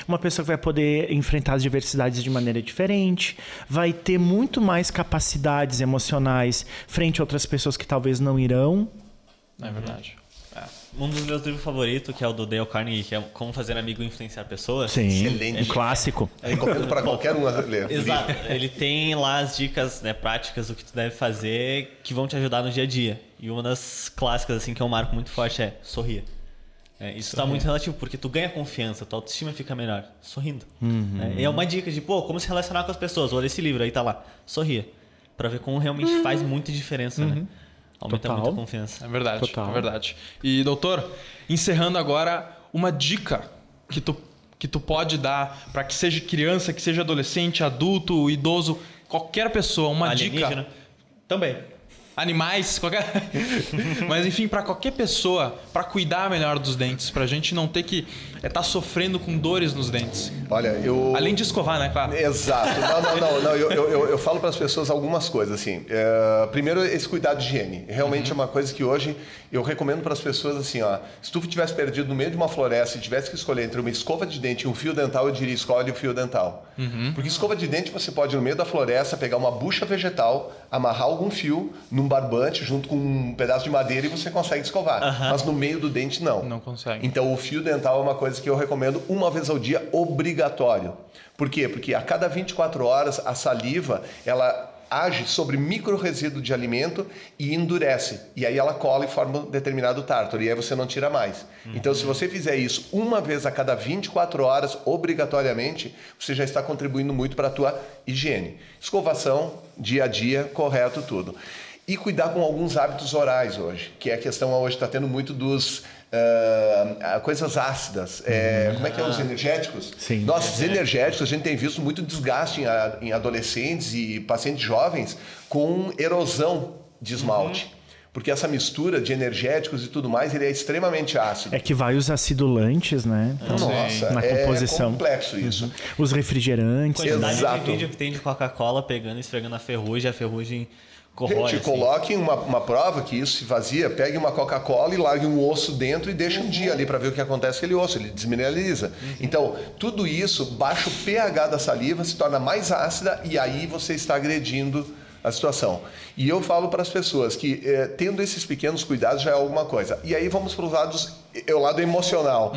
Uma pessoa que vai poder enfrentar as diversidades de maneira diferente, vai ter muito mais capacidades emocionais frente a outras pessoas que talvez não irão. É verdade. Um dos meus livros favoritos, que é o do Dale Carnegie, que é Como Fazer Amigo e Influenciar Pessoas. Sim, Excelente. um clássico. Recomendo para qualquer um ler. Exato. Ele tem lá as dicas né, práticas do que tu deve fazer que vão te ajudar no dia a dia. E uma das clássicas assim que eu marco muito forte é sorria. É, isso está muito relativo, porque tu ganha confiança, tua autoestima fica melhor sorrindo. É, e é uma dica de, pô, como se relacionar com as pessoas. Olha esse livro, aí tá lá, sorria. Pra ver como realmente faz muita diferença, né? Aumenta Total. muito a confiança. É verdade. Total. É verdade. E, doutor, encerrando agora, uma dica que tu, que tu pode dar para que seja criança, que seja adolescente, adulto, idoso, qualquer pessoa, uma Alienígena? dica. Também. Animais, qualquer. Mas enfim, para qualquer pessoa, para cuidar melhor dos dentes, pra gente não ter que estar sofrendo com dores nos dentes. Olha, eu. Além de escovar, né, claro? Exato. Não, não, não. não. Eu, eu, eu- falo para as pessoas algumas coisas assim. É, primeiro, esse cuidado de higiene. Realmente é uma coisa que hoje eu recomendo para as pessoas assim, ó. Se tu tivesse perdido no meio de uma floresta e tivesse que escolher entre uma escova de dente e um fio dental, eu diria escolhe o fio dental. Porque escova de dente você pode no meio da floresta pegar uma bucha vegetal, amarrar algum fio num barbante junto com um pedaço de madeira e você consegue escovar. Mas no meio do dente não. Não consegue. Então, o fio dental é uma coisa que eu recomendo uma vez ao dia, obrigatório. Por quê? Porque a cada 24 horas a saliva, ela age sobre micro-resíduo de alimento e endurece. E aí ela cola e forma um determinado tártaro. E aí você não tira mais. Então, se você fizer isso uma vez a cada 24 horas, obrigatoriamente, você já está contribuindo muito para a tua higiene. Escovação, dia a dia, correto, tudo. E cuidar com alguns hábitos orais hoje, que é a questão hoje está tendo muito dos ah, coisas ácidas. É, como é que é os energéticos? Sim. Nossa, os energéticos a gente tem visto muito desgaste em, a- em adolescentes e pacientes jovens com erosão de esmalte. Porque essa mistura de energéticos e tudo mais, ele é extremamente ácido. É que vai os acidulantes, né? Então, Nossa, na é composição. complexo isso. Os refrigerantes. Quantidade Exato. de vídeo que tem de Coca-Cola pegando e esfregando a ferrugem, a ferrugem corrói. Gente, assim. coloquem uma, uma prova que isso se vazia, pegue uma Coca-Cola e largue um osso dentro e deixe um dia ali para ver o que acontece com aquele osso, ele desmineraliza. Então, tudo isso baixa o pH da saliva, se torna mais ácida e aí você está agredindo a situação. E eu falo para as pessoas que eh, tendo esses pequenos cuidados já é alguma coisa. E aí vamos para os lados, é o lado emocional.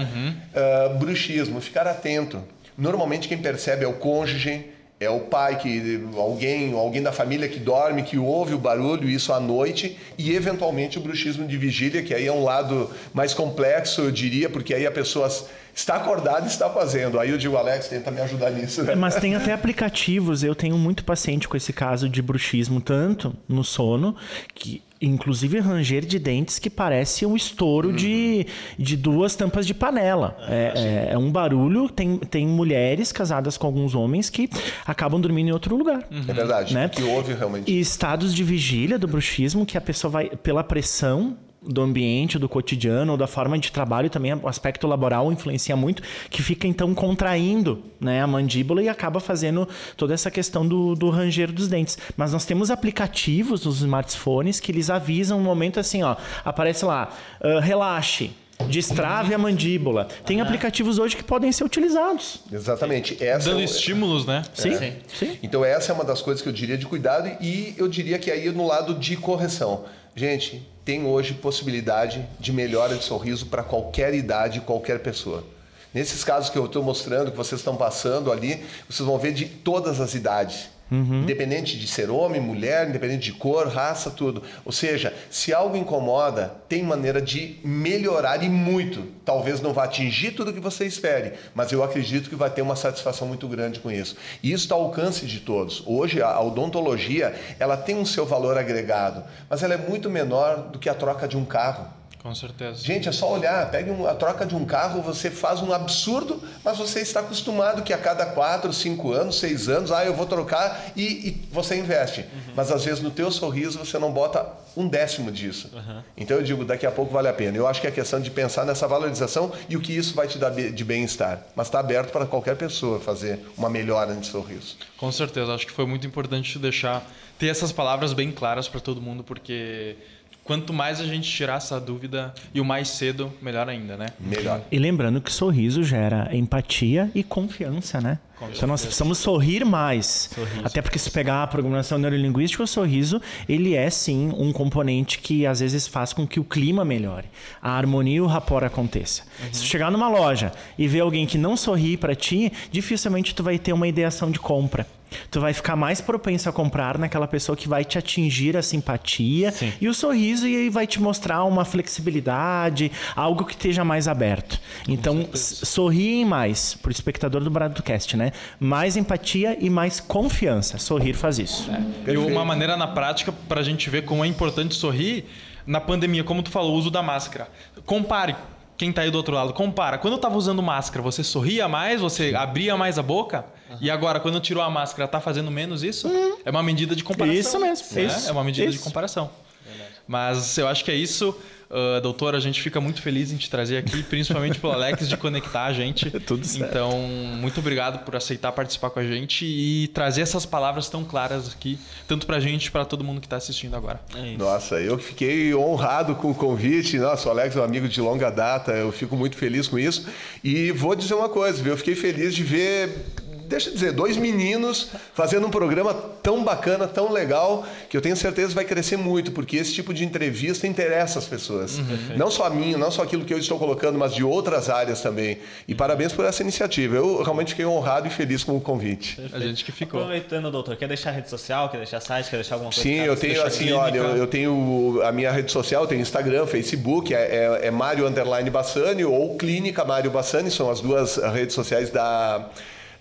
Ah, bruxismo, ficar atento. Normalmente quem percebe é o cônjuge, é o pai que alguém, alguém da família que dorme, que ouve o barulho, isso à noite, e eventualmente o bruxismo de vigília, que aí é um lado mais complexo, eu diria, porque aí a pessoa está acordada e está fazendo. Aí eu digo, Alex, tenta me ajudar nisso. né? Mas tem até aplicativos, eu tenho muito paciente com esse caso de bruxismo, tanto no sono, que inclusive ranger de dentes que parece um estouro de, de duas tampas de panela. É, é- é um barulho, tem, tem mulheres casadas com alguns homens que acabam dormindo em outro lugar. É verdade, Né? que houve realmente. E estados de vigília do bruxismo, que a pessoa vai, pela pressão do ambiente, do cotidiano, ou da forma de trabalho também, o aspecto laboral influencia muito, que fica então contraindo né, a mandíbula e acaba fazendo toda essa questão do, do ranger dos dentes. Mas nós temos aplicativos nos smartphones que eles avisam um momento assim, ó, aparece lá, ah, relaxe, destrave a mandíbula. Tem aplicativos hoje que podem ser utilizados. Exatamente. Essa Dando é o- estímulos, né? Sim, Sim. sim. Então essa é uma das coisas que eu diria de cuidado e eu diria que aí no lado de correção. Gente, tem hoje possibilidade de melhora de sorriso para qualquer idade, qualquer pessoa. Nesses casos que eu estou mostrando, que vocês estão passando ali, vocês vão ver de todas as idades. Uhum. Independente de ser homem, mulher, independente de cor, raça, tudo. Ou seja, se algo incomoda, tem maneira de melhorar e muito. Talvez não vá atingir tudo que você espere, mas eu acredito que vai ter uma satisfação muito grande com isso. E isso está ao alcance de todos. Hoje a odontologia, ela tem um seu valor agregado, mas ela é muito menor do que a troca de um carro. Com certeza. Gente, é só olhar, pegue a troca de um carro, você faz um absurdo, mas você está acostumado que a cada 4, 5 anos, 6 anos, ah, eu vou trocar e, e você investe. Uhum. Mas às vezes no teu sorriso você não bota um décimo disso. Uhum. Então eu digo, daqui a pouco vale a pena. Eu acho que é questão de pensar nessa valorização e o que isso vai te dar de bem-estar. Mas está aberto para qualquer pessoa fazer uma melhora de sorriso. Com certeza, acho que foi muito importante deixar ter essas palavras bem claras para todo mundo, porque quanto mais a gente tirar essa dúvida e o mais cedo, melhor ainda, né? Melhor. E lembrando que sorriso gera empatia e confiança, né? então nós precisamos sorrir mais. Sorriso. Até porque se pegar a programação neurolinguística, o sorriso, ele é sim um componente que às vezes faz com que o clima melhore, a harmonia e o rapport aconteça. Uhum. Se chegar numa loja e ver alguém que não sorri para ti, dificilmente tu vai ter uma ideação de compra tu vai ficar mais propenso a comprar naquela pessoa que vai te atingir a simpatia Sim. e o sorriso e aí vai te mostrar uma flexibilidade, algo que esteja mais aberto. Então, sorriem mais pro espectador do Broadcast, né? Mais empatia e mais confiança. Sorrir faz isso. É. E uma maneira na prática para a gente ver como é importante sorrir na pandemia, como tu falou, o uso da máscara. Compare quem está aí do outro lado, compara. Quando eu estava usando máscara, você sorria mais, você abria mais a boca? Uhum. E agora, quando tirou a máscara, está fazendo menos isso? Uhum. É uma medida de comparação. Isso mesmo. Né? Isso. É uma medida isso. de comparação. Verdade. Mas eu acho que é isso. Uh, doutora, a gente fica muito feliz em te trazer aqui, principalmente pelo Alex, de conectar a gente. É tudo certo. Então, muito obrigado por aceitar participar com a gente e trazer essas palavras tão claras aqui, tanto para a gente para todo mundo que está assistindo agora. É Nossa, eu fiquei honrado com o convite. Nossa, o Alex é um amigo de longa data, eu fico muito feliz com isso. E vou dizer uma coisa, viu? eu fiquei feliz de ver deixa eu dizer, dois meninos fazendo um programa tão bacana, tão legal, que eu tenho certeza vai crescer muito, porque esse tipo de entrevista interessa as pessoas. Uhum. Não só a mim, não só aquilo que eu estou colocando, mas de outras áreas também. E parabéns por essa iniciativa. Eu realmente fiquei honrado e feliz com o convite. Perfeito. A gente que ficou. Aproveitando, doutor, quer deixar rede social, quer deixar site, quer deixar alguma coisa? Sim, eu tenho assim, olha, eu, eu, tenho a minha rede social, eu tenho Instagram, Facebook, é, é, é Mário Underline Bassani ou Clínica Mário Bassani, são as duas redes sociais da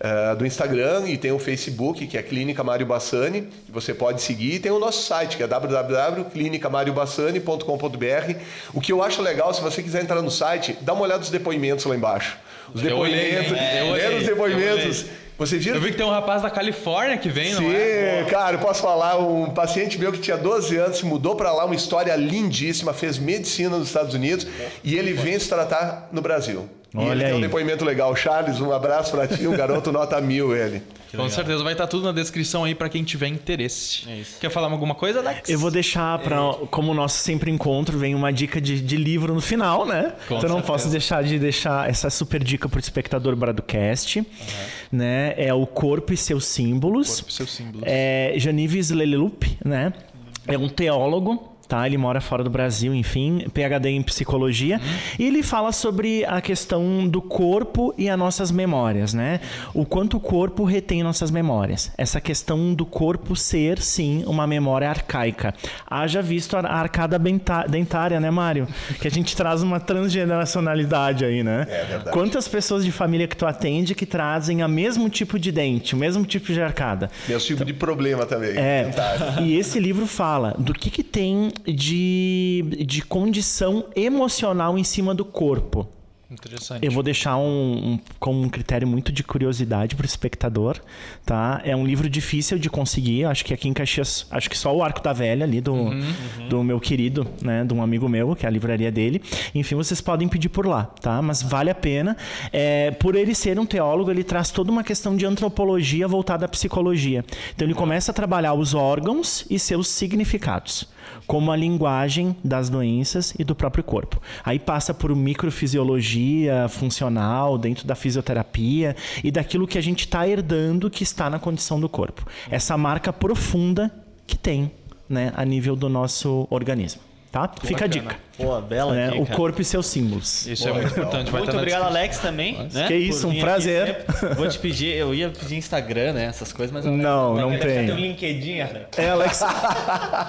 uh, do Instagram e tem o Facebook, que é Clínica Mário Bassani, você pode seguir, e tem o nosso site, que é www.clinicamariobassani.com.br. O que eu acho legal, se você quiser entrar no site, dá uma olhada nos depoimentos lá embaixo. Os depoimentos, olhei, é, eu olhei, os depoimentos. Eu vi que tem um rapaz da Califórnia que vem, Sim, não é? Cara, eu posso falar, um paciente meu que tinha 12 anos se mudou para lá, uma história lindíssima, fez medicina nos Estados Unidos e ele vem se tratar no Brasil. Olha e ele aí. tem um depoimento legal. Charles, um abraço para ti, um garoto nota mil ele. Com certeza, vai estar tudo na descrição aí para quem tiver interesse. É Quer falar alguma coisa, Alex? Eu vou deixar para, é. como o nosso sempre encontro, vem uma dica de, de livro no final, né? Com então não posso deixar de deixar essa super dica para o espectador Bradocast, uhum. né? É o Corpo e seus símbolos. Corpo e seus símbolos. É Janives Lelelup, né? É um teólogo tá? Ele mora fora do Brasil, enfim, PhD em psicologia, uhum. e ele fala sobre a questão do corpo e as nossas memórias, né? O quanto o corpo retém nossas memórias. Essa questão do corpo ser, sim, uma memória arcaica. Haja visto a arcada dentária, né, Mário? Que a gente traz uma transgeneracionalidade aí, né? É verdade. Quantas pessoas de família que tu atende que trazem o mesmo tipo de dente, o mesmo tipo de arcada? Mesmo tipo então, de problema também. É. E esse livro fala do que que tem de, de condição emocional em cima do corpo. Interessante. Eu vou deixar um, um como um critério muito de curiosidade para o espectador, tá? É um livro difícil de conseguir. Acho que aqui em Caxias, acho que só o Arco da Velha ali do, uhum, uhum. do meu querido, né? De um amigo meu, que é a livraria dele. Enfim, vocês podem pedir por lá, tá? Mas vale a pena. É, por ele ser um teólogo, ele traz toda uma questão de antropologia voltada à psicologia. Então ele começa a trabalhar os órgãos e seus significados como a linguagem das doenças e do próprio corpo. Aí passa por microfisiologia funcional dentro da fisioterapia e daquilo que a gente está herdando que está na condição do corpo. Essa marca profunda que tem né, a nível do nosso organismo. Tá? Fica a dica. Pô, bela né? dica. O corpo e seus símbolos. Isso é muito importante. Vai Muito obrigado. Alex, também. Né, Que isso, um prazer. Vou te pedir, eu ia pedir Instagram, né? Essas coisas, mas. Alex, Não, não querer tem. Teu LinkedIn, Alex. É Alex.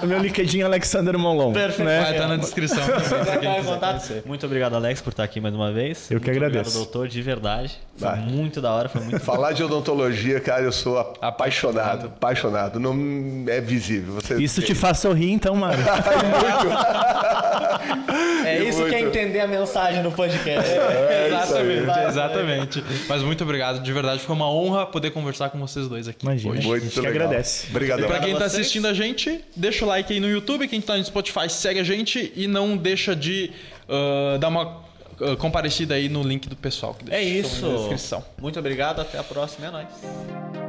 o meu LinkedIn é Alexander Molon. Perfeito. Né? Vai estar na descrição. Muito obrigado, Alex, por estar aqui mais uma vez. Eu que Muito agradeço. Obrigado, doutor, de verdade. Foi Vai. muito da hora, foi muito Falar de odontologia, cara, eu sou apaixonado. Apaixonado. Não é visível. Você Isso te faz sorrir, então, Mário. É isso que é muito. entender a mensagem no podcast. exatamente, exatamente. Mas muito obrigado, de verdade. Foi uma honra poder conversar com vocês dois aqui. Imagina. hoje. A Muito gente que legal. agradece. Obrigado. E pra quem tá assistindo a gente, deixa o like aí no YouTube. Quem tá no Spotify, segue a gente e não deixa de ah, dar uma ah, comparecida aí no link do pessoal. Que É deixamos isso. Na descrição. Muito obrigado, até a próxima, é nóis.